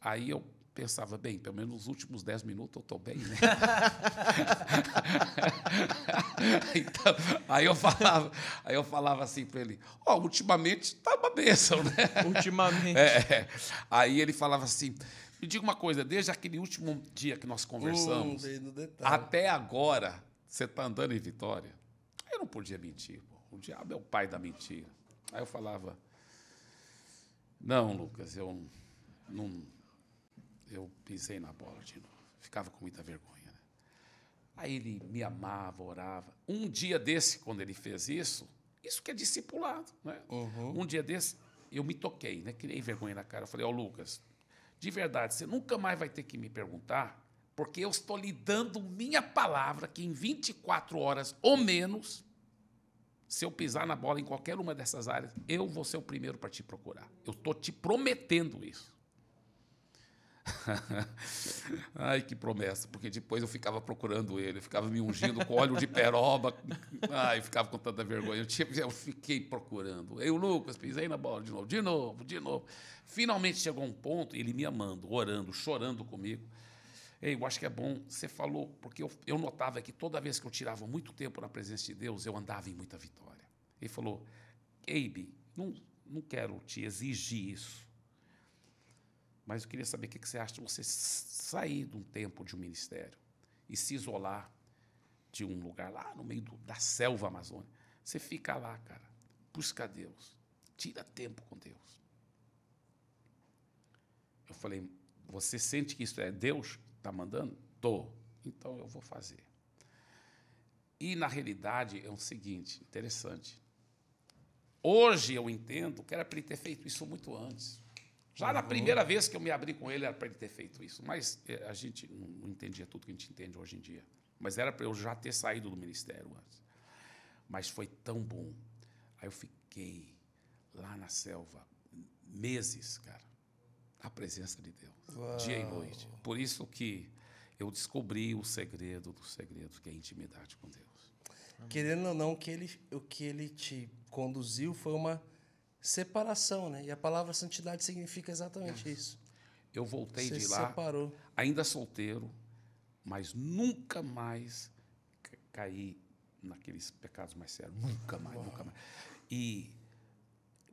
Aí eu pensava, bem, pelo menos nos últimos dez minutos eu estou bem, né? [LAUGHS] então, aí eu falava, aí eu falava assim para ele, ó, oh, ultimamente está uma bênção, né? Ultimamente. É, é, aí ele falava assim, me diga uma coisa, desde aquele último dia que nós conversamos, uh, até agora, você está andando em vitória? Eu não podia mentir, pô. o diabo é o pai da mentira. Aí eu falava, não, Lucas, eu não eu pisei na bola de novo. Ficava com muita vergonha. Né? Aí ele me amava, orava. Um dia desse, quando ele fez isso, isso que é discipulado. Né? Uhum. Um dia desse, eu me toquei, né? criei vergonha na cara. Eu falei, ó, oh, Lucas, de verdade, você nunca mais vai ter que me perguntar, porque eu estou lhe dando minha palavra que em 24 horas ou menos, se eu pisar na bola em qualquer uma dessas áreas, eu vou ser o primeiro para te procurar. Eu estou te prometendo isso. [LAUGHS] Ai, que promessa, porque depois eu ficava procurando ele, eu ficava me ungindo com óleo de peroba. Ai, ficava com tanta vergonha. Eu, tinha, eu fiquei procurando. Eu, Lucas, pisei na bola de novo, de novo, de novo. Finalmente chegou um ponto, ele me amando, orando, chorando comigo. Ei, eu acho que é bom, você falou, porque eu, eu notava que toda vez que eu tirava muito tempo na presença de Deus, eu andava em muita vitória. Ele falou, Eibe, não, não quero te exigir isso mas eu queria saber o que você acha de você sair de um tempo de um ministério e se isolar de um lugar lá no meio do, da selva amazônica Você fica lá, cara. Busca Deus. Tira tempo com Deus. Eu falei, você sente que isso é Deus está mandando? Tô. Então eu vou fazer. E na realidade é o seguinte, interessante. Hoje eu entendo que era para ele ter feito isso muito antes. Já na primeira vez que eu me abri com ele era para ele ter feito isso, mas eh, a gente não entendia tudo que a gente entende hoje em dia. Mas era para eu já ter saído do ministério antes. Mas foi tão bom. Aí eu fiquei lá na selva meses, cara, na presença de Deus, Uau. dia e noite. Por isso que eu descobri o segredo dos segredos, que é a intimidade com Deus. Querendo ou não, que ele, o que ele te conduziu foi uma separação, né? E a palavra santidade significa exatamente isso. Eu voltei Você de lá, separou. ainda solteiro, mas nunca mais ca- caí naqueles pecados mais sérios. Nunca mais, nunca mais. E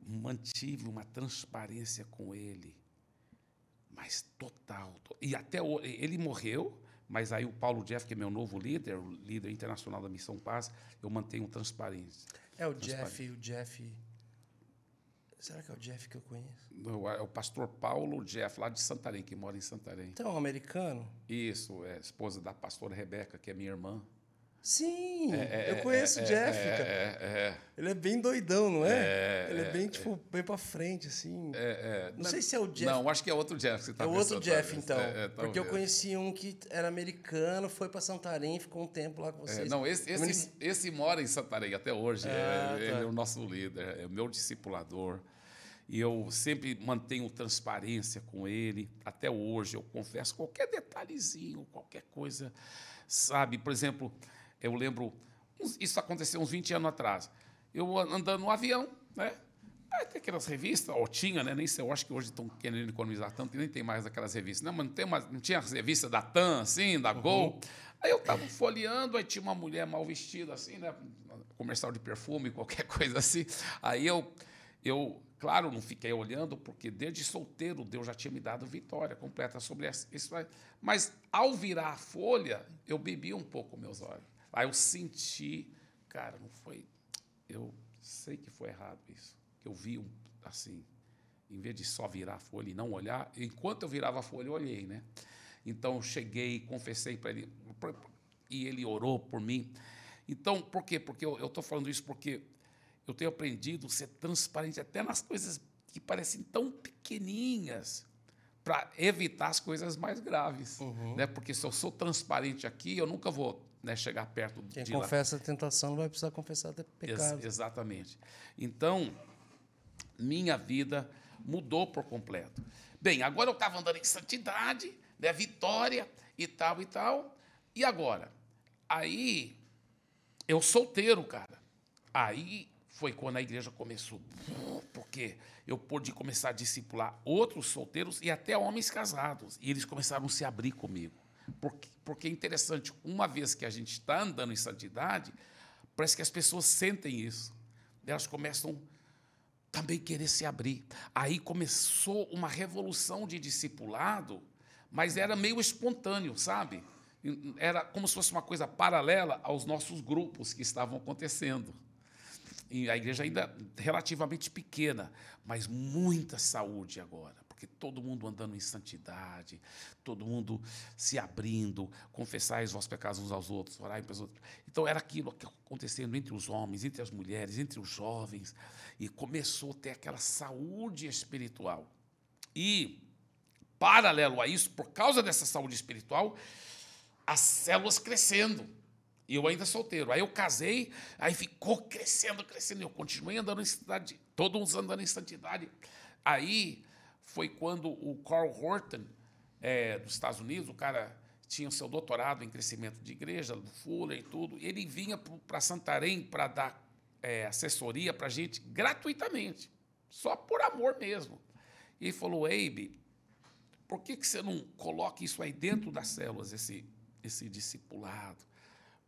mantive uma transparência com ele, mas total. to- E até ele morreu, mas aí o Paulo Jeff, que é meu novo líder, o líder internacional da Missão Paz, eu mantenho transparência. É o. Jeff, o Jeff. Será que é o Jeff que eu conheço? No- É o pastor Paulo Jeff, lá de Santarém, que mora em Santarém. Então, é um americano? Isso, é esposa da pastora Rebeca, que é minha irmã. Sim, É, eu é, conheço é, o Jeff, é, cara. É, é, Ele é bem doidão, não é? É, Ele é é, bem, tipo, bem pra frente, assim. é, é. Não sei se é o Jeff. Não, acho que é outro Jeff que você está é o outro Jeff, talvez. então. É, é, porque eu conheci um que era americano, foi pra Santarém, ficou um tempo lá com É, vocês. não, esse, Eu me- esse, esse mora em Santarém até hoje. Ah, é, tá. Ele é o nosso líder, é o meu discipulador. E eu sempre mantenho transparência com ele. Até hoje, eu confesso qualquer detalhezinho, qualquer coisa. Sabe, por exemplo, eu lembro, isso aconteceu uns 20 anos atrás. Eu andando no avião, né? Aí tem aquelas revistas, ou tinha, né? Nem sei, eu acho que hoje estão querendo economizar tanto que nem tem mais aquelas revistas. Não, mas não, tem mais, não tinha as revistas da TAM, assim, da Gol. Aí eu estava folheando, aí tinha uma mulher mal vestida, assim, né? Comercial de perfume, [LAUGHS] qualquer coisa assim. Aí eu, eu, claro, não fiquei olhando, porque desde solteiro Deus já tinha me dado vitória completa sobre isso. Mas ao virar a folha, eu bebi um pouco meus olhos. Aí eu senti, cara, não foi. Eu sei que foi errado isso. Que eu vi um, assim, em vez de só virar a folha e não olhar, enquanto eu virava a folha, eu olhei, né? Então eu cheguei, confessei para ele, e ele orou por mim. Então, por quê? Porque eu estou falando isso porque eu tenho aprendido a ser transparente até nas coisas que parecem tão pequeninhas para evitar as coisas mais graves, né? Porque se eu sou transparente aqui, eu nunca vou né, chegar perto Quem de lá. confessa a tentação não vai precisar confessar até Ex- pecado. exatamente. Então, minha vida mudou por completo. Bem, agora eu estava andando em santidade, né, vitória e tal e tal. E agora? Aí, eu solteiro, cara. Aí foi quando a igreja começou. Porque eu pude começar a discipular outros solteiros e até homens casados. E eles começaram a se abrir comigo. Porque, porque é interessante, uma vez que a gente está andando em santidade, parece que as pessoas sentem isso. Elas começam também querer se abrir. Aí começou uma revolução de discipulado, mas era meio espontâneo, sabe? Era como se fosse uma coisa paralela aos nossos grupos que estavam acontecendo. E a igreja ainda relativamente pequena, mas muita saúde agora, porque todo mundo andando em santidade, todo mundo se abrindo, confessar os vossos pecados uns aos outros, orar pelos outros. Então era aquilo acontecendo entre os homens, entre as mulheres, entre os jovens, e começou a ter aquela saúde espiritual. E paralelo a isso, por causa dessa saúde espiritual, as células crescendo. E eu ainda solteiro. Aí eu casei, aí ficou crescendo, crescendo. Eu continuei andando em santidade, todos andando em santidade. Aí foi quando o Carl Horton, é, dos Estados Unidos, o cara tinha o seu doutorado em crescimento de igreja, do Fuller e tudo, ele vinha para Santarém para dar é, assessoria para a gente gratuitamente, só por amor mesmo. E ele falou, Abe, por que, que você não coloca isso aí dentro das células, esse, esse discipulado?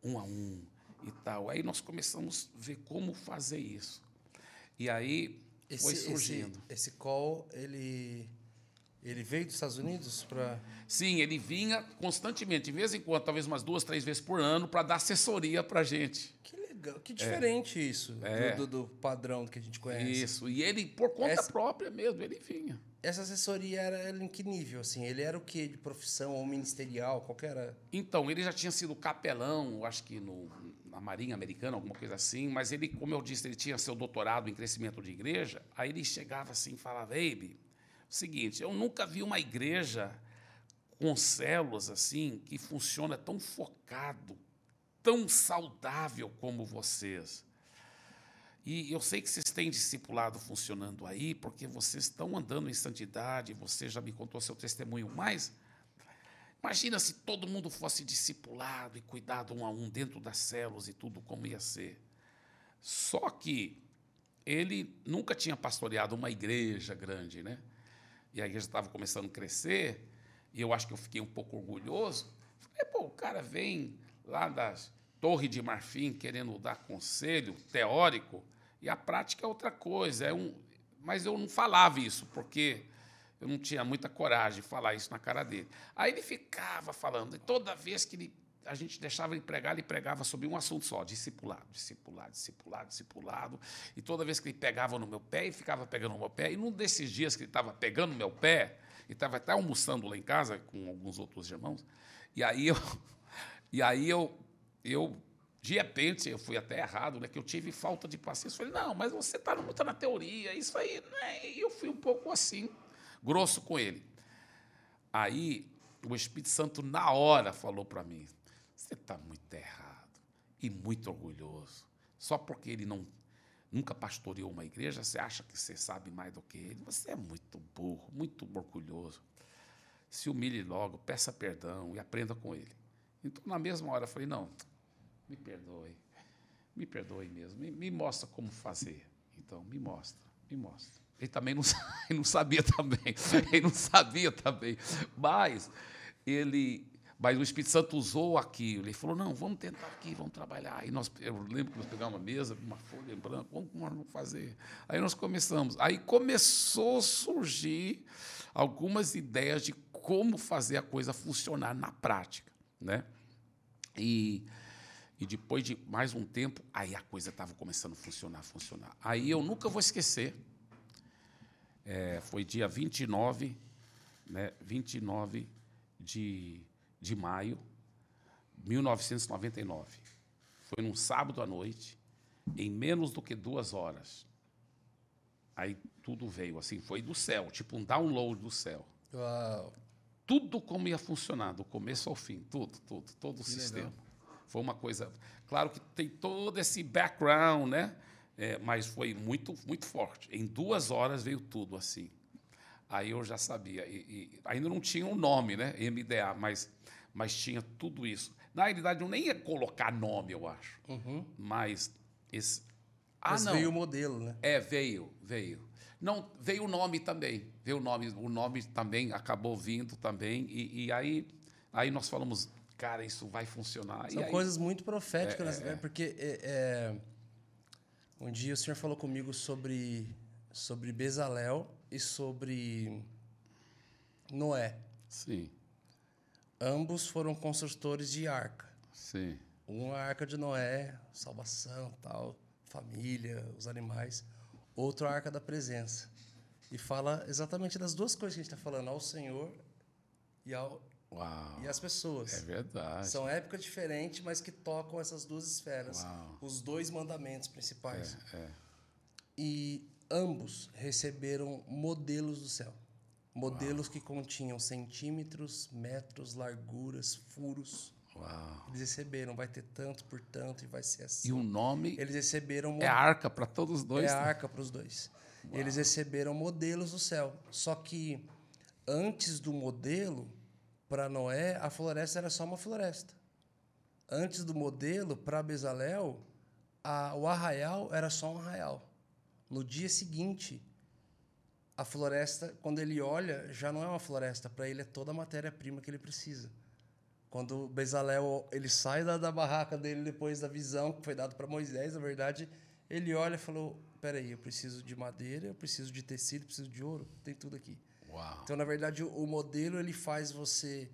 um a um e tal. Aí nós começamos a ver como fazer isso. E aí foi Esse, surgindo. esse, esse call, ele, ele veio dos Estados Unidos para... Sim, ele vinha constantemente, de vez em quando, talvez umas duas, três vezes por ano, para dar assessoria para a gente. Que legal. Que diferente isso É. do, do- do padrão que a gente conhece. Isso. E ele, por conta Essa- própria mesmo, ele vinha. Essa assessoria era, era em que nível, assim? Ele era o quê? De profissão ou ministerial? Qual que era? Então, ele já tinha sido capelão, acho que no, na Marinha Americana, alguma coisa assim, mas ele, como eu disse, ele tinha seu doutorado em crescimento de igreja, aí ele chegava assim e falava, Baby, o seguinte, eu nunca vi uma igreja com células assim, que funciona tão focado, tão saudável como vocês. E eu sei que vocês têm discipulado funcionando aí, porque vocês estão andando em santidade, você já me contou seu testemunho, mas imagina se todo mundo fosse discipulado e cuidado um a um dentro das células e tudo como ia ser. Só que ele nunca tinha pastoreado uma igreja grande, né? E a igreja estava começando a crescer, e eu acho que eu fiquei um pouco orgulhoso. Falei, pô, o cara vem lá das Torre de Marfim querendo dar conselho teórico, e a prática é outra coisa. É um, mas eu não falava isso, porque eu não tinha muita coragem de falar isso na cara dele. Aí ele ficava falando, e toda vez que ele, a gente deixava ele pregar, ele pregava sobre um assunto só, discipulado, discipulado, discipulado, discipulado. E toda vez que ele pegava no meu pé, e ficava pegando no meu pé. E num desses dias que ele estava pegando no meu pé, e estava até almoçando lá em casa com alguns outros irmãos, e aí eu, [LAUGHS] e aí eu, eu de repente, eu fui até errado, né? Que eu tive falta de paciência. Falei, não, mas você está muito na teoria, isso aí, né? E eu fui um pouco assim, grosso com ele. Aí o Espírito Santo, na hora, falou para mim: você está muito errado e muito orgulhoso. Só porque ele não nunca pastoreou uma igreja, você acha que você sabe mais do que ele. Você é muito burro, muito orgulhoso. Se humilhe logo, peça perdão e aprenda com ele. Então, na mesma hora, eu falei: não, me perdoe, me perdoe mesmo, me, me mostra como fazer. Então, me mostra, me mostra. Ele também não, [LAUGHS] ele não sabia também, ele não sabia também, mas ele, mas o Espírito Santo usou aquilo. Ele falou: não, vamos tentar aqui, vamos trabalhar. E nós, eu lembro que nós pegamos uma mesa, uma folha em branco, vamos, vamos fazer. Aí nós começamos. Aí começou a surgir algumas ideias de como fazer a coisa funcionar na prática, né? E e depois de mais um tempo, aí a coisa estava começando a funcionar, funcionar. Aí eu nunca vou esquecer. É, foi dia 29, né, 29 de, de maio de 1999. Foi num sábado à noite, em menos do que duas horas. Aí tudo veio assim, foi do céu, tipo um download do céu. Uau. Tudo como ia funcionar, do começo ao fim, tudo, tudo, todo o sistema. Foi uma coisa. Claro que tem todo esse background, né? É, mas foi muito, muito forte. Em duas horas veio tudo assim. Aí eu já sabia. E, e ainda não tinha um nome, né? MDA, mas, mas tinha tudo isso. Na realidade, eu nem ia colocar nome, eu acho. Mas esse. Ah, Mas não. veio o modelo, né? É, veio, veio. Não, veio o nome também. Veio o nome, o nome também acabou vindo também. E, e aí, aí nós falamos, cara, isso vai funcionar. São e aí, coisas muito proféticas, né? Porque é, é, um dia o senhor falou comigo sobre, sobre Bezalel e sobre Noé. Sim, Ambos foram construtores de arca. sim. Um a arca de Noé, salvação, tal, família, os animais. Outro a arca da presença. E fala exatamente das duas coisas que a gente está falando, ao Senhor e, ao, Uau. e às pessoas. É verdade. São épocas diferentes, mas que tocam essas duas esferas. Uau. Os dois mandamentos principais. É. E ambos receberam modelos do céu. Modelos que continham centímetros, metros, larguras, furos. Uau. Eles receberam, vai ter tanto por tanto e vai ser assim. E o nome Eles receberam é arca para todos os dois. é a né? arca para os dois. Eles receberam modelos do céu. Só que antes do modelo, para Noé, a floresta era só uma floresta. Antes do modelo, para Bezalel, a- o arraial era só um arraial. No dia seguinte, a floresta, quando ele olha, já não é uma floresta. Para ele é toda a matéria-prima que ele precisa. Quando Bezalel ele sai da, da barraca dele depois da visão que foi dado para Moisés, na verdade, ele olha e falou: peraí, eu preciso de madeira, eu preciso de tecido, preciso de ouro, tem tudo aqui. Uau. Então, na verdade, o, o modelo ele faz você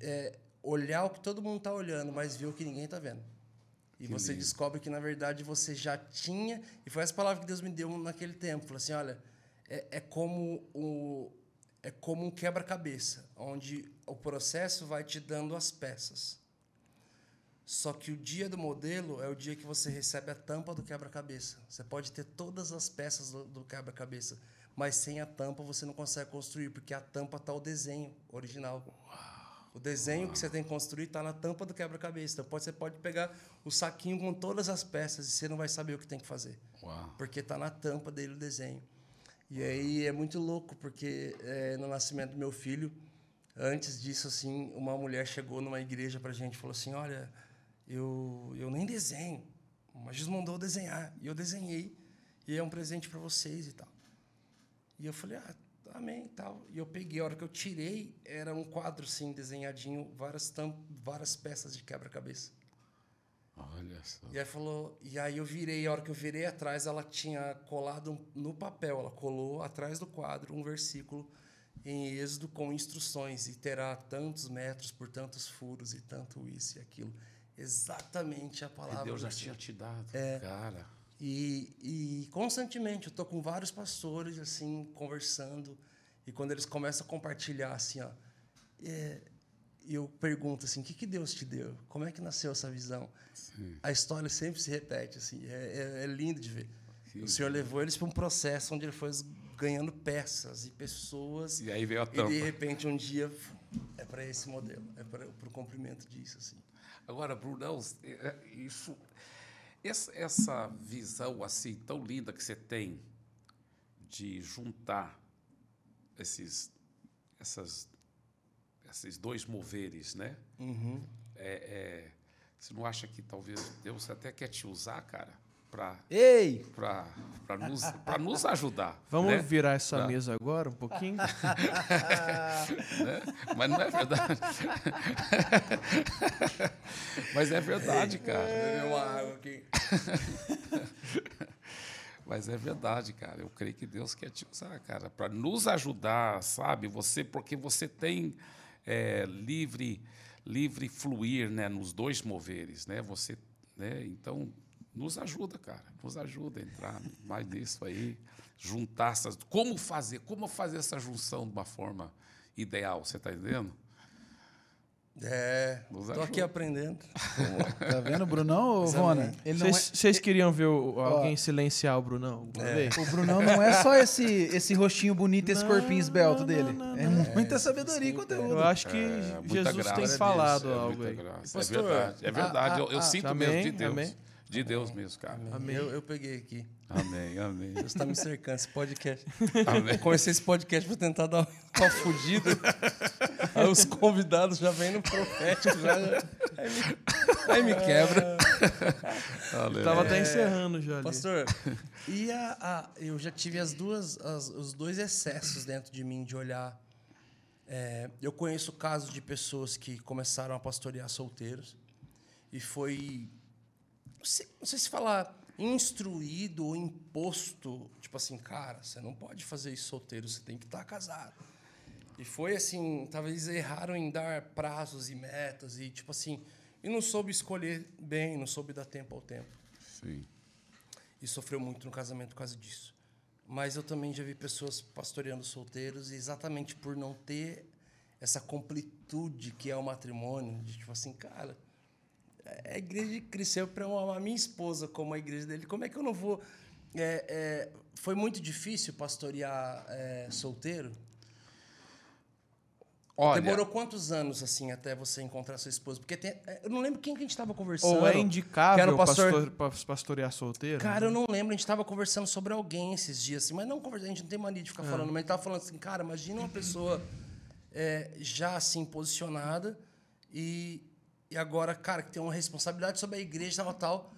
é, olhar o que todo mundo está olhando, mas ver o que ninguém está vendo. E você lindo. descobre que, na verdade, você já tinha. E foi essa palavra que Deus me deu naquele tempo. Falou assim: olha, é, é como o. É como um quebra-cabeça, onde o processo vai te dando as peças. Só que o dia do modelo é o dia que você recebe a tampa do quebra-cabeça. Você pode ter todas as peças do, do quebra-cabeça, mas sem a tampa você não consegue construir, porque a tampa está o desenho original. O desenho que você tem que construir está na tampa do quebra-cabeça. Então pode, você pode pegar o saquinho com todas as peças e você não vai saber o que tem que fazer, Uau. porque está na tampa dele o desenho. E aí é muito louco, porque é, no nascimento do meu filho, antes disso, assim, uma mulher chegou numa igreja para a gente e falou assim: Olha, eu, eu nem desenho, mas Jesus mandou desenhar. E eu desenhei, e é um presente para vocês e tal. E eu falei: Ah, amém e tal. E eu peguei, a hora que eu tirei, era um quadro assim, desenhadinho, várias, tam, várias peças de quebra-cabeça. Olha só. E aí falou, e aí eu virei, a hora que eu virei atrás, ela tinha colado no papel, ela colou atrás do quadro um versículo em Êxodo com instruções, e terá tantos metros por tantos furos e tanto isso e aquilo. Exatamente a palavra. Que Deus já tinha te dado, É. cara. E, e constantemente eu tô com vários pastores assim conversando e quando eles começam a compartilhar assim, ó, é, e eu pergunto assim, o que que Deus te deu? Como é que nasceu essa visão? A história sempre se repete assim, é, é- é lindo de ver. Que o Senhor levou eles para um processo onde ele foi ganhando peças e pessoas E aí veio a e tampa. de repente um dia é para esse modelo, é para o cumprimento disso assim. Agora, Brunão, é- é- isso, essa, essa visão assim tão linda que você tem de juntar esses, essas, esses dois moveres, né? É, é, você não acha que talvez Deus até quer te usar, cara, para Ei! para nos, pra nos ajudar? Vamos né? virar essa Tá. mesa agora um pouquinho? [LAUGHS] né? Mas não é verdade. [LAUGHS] Mas é verdade, cara. Uma água aqui. [LAUGHS] Mas é verdade, cara. Eu creio que Deus quer te usar, cara, para nos ajudar, sabe? Você, porque você tem é, livre, livre fluir, né, nos dois moveres, né? Você, né? Então, nos ajuda, cara. Nos ajuda a entrar mais nisso aí, juntar essas. Como fazer? Como fazer essa junção de uma forma ideal? Você está entendendo? É, Nos tô ajuda. aqui aprendendo. Tá vendo, Brunão ou Rona? Não Vocês vocês queriam ver o- alguém silenciar o Brunão? É. é, o Brunão não é só esse, esse rostinho bonito, esse corpinho esbelto dele. é muita sabedoria e conteúdo. Eu acho que É, Jesus graça. tem falado é algo aí. Pastor, é verdade, é verdade. ah, eu eu ah, sinto amém, mesmo de Deus. amém. De Deus mesmo, cara. Amém. Eu, eu peguei aqui. Amém, amém. Deus está me cercando esse podcast. amém. Eu comecei esse podcast para tentar dar uma fugida. Aí os convidados já vêm no profético. Já, aí, me, aí me quebra. Aleluia. Tava até encerrando já ali. Pastor, e a, a- eu já tive as duas, as- os dois excessos dentro de mim de olhar. É, eu conheço casos de pessoas que começaram a pastorear solteiros e foi, não sei, não sei se falar instruído ou imposto, tipo assim, cara, você não pode fazer isso solteiro, você tem que estar casado. E foi assim, talvez erraram em dar prazos e metas e tipo assim, e não soube escolher bem, não soube dar tempo ao tempo Sim. e sofreu muito no casamento por causa disso. Mas eu também já vi pessoas pastoreando solteiros e exatamente por não ter essa completude que é o matrimônio, de tipo assim, cara, a igreja de Cristo, eu para amar minha esposa como a igreja dele, como é que eu não vou. É, é, foi muito difícil pastorear é, solteiro? Olha, Demorou quantos anos assim até você encontrar sua esposa? Porque tem- é, eu não lembro quem que a gente estava conversando. Ou é que era indicável o pastor- pastor... pas- pastorear solteiro? Cara, eu não lembro. A gente estava conversando sobre alguém esses dias, assim, mas não conversando, a gente não tem mania de É. ficar falando, mas a gente tava falando assim, cara, imagina uma pessoa é, já assim posicionada e, e agora, cara, que tem uma responsabilidade sobre a igreja, tal, tal,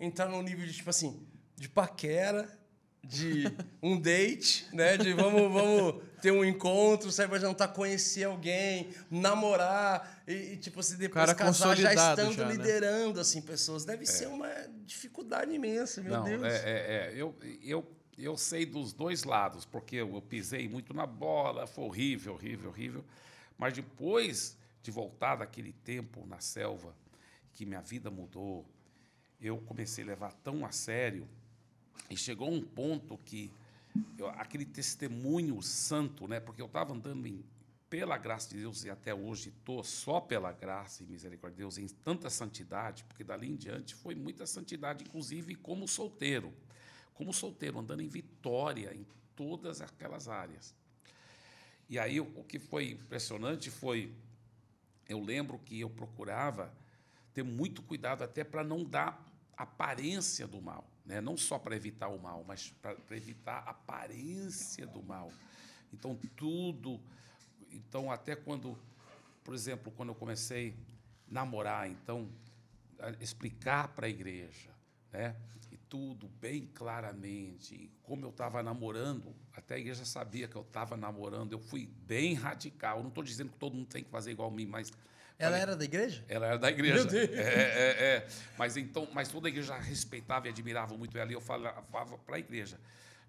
entrar num nível de, tipo assim, de paquera, de um date, né? De vamos, vamos ter um encontro, sair pra jantar, conhecer alguém, namorar e, e, tipo assim, depois Cara casar já estando já, né? liderando assim pessoas. Deve ser uma dificuldade imensa, meu não, Deus. é, é, é, eu, eu, eu sei dos dois lados, porque eu, eu pisei muito na bola, foi horrível, horrível, horrível. Mas depois de voltar daquele tempo na selva, que minha vida mudou, eu comecei a levar tão a sério e chegou um ponto que eu, aquele testemunho santo, né? Porque eu estava andando em, pela graça de Deus e até hoje estou só pela graça e misericórdia de Deus em tanta santidade, porque dali em diante foi muita santidade, inclusive como solteiro, como solteiro andando em vitória em todas aquelas áreas. E aí o que foi impressionante foi, eu lembro que eu procurava ter muito cuidado até para não dar aparência do mal, né? não só para evitar o mal, mas para evitar a aparência do mal. Então tudo, então até quando, por exemplo, quando eu comecei a namorar, então explicar para a igreja, né? Tudo bem claramente, como eu estava namorando, até a igreja sabia que eu estava namorando, eu fui bem radical. não estou dizendo que todo mundo tem que fazer igual a mim, mas ela falei, era da igreja? Ela era da igreja. Meu Deus. É, é, é. Mas então, mas toda a igreja respeitava e admirava muito ela. E eu falava para a igreja: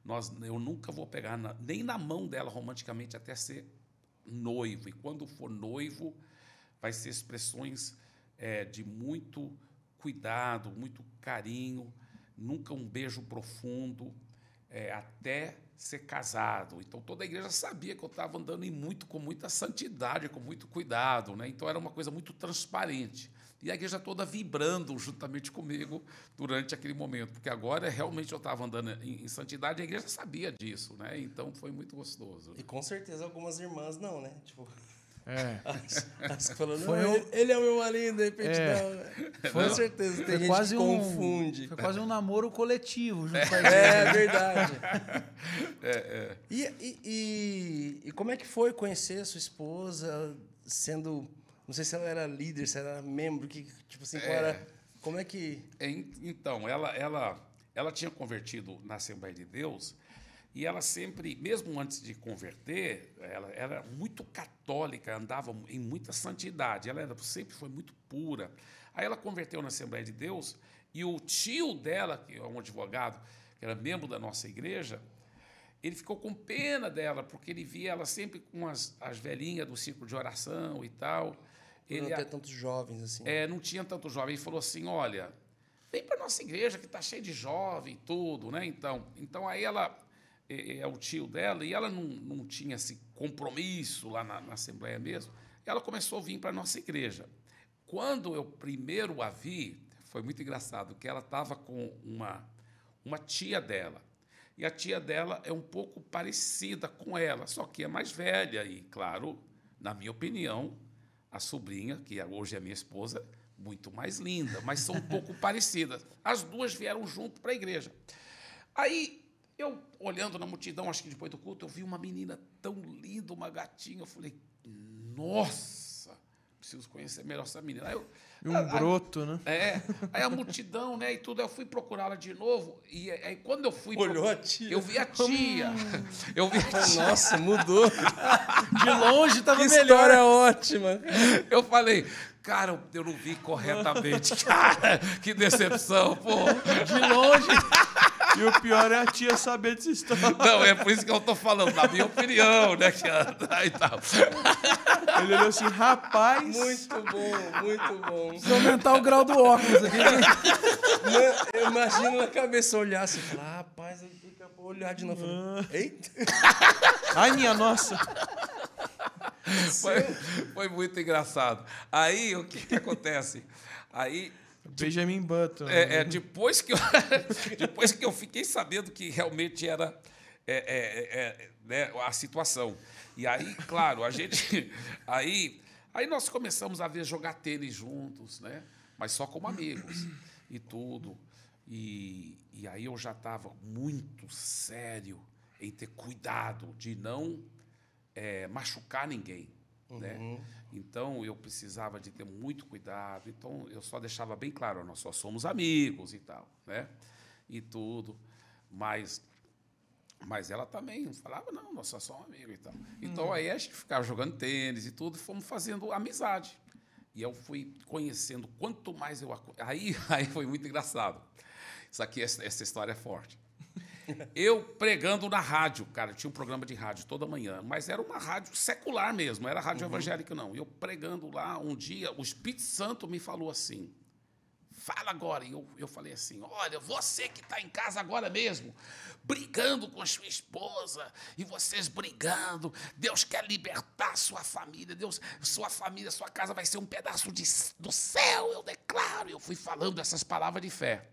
nós, eu nunca vou pegar na, nem na mão dela romanticamente até ser noivo. E quando for noivo, vai ser expressões é, de muito cuidado, muito carinho, nunca um beijo profundo, é, até ser casado. Então toda a igreja sabia que eu estava andando em muito com muita santidade, com muito cuidado, né? Então era uma coisa muito transparente. E a igreja toda vibrando juntamente comigo durante aquele momento, porque agora realmente eu estava andando em, em, santidade e a igreja sabia disso, né? Então foi muito gostoso. E com certeza algumas irmãs não, né? Tipo, é. [LAUGHS] As, as falando, foi não, um... ele, é o meu marido, de repente é. não. Né? Foi, com certeza, tem gente quase que um, confunde. Foi quase um namoro coletivo junto é. com a gente. É verdade. é, é. E, e, e, e, como é que foi conhecer a sua esposa sendo... Não sei se ela era líder, se ela era membro, que, tipo assim, qual era... É. Como é que... É, então, ela, ela, ela tinha convertido na Assembleia de Deus e ela sempre, mesmo antes de converter, ela era muito católica, andava em muita santidade. Ela era, sempre foi muito pura. Aí ela converteu na Assembleia de Deus e o tio dela, que é um advogado, que era membro da nossa igreja, ele ficou com pena dela, porque ele via ela sempre com as, as velhinhas do círculo de oração e tal. Ele, não tinha tantos jovens assim. É, não tinha tantos jovens. Ele falou assim: olha, vem para nossa igreja que está cheia de jovem e tudo, né? Então, então aí ela é, é, o tio dela, e ela não, não tinha esse compromisso lá na, na Assembleia mesmo, ela começou a vir para a nossa igreja. Quando eu primeiro a vi, foi muito engraçado, que ela estava com uma, uma tia dela. E a tia dela é um pouco parecida com ela, só que é mais velha. E, claro, na minha opinião, a sobrinha, que hoje é minha esposa, muito mais linda, mas são um pouco [LAUGHS] parecidas. As duas vieram junto para a igreja. Aí eu, olhando na multidão, acho que depois do culto, eu vi uma menina tão linda, uma gatinha. Eu falei, nossa, preciso conhecer melhor essa menina. Aí eu, um a, broto, a, né? É. Aí a multidão, né, e tudo. Eu fui procurá-la de novo. E aí quando eu fui. Olhou pro, a tia. Eu vi a tia. eu vi a tia. Nossa, mudou. [LAUGHS] De longe estava melhor. história ótima. Eu falei, cara, eu não vi corretamente. [LAUGHS] Cara, que decepção, pô. De longe. E o pior é a tia saber dessa história. Não, é por isso que eu tô falando, na minha opinião, né? Que e tal. Ele olhou assim, rapaz. Muito bom, muito bom. Precisa aumentar o grau do óculos aqui. Eu imagino na cabeça olhar assim, falar, rapaz, eu fica olhar de novo. Ah. Eita! Ai, minha nossa! Foi, foi muito engraçado. Aí, o que, que acontece? Aí Benjamin Button. É, é, depois, que eu, [LAUGHS] depois que eu fiquei sabendo que realmente era é, é, é, né, a situação. E aí, claro, a gente. [LAUGHS] Aí, aí nós começamos a ver jogar tênis juntos, né? Mas só como amigos e tudo. E, e aí eu já estava muito sério em ter cuidado de não é, machucar ninguém. Né? Uhum. Né? Então eu precisava de ter muito cuidado. Então eu só deixava bem claro, nós só somos amigos e tal, né? E tudo. Mas mas ela também falava, não, nós só somos amigos e tal. Então hum. aí a gente ficava jogando tênis e tudo, e fomos fazendo amizade. E eu fui conhecendo, quanto mais eu. Aí, [LAUGHS] aí foi muito engraçado. Isso aqui, essa, essa história é forte. Eu pregando na rádio, cara, tinha um programa de rádio toda manhã, mas era uma rádio secular mesmo, não era rádio uhum. evangélica, não. Eu pregando lá um dia, o Espírito Santo me falou assim: fala agora. E eu, eu falei assim: olha, você que está em casa agora mesmo, brigando com a sua esposa, e vocês brigando, Deus quer libertar sua família, Deus, sua família, sua casa vai ser um pedaço de, do céu, eu declaro. Eu fui falando essas palavras de fé.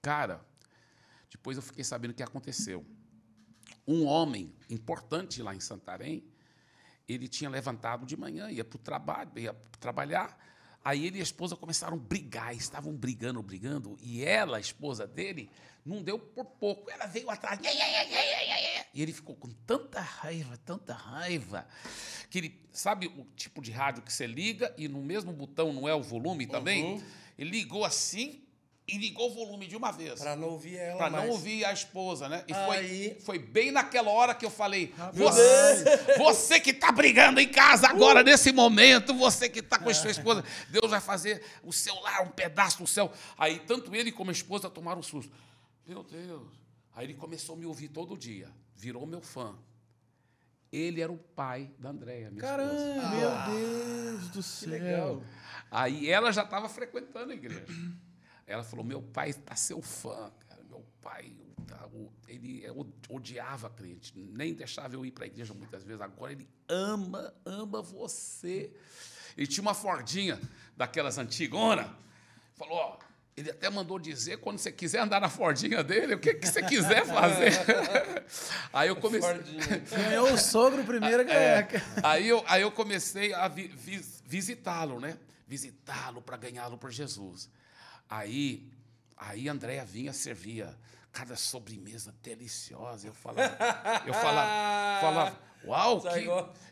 Cara, depois eu fiquei sabendo o que aconteceu. Um homem importante lá em Santarém, ele tinha levantado de manhã, ia para o trabalho, ia trabalhar. Aí ele e a esposa começaram a brigar, estavam brigando, brigando, e ela, a esposa dele, não deu por pouco. Ela veio atrás. E ele ficou com tanta raiva, tanta raiva, que ele. Sabe o tipo de rádio que você liga e no mesmo botão não é o volume também? Uhum. Ele ligou assim e ligou o volume de uma vez. Pra não ouvir ela Pra mais. não ouvir a esposa, né? E Aí- foi, foi bem naquela hora que eu falei: você, você que tá brigando em casa agora, nesse momento, você que tá com a sua esposa, Deus vai fazer o seu lar um pedaço do céu. Aí tanto ele como a esposa tomaram um susto. Meu Deus. Aí ele começou a me ouvir todo dia, virou meu fã. Ele era o pai da Andréia, minha esposa. Caramba, meu Deus do céu. legal. Aí ela já estava frequentando a igreja. Ela falou: meu pai está seu fã, cara. Meu pai, tá, ele é, odiava crente, nem deixava eu ir para a igreja muitas vezes. Agora ele ama, ama você. Ele tinha uma Fordinha daquelas antigona. Falou: ó, ele até mandou dizer quando você quiser andar na Fordinha dele, o que, que você quiser fazer. [LAUGHS] Aí eu comecei. Ganhou o sogro primeiro que É, aí, eu, aí eu comecei a vi- vis- visitá-lo, né? Visitá-lo para ganhá-lo por Jesus. Aí, aí Andréia vinha, servia cada sobremesa deliciosa. Eu falava, eu falava, [LAUGHS] falava uau, que,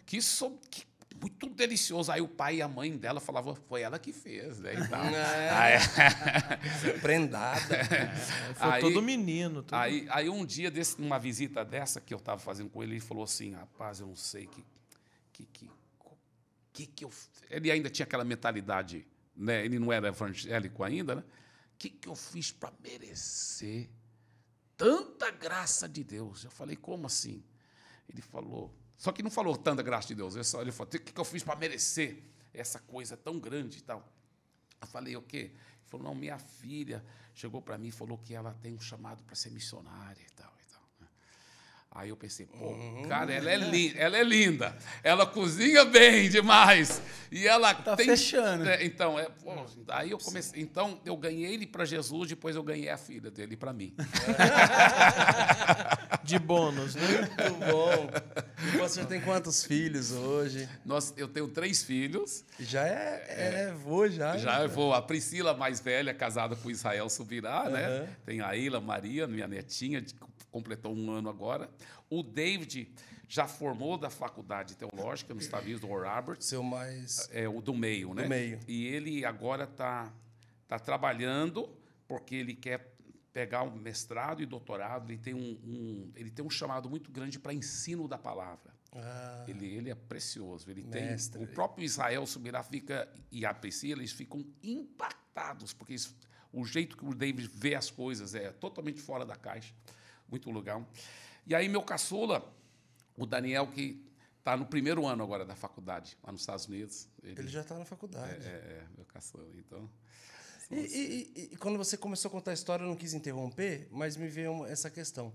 que, so- que muito delicioso. Aí o pai e a mãe dela falavam, foi ela que fez, né? E tal. [LAUGHS] É. Aí- [LAUGHS] Prendada. Foi Aí- todo menino. todo- Aí, aí um dia, desse, numa visita dessa que eu estava fazendo com ele, ele falou assim, rapaz, eu não sei que que, que, que, que eu... f-" Ele ainda tinha aquela mentalidade, né? ele não era evangélico ainda, né? O que, que eu fiz para merecer tanta graça de Deus? Eu falei, como assim? Ele falou, só que não falou tanta graça de Deus, ele, só, ele falou, o que, que eu fiz para merecer essa coisa tão grande e tal? Eu falei, o quê? Ele falou, não, minha filha chegou para mim e falou que ela tem um chamado para ser missionária e tal? Aí eu pensei, pô, cara, ela é, linda, ela é linda, ela cozinha bem demais, e ela Tá tem... fechando. É, então, é, pô, aí eu comecei, então eu ganhei ele para Jesus, depois eu ganhei a filha dele para mim. [LAUGHS] De bônus, né? Muito bom. E você tem quantos filhos hoje? Nós, eu tenho três filhos, Já é, é vô, já. Já eu vou. A Priscila, mais velha, casada com Israel Subirá, né? Aham. Tem a Ilha Maria, minha netinha, de- completou um ano agora. O David já formou da faculdade teológica nos Estados Unidos, do Oral Roberts, Seu mais. é o do meio, né? meio. E ele agora está tá trabalhando porque ele quer pegar um mestrado e doutorado. Ele tem um, um- ele tem um chamado muito grande para ensino da palavra. Ah, Ele, ele é precioso. Ele Mestre. tem o próprio Israel Subirá fica e a Priscila eles ficam impactados porque isso- o jeito que o David vê as coisas é totalmente fora da caixa, muito legal. E aí meu caçula, o Daniel que está no primeiro ano agora da faculdade lá nos Estados Unidos, ele, ele já está na faculdade. é, é meu caçula. Então E, e- e- e quando você começou a contar a história, eu não quis interromper, mas me veio uma- essa questão.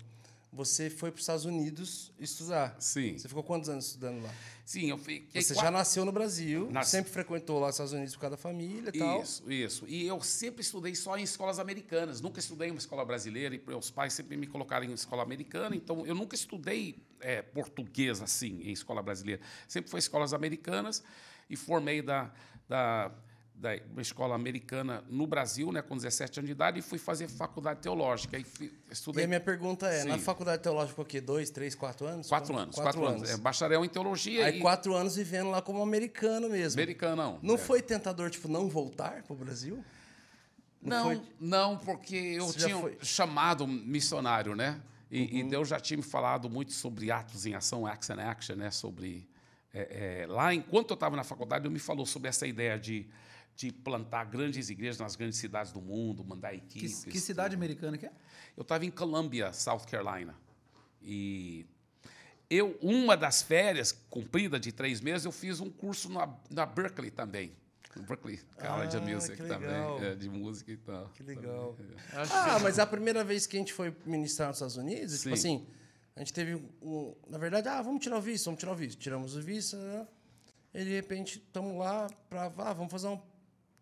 Você foi para os Estados Unidos estudar. sim, Você ficou quantos anos estudando lá? sim eu fiquei Você quatro- já nasceu no Brasil, Nasci. sempre frequentou lá os Estados Unidos por causa da família e tal. Isso, isso. E eu sempre estudei só em escolas americanas, nunca estudei em uma escola brasileira, e meus pais sempre me colocaram em escola americana, então eu nunca estudei é, português assim, em escola brasileira. Sempre foi escolas americanas e formei da, da, da uma escola americana no Brasil, né, com 17 anos de idade, e fui fazer faculdade teológica. E fui- E estudei a minha pergunta é, na Sim. faculdade teológica, o quê? Dois, três, quatro anos? quatro anos. Quatro, anos. É, bacharel em teologia Aí e quatro anos vivendo lá como americano mesmo. americano, não. Não É. foi tentador, tipo, não voltar pro Brasil? Não, foi- não, porque eu Você tinha foi? chamado missionário, né? E, e Deus já tinha me falado muito sobre atos em ação, acts and action, né? Sobre é, é, lá, enquanto eu estava na faculdade, ele me falou sobre essa ideia de, de plantar grandes igrejas nas grandes cidades do mundo, mandar Que, equipes. que cidade americana que é? Eu estava em Columbia, South Carolina. E eu, uma das férias cumprida de três meses, eu fiz um curso na, na Berkeley também. Berkeley College of Ah, Music que também, é, de música e tal. Que legal. Acho Ah, mas a primeira vez que a gente foi ministrar nos Estados Unidos, tipo Sim. assim, a gente teve um. Na verdade, ah, vamos tirar o visto, vamos tirar o visto. Tiramos o visto, né? e de repente estamos lá para. Ah, vamos fazer um.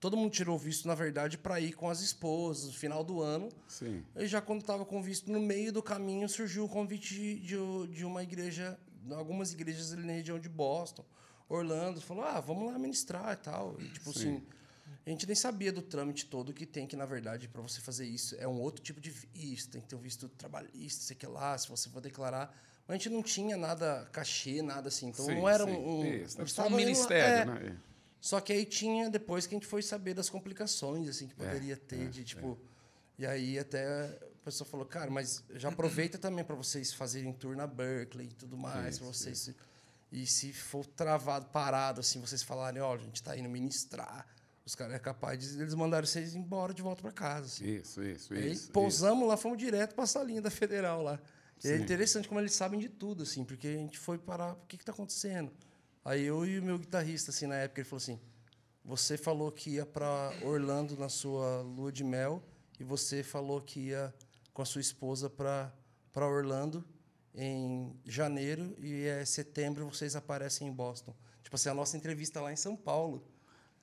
Todo mundo tirou o visto, na verdade, para ir com as esposas no final do ano. Sim. E já quando estava com o visto, no meio do caminho surgiu o convite de, de, uma igreja, algumas igrejas ali na região de Boston, Orlando, falou: ah, vamos lá ministrar e tal. E, tipo Sim. assim, a gente nem sabia do trâmite todo que tem, que na verdade, para você fazer isso, é um outro tipo de visto, tem que ter um visto trabalhista, sei que lá, se você for declarar. Mas a gente não tinha nada cachê, nada assim. Então sim, não era sim. um. um Isso, só um indo lá- ministério, é, né? Só que aí tinha, depois que a gente foi saber das complicações, assim, que poderia ter, é, de tipo. E aí até a pessoa falou, cara, mas já aproveita também para vocês fazerem tour na Berkeley e tudo mais, Isso, para vocês. se- E se for travado, parado, assim, vocês falarem, ó, a gente tá indo ministrar, os caras é capaz de eles mandarem vocês embora de volta para casa. Assim. Isso, isso, Aí isso. pousamos lá, fomos direto para a salinha da Federal lá. É interessante como eles sabem de tudo, assim, porque a gente foi parar, o que está acontecendo? Aí eu e o meu guitarrista, assim, na época, ele falou assim: você falou que ia para Orlando na sua lua de mel e você falou que ia com a sua esposa para Orlando em janeiro e é setembro vocês aparecem em Boston. Tipo assim, a nossa entrevista lá em São Paulo.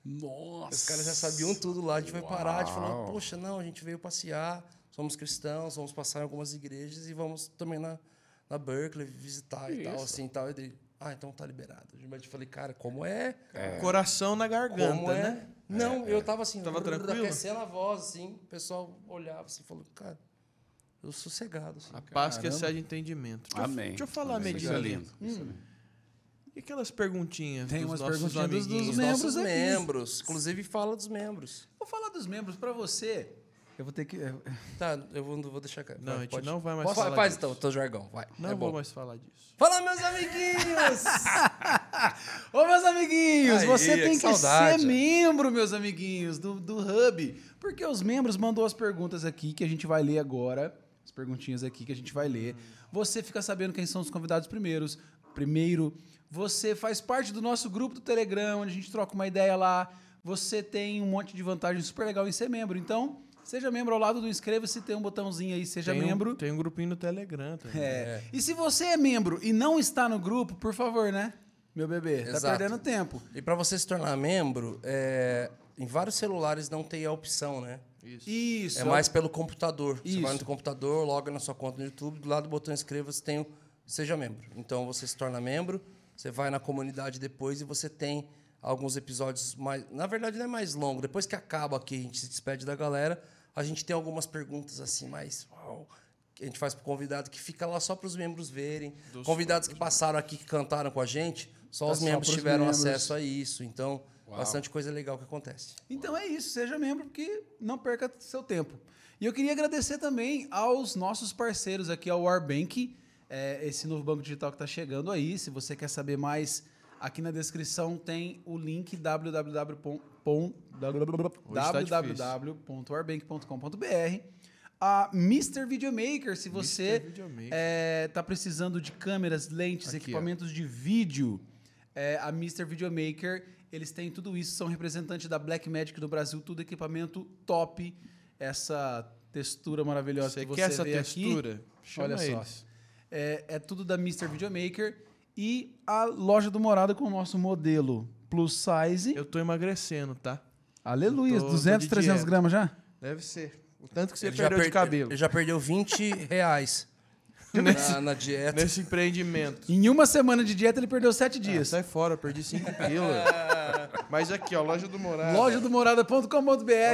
Nossa. Os caras já sabiam tudo lá. A gente foi parar, a gente falou, Uau. poxa, não, a gente veio passear, somos cristãos, vamos passar em algumas igrejas e vamos também na, na Berkeley visitar e tal, assim tal. E ah, então tá liberado. Mas eu falei, cara, como é? Coração na garganta, como é? né? Não, eu tava assim, Tava brrr, tranquilo? aquecendo a voz, assim, o pessoal olhava assim e falou, cara, eu sossegado, assim. A paz que excede entendimento. Deixa eu- Amém. Deixa eu falar, é Medina. lindo. isso é. E aquelas perguntinhas Tem dos umas nossos perguntinhas dos- dos membros nossos aqui. membros. Inclusive, fala dos membros. Vou falar dos membros para você. Eu vou ter que. Tá, eu vou, vou deixar... Não, a gente não vai mais Posso- falar Faz disso. então, teu jargão, vai. Não é vou bom. mais falar disso. Fala, meus amiguinhos! [LAUGHS] Ô, meus amiguinhos, Aí, você que tem que saudade. ser membro, meus amiguinhos, do, do Hub. Porque os membros mandou as perguntas aqui que a gente vai ler agora. As perguntinhas aqui que a gente vai ler. Você fica sabendo quem são os convidados primeiros. Primeiro, você faz parte do nosso grupo do Telegram, onde a gente troca uma ideia lá. Você tem um monte de vantagem super legal em ser membro. Então, seja membro ao lado do inscreva-se, tem um botãozinho aí, seja tem membro. Um, tem um grupinho no Telegram também. É. E se você é membro e não está no grupo, por favor, né? Meu bebê, tá Exato. perdendo tempo. E para você se tornar membro, é, em vários celulares não tem a opção, né? Isso. É Isso. mais pelo computador. Você Isso. vai no computador, loga na sua conta no YouTube, do lado do botão inscreva-se tem o Seja Membro. Então você se torna membro, você vai na comunidade depois e você tem alguns episódios mais. Na verdade, não é mais longo. Depois que acaba aqui, a gente se despede da galera, a gente tem algumas perguntas assim, mais. uau, que a gente faz pro convidado que fica lá só para os membros verem. Convidados que passaram aqui, que cantaram com a gente, só Tá os só membros pros tiveram membros. acesso a isso. Então, Uau. bastante coisa legal que acontece. Então é isso, seja membro, porque não perca seu tempo. E eu queria agradecer também aos nossos parceiros aqui, ao Warbank, é, esse novo banco digital que está chegando aí. Se você quer saber mais, aqui na descrição tem o link www.pom- Hoje tá www.warbank.com.br. A Mr. Videomaker, se você Videomaker. está precisando de câmeras, lentes, Aqui, ó. equipamentos de vídeo, é, a Mr. Videomaker, eles têm tudo isso, são representantes da Blackmagic do Brasil, tudo equipamento top, essa textura maravilhosa Você que você quer essa vê textura? aqui. Chama Olha só. eles. É, é tudo da Mr. Videomaker e a loja do Morada com o nosso modelo plus size. Eu tô emagrecendo, tá? Aleluia, tô- tô 200, de 300 dieta. gramas já? Deve ser. O tanto que você Ele já perdeu de per- cabelo Ele já perdeu 20 [LAUGHS] reais Nesse- na, na dieta. nesse empreendimento. Em uma semana de dieta ele perdeu 7 Ah, dias. sai fora, eu perdi 5 quilos. [LAUGHS] Mas aqui, ó, loja do Morada. Loja do morada.com.br.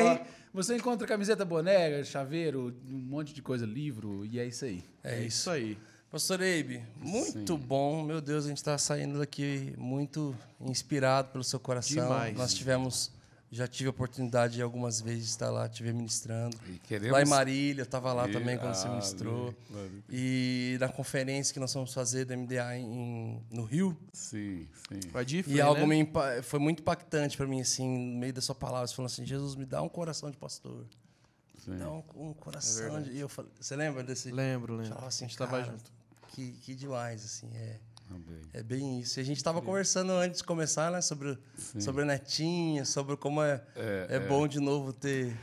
Ó. Você encontra camiseta, boné, chaveiro, um monte de coisa, livro, e é isso aí. É isso aí. Pastor Eibe, muito Sim. bom. Meu Deus, a gente está saindo daqui muito inspirado pelo seu coração. Demais. Nós tivemos, já tive a oportunidade de algumas vezes de estar lá, te ver ministrando. E queremos... Lá em Marília, eu estava lá E- também quando você ah, ministrou. ali, ali. E na conferência que nós vamos fazer da MDA em, no Rio. Sim, sim. De E algo né? me foi muito impactante para mim, assim, no meio da sua palavra, você falando assim: Jesus, me dá um coração de pastor. sim. Me dá um, um coração verdade. de. E eu falei, você lembra desse? Lembro, lembro. Assim, a gente tava cara, junto. Que, que demais, assim, é. É bem isso. A gente estava conversando antes de começar, né? Sobre, sobre a netinha, sobre como é, é, bom de novo ter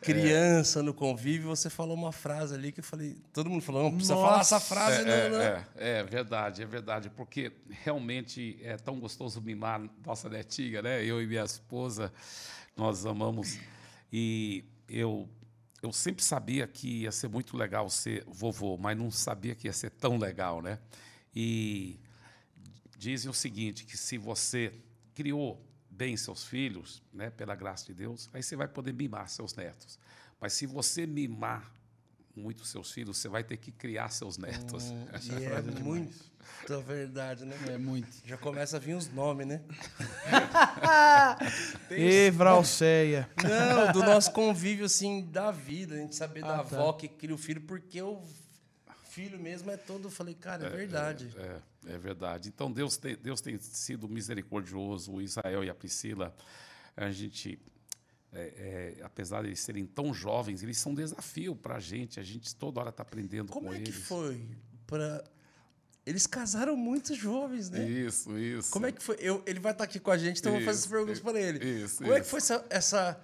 criança no convívio. Você falou uma frase ali que eu falei. Todo mundo falou, não precisa falar essa frase, É, não, é, não. é, é verdade, é verdade, porque realmente é tão gostoso mimar nossa netinha, né? Eu e minha esposa, nós amamos. E eu, eu sempre sabia que ia ser muito legal ser vovô, mas não sabia que ia ser tão legal, né? E dizem o seguinte, que se você criou bem seus filhos, né, pela graça de Deus, aí você vai poder mimar seus netos. Mas se você mimar muito seus filhos, você vai ter que criar seus netos. Essa [LAUGHS] E é muita verdade, né? É muito. Já começa a vir os nomes, né? [LAUGHS] E Vralceia. Não, do nosso convívio, assim, da vida. A gente saber Ah, da tá. avó que cria o filho, porque o filho mesmo é todo... Eu falei, cara, é, verdade. É, é verdade. Então Deus tem, Deus tem sido misericordioso. O Israel e a Priscila, a gente, é, é, apesar de eles serem tão jovens, eles são um desafio para a gente. A gente toda hora está aprendendo Como com é que eles. foi para... Eles casaram muito jovens, né? Isso, isso. Como é que foi? Eu, ele vai estar aqui com a gente, então eu vou fazer Isso, essas perguntas para ele. isso, Como é que isso. foi essa, essa-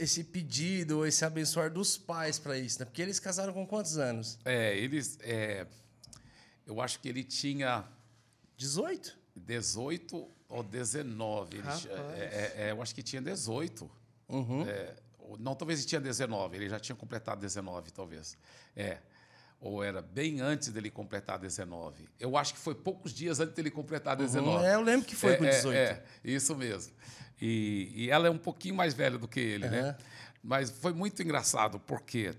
esse, pedido, esse abençoar dos pais para isso, né? Porque eles casaram com quantos anos? É, eles. é, eu acho que ele tinha 18? 18 ou 19. Ele é, é, é, eu acho que tinha 18. Uhum. É, não, talvez ele tinha 19. Ele já tinha completado 19, talvez. É. Ou era bem antes dele completar 19. Eu acho que foi poucos dias antes dele completar 19. É, eu lembro que foi É, com é, 18. É, isso mesmo. E, e ela é um pouquinho mais velha do que ele, né? Aham. Mas foi muito engraçado, porque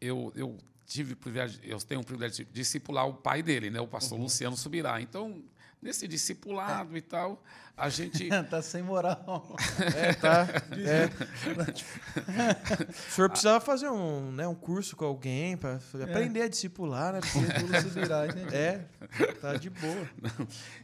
eu, eu tive o privilégio, eu tenho o privilégio de discipular o pai dele, né? O pastor Uhum. Luciano Subirá. Então, nesse discipulado e tal, a gente. [LAUGHS] tá sem moral. É, tá. [LAUGHS] É. [LAUGHS] o senhor precisava fazer um, né, um curso com alguém para aprender a discipular, né? Porque- se virar, né? É, tá de boa.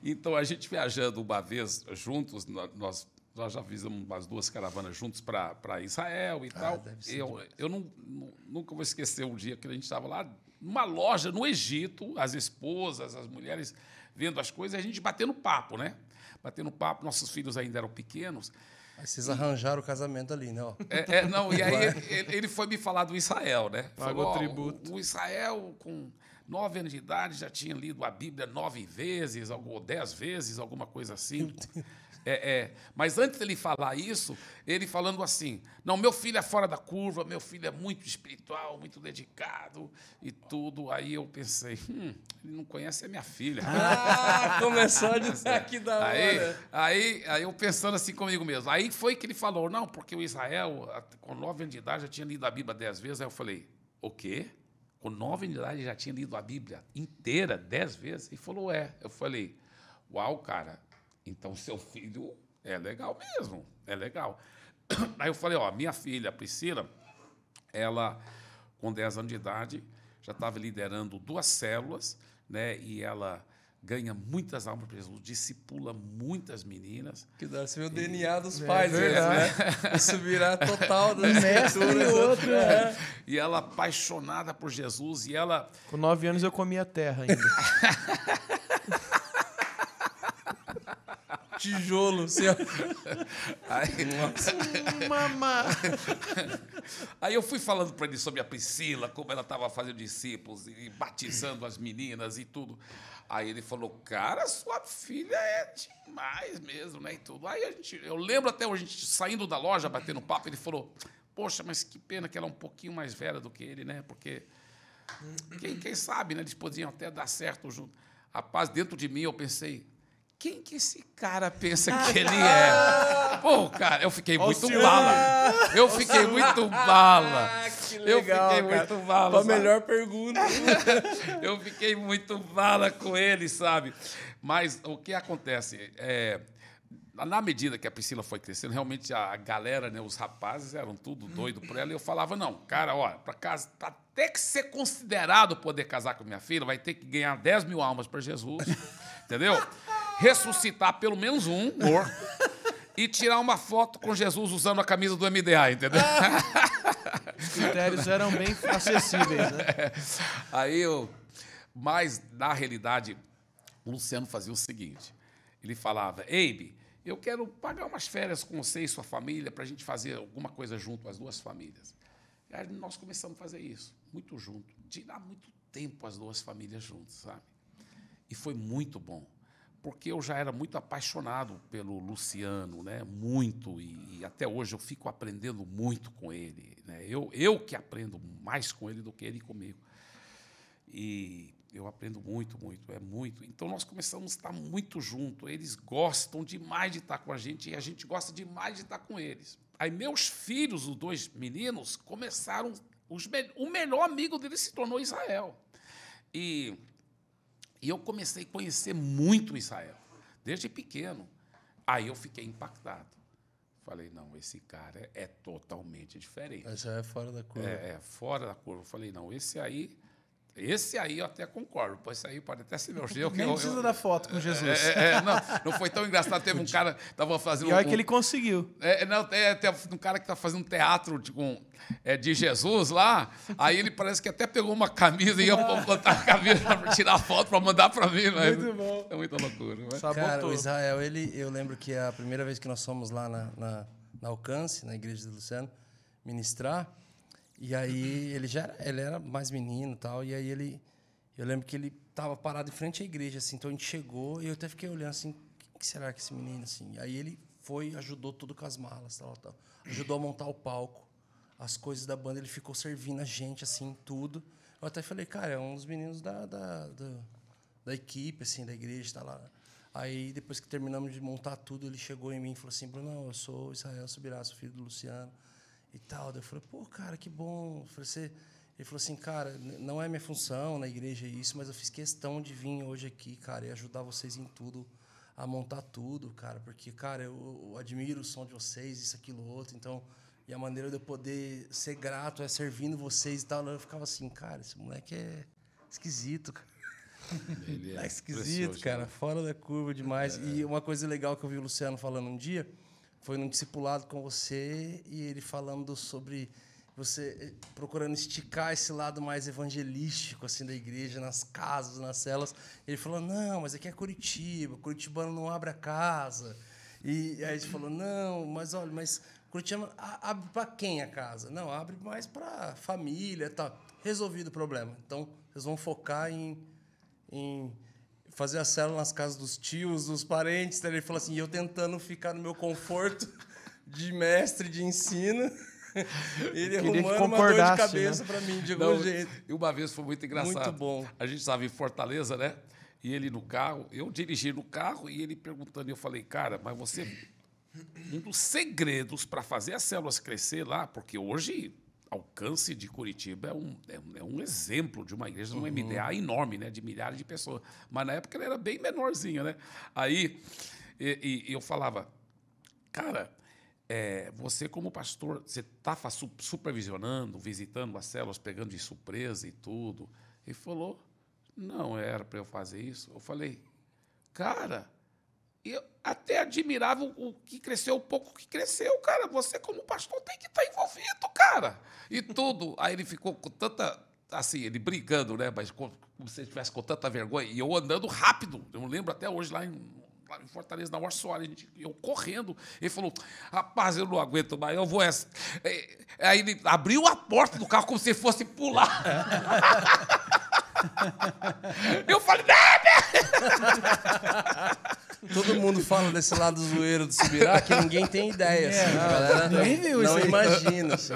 Então, a gente viajando uma vez juntos, nó- nós, nós já fizemos umas duas caravanas juntos para Israel e tal. deve ser Eu, eu não, nu- nunca vou esquecer um dia que a gente estava lá numa loja no Egito, as esposas, as mulheres vendo as coisas, e a gente batendo papo, né? Batendo papo, nossos filhos ainda eram pequenos. Aí vocês arranjaram o casamento ali, né? É, é, não, e aí ele, ele foi me falar do Israel, né? Pagou ó, tributo. O, o Israel, com nove anos de idade, já tinha lido a Bíblia nove vezes, ou dez vezes, alguma coisa assim. É, é. Mas antes dele falar isso, ele falando assim: não, meu filho é fora da curva, meu filho é muito espiritual, muito dedicado e tudo. Aí eu pensei: hum, ele não conhece a minha filha. Ah, começou a [LAUGHS] dizer que da Aí, hora. aí, aí eu pensando assim comigo mesmo. Aí foi que ele falou, não, porque o Israel, com nove anos de idade, já tinha lido a Bíblia dez vezes. Aí eu falei, o quê? Com nove anos de idade já tinha lido a Bíblia inteira dez vezes? Ele falou, é. Eu falei, uau, cara, então seu filho é legal mesmo, é legal. [COUGHS] Aí eu falei, ó, minha filha, a Priscila, ela, com 10 anos de idade, já estava liderando duas células, né? E ela ganha muitas almas para Jesus, discipula muitas meninas. Que dá, você vê o DNA dos pais, esse, verdade. né? Isso virar total [LAUGHS] das mestre e outro, é. E ela apaixonada por Jesus, e ela Com nove anos eu comia terra ainda. [LAUGHS] Tijolo, assim, ó. Aí, Mamá. aí eu fui falando para ele sobre a Priscila, como ela estava fazendo discípulos e batizando as meninas e tudo. Aí ele falou, cara, sua filha é demais mesmo, né? E tudo. Aí a gente, eu lembro até a gente saindo da loja, batendo papo, ele falou, poxa, mas que pena que ela é um pouquinho mais velha do que ele, né? Porque quem, quem sabe, né? Eles podiam até dar certo junto. Rapaz, dentro de mim eu pensei, quem que esse cara pensa que ele é? Pô, cara, eu fiquei muito bala. Eu fiquei muito bala. Ah, que Eu legal, fiquei cara. muito bala. Pra sabe? melhor pergunta. [LAUGHS] Eu fiquei muito bala com ele, sabe? Mas o que acontece? É, na medida que a Priscila foi crescendo, realmente a galera, né, os rapazes eram tudo doido por ela. E eu falava, não, cara, olha, para casa, pra até que ser considerado poder casar com minha filha, vai ter que ganhar 10 mil almas para Jesus, [LAUGHS] entendeu? Ressuscitar pelo menos um morto e tirar uma foto com Jesus usando a camisa do MDA, entendeu? Os critérios eram bem acessíveis, né? [LAUGHS] Aí eu. Mas, na realidade, o Luciano fazia o seguinte: ele falava, Eibe, eu quero pagar umas férias com você e sua família para a gente fazer alguma coisa junto, as duas famílias. E aí nós começamos a fazer isso, muito junto, tirar muito tempo as duas famílias juntas, sabe? E foi muito bom, porque eu já era muito apaixonado pelo Luciano, né? Muito, e, e até hoje eu fico aprendendo muito com ele. Né? Eu, eu que aprendo mais com ele do que ele comigo. E eu aprendo muito, muito, é muito. Então nós começamos a estar muito junto. Eles gostam demais de estar com a gente e a gente gosta demais de estar com eles. Aí meus filhos, os dois meninos, começaram. Os, o melhor amigo deles se tornou Israel. E, e eu comecei a conhecer muito Israel, desde pequeno. Aí eu fiquei impactado. Falei, não, esse cara é, é totalmente diferente. Esse é fora da curva. É, é, fora da curva. Falei, não, esse aí esse aí eu até concordo. Pois esse aí pode até ser meu [LAUGHS] jeito. Nem eu, precisa eu, da foto com Jesus. É, é, é, não, não foi tão engraçado. Teve um [LAUGHS] cara que estava fazendo. E olha um, que ele conseguiu. É, não, é, tem um cara que está fazendo teatro de, um, é, de Jesus lá. Aí ele parece que até pegou uma camisa e ia botar a camisa para tirar a foto para mandar para mim. Mas Muito bom. É muita loucura. Mas... Cara, o Israel, ele, eu lembro que a primeira vez que nós fomos lá na, na, na Alcance, na igreja do Luciano, ministrar, e aí ele já era, ele era mais menino e tal, e aí ele eu lembro que ele estava parado em frente à igreja, assim, então a gente chegou e eu até fiquei olhando assim, o que será que esse menino, assim? Aí ele foi ajudou tudo com as malas, tal, tal. Ajudou a montar o palco, as coisas da banda, ele ficou servindo a gente, assim, tudo. Eu até falei, cara, é um dos meninos da, da, da, da equipe, assim, da igreja, tá lá. Aí, depois que terminamos de montar tudo, ele chegou em mim e falou assim, Bruno, eu sou Israel Subirá, sou filho do Luciano e tal. Eu falei, pô, cara, que bom. Falei, ele falou assim, cara, não é minha função na igreja isso, mas eu fiz questão de vir hoje aqui, cara, e ajudar vocês em tudo, a montar tudo, cara, porque, cara, eu, eu admiro o som de vocês, isso, aquilo, outro, então, e a maneira de eu poder ser grato é servindo vocês e tal. Eu ficava assim, cara, esse moleque é esquisito, cara. Ele é, [LAUGHS] é esquisito, cara, né? fora da curva demais. É. E uma coisa legal que eu vi o Luciano falando um dia foi num discipulado com você e ele falando sobre você eh, procurando esticar esse lado mais evangelístico assim da igreja nas casas, nas celas. Ele falou: "Não, mas aqui é Curitiba, Curitibano não abre a casa". E aí gente falou: "Não, mas olha, mas Curitiba abre para quem a casa? Não, abre mais para família, tá resolvido o problema. Então, vocês vão focar em, em fazer a célula nas casas dos tios, dos parentes. Ele falou assim: e eu tentando ficar no meu conforto de mestre de ensino. [LAUGHS] Ele arrumando uma dor de cabeça né? para mim, de algum Não, jeito. E uma vez foi muito engraçado. Muito bom. A gente estava em Fortaleza, né? E ele no carro, eu dirigi no carro e ele perguntando, e eu falei, cara, mas você. Um dos segredos para fazer as células crescer lá, porque hoje alcance de Curitiba é um, é um, é um exemplo de uma igreja, uhum. um MDA enorme, né? De milhares de pessoas. Mas na época ele era bem menorzinho, né? Aí e, e eu falava, cara, é, você como pastor, você está supervisionando, visitando as células, pegando de surpresa e tudo. Ele falou, não era para eu fazer isso. Eu falei, cara, eu até admirava o que cresceu, o pouco que cresceu, cara. Você como pastor tem que estar tá envolvido, cara. E tudo. [LAUGHS] Aí ele ficou com tanta assim, ele brigando, né? Mas como se ele estivesse com tanta vergonha. E eu andando rápido. Eu lembro até hoje lá em em Fortaleza, na War Soares, eu correndo. Ele falou, rapaz, eu não aguento mais, eu vou essa. É, aí ele abriu a porta do carro como se fosse pular. [LAUGHS] eu falei, [LAUGHS] Todo mundo fala desse lado zoeiro do Subirá que ninguém tem ideia. Assim, é, galera, não, não imagina. Assim.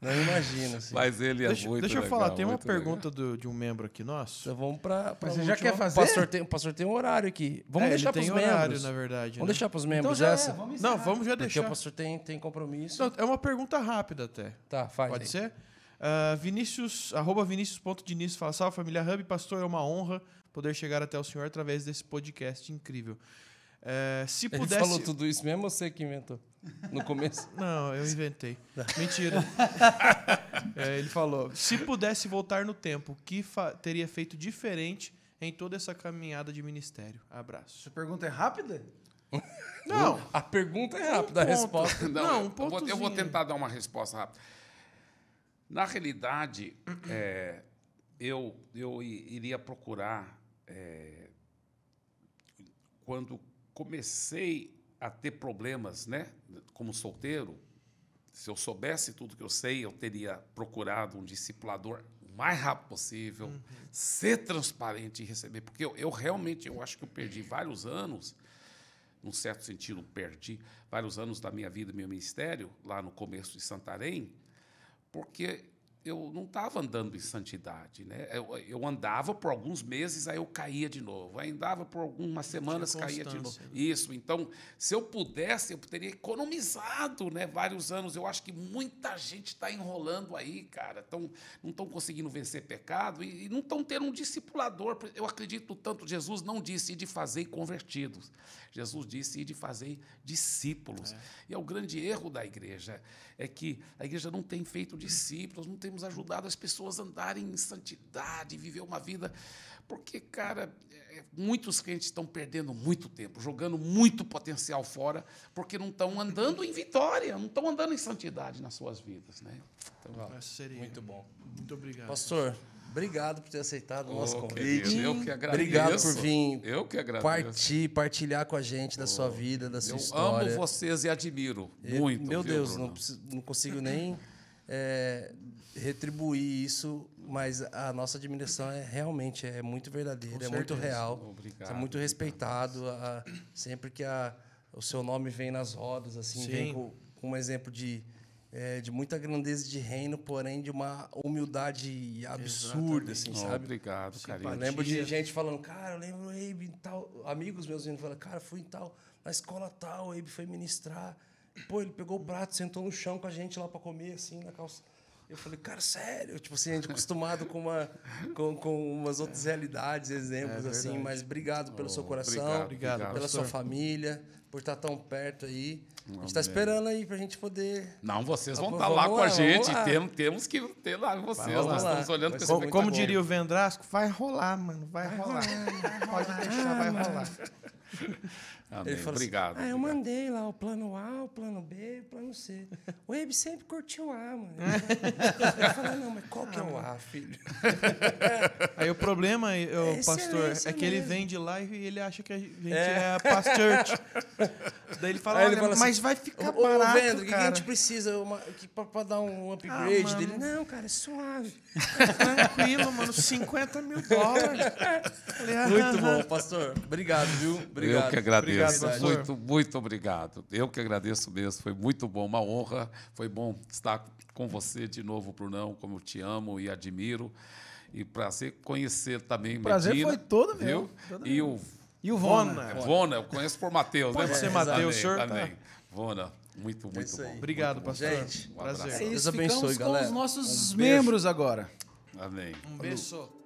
Não imagino. Assim. Mas ele é deixa, muito Deixa eu legal, falar, tem uma pergunta do, de um membro aqui nosso. Então vamos para. Mas você já quer fazer? O pastor, tem, o pastor tem um horário aqui. Vamos é, deixar para os membros. horário, na verdade. Vamos né? deixar para os membros então essa? É, vamos Não, vamos já Porque deixar. o pastor tem, tem compromisso. Não, é uma pergunta rápida até. Tá, faz. Pode aí. ser? Uh, Vinícius, arroba Vinícius.diniz fala, salve família Hub, pastor, é uma honra poder chegar até o senhor através desse podcast incrível. É, se Ele pudesse... falou tudo isso mesmo ou você que inventou? No começo? [LAUGHS] Não, eu inventei. Mentira. [LAUGHS] É, ele falou: se pudesse voltar no tempo, o que teria feito diferente em toda essa caminhada de ministério? Abraço. Essa pergunta é rápida? [LAUGHS] Não. A pergunta é rápida, um a resposta. Não, Não, um eu, vou, eu vou tentar dar uma resposta rápida. Na realidade, [CLEARS THROAT] é, eu, eu iria procurar é, quando comecei a ter problemas, né, como solteiro, se eu soubesse tudo que eu sei, eu teria procurado um discipulador o mais rápido possível, ser transparente e receber, porque eu, eu realmente eu acho que eu perdi vários anos, num certo sentido perdi vários anos da minha vida, meu ministério lá no começo de Santarém, porque eu não estava andando em santidade, né? Eu, eu, andava por alguns meses, aí eu caía de novo. Aí andava por algumas semanas, caía de novo. Isso. Então, se eu pudesse, eu teria economizado, né? Vários anos. Eu acho que muita gente está enrolando aí, cara. Tão, não estão conseguindo vencer pecado e, e não estão tendo um discipulador. Eu acredito tanto. Jesus não disse de fazer convertidos. Jesus disse de fazer discípulos. É. E é o grande erro da igreja é que a igreja não tem feito discípulos, não temos ajudado as pessoas a andarem em santidade, viver uma vida. Porque, cara, é, muitos crentes estão perdendo muito tempo, jogando muito potencial fora, porque não estão andando em vitória, não estão andando em santidade nas suas vidas. Né? Então, seria. Muito bom. Muito obrigado. Pastor, Obrigado por ter aceitado o nosso oh, convite. Querido, eu que agradeço. Obrigado por vir eu que agradeço. partir, partilhar com a gente da oh, sua vida, da sua eu história. Eu amo vocês e admiro muito. Meu viu, Deus, não, não, consigo nem é, retribuir isso, mas a nossa admiração é realmente é muito verdadeira, é muito real. Obrigado, é muito respeitado. A, sempre que a, o seu nome vem nas rodas, assim, Sim. vem com, com um exemplo de é, de muita grandeza de reino, porém de uma humildade absurda, assim, oh, sabe? Obrigado, carinho. Lembro de gente falando, cara, eu lembro Abe em tal. Amigos meus vindo falando, cara, fui em tal, na escola tal, o Abe foi ministrar. Pô, ele pegou o prato, sentou no chão com a gente lá para comer, assim, na calça. Eu falei, cara, sério? Tipo assim, a gente acostumado com, uma, com, com umas outras realidades, exemplos, é assim. Mas obrigado pelo oh, seu coração, obrigado, obrigado pela pastor. sua família, por estar tão perto aí. A gente está esperando aí para a gente poder. Não, vocês vão estar tá lá com a gente. Temos, temos que ter lá vocês. Nós estamos olhando com Como, como diria o Vendrasco, vai rolar, mano. Vai, vai rolar. rolar. Pode deixar, vai rolar. Amém. Ele falou obrigado. Assim, ah, eu mandei lá o plano A, o plano B, o plano C. O Web sempre curtiu A, mano. [LAUGHS] eu falei, não, mas qual que é o A, filho? [LAUGHS] Aí o problema, o é pastor, é que ele vem de lá e ele acha que a gente é, é a pastor. Daí ele fala, ele fala assim, mas vai ficar o, barato, Vendro, o que a gente precisa uma, pra, pra, dar um upgrade ah, dele? Não, cara, é suave. Tranquilo, [LAUGHS] mano, 50 mil dólares. Muito bom, pastor. Obrigado, viu? Obrigado. Eu que agradeço. Obrigado, muito, muito obrigado. Eu que agradeço mesmo. Foi muito bom, uma honra. Foi bom estar com você de novo, Brunão, como eu te amo e admiro. E prazer conhecer também o prazer Medina, foi todo? Todo e o e o Vona. Vona, Vona eu conheço por Matheus, né? Pode ser Matheus, senhor. Também. Vona, muito, muito é bom. Obrigado, muito pastor. Gente, um prazer. É isso, Deus abençoe, Ficamos galera. com os nossos um membros agora. Amém. Um beijo.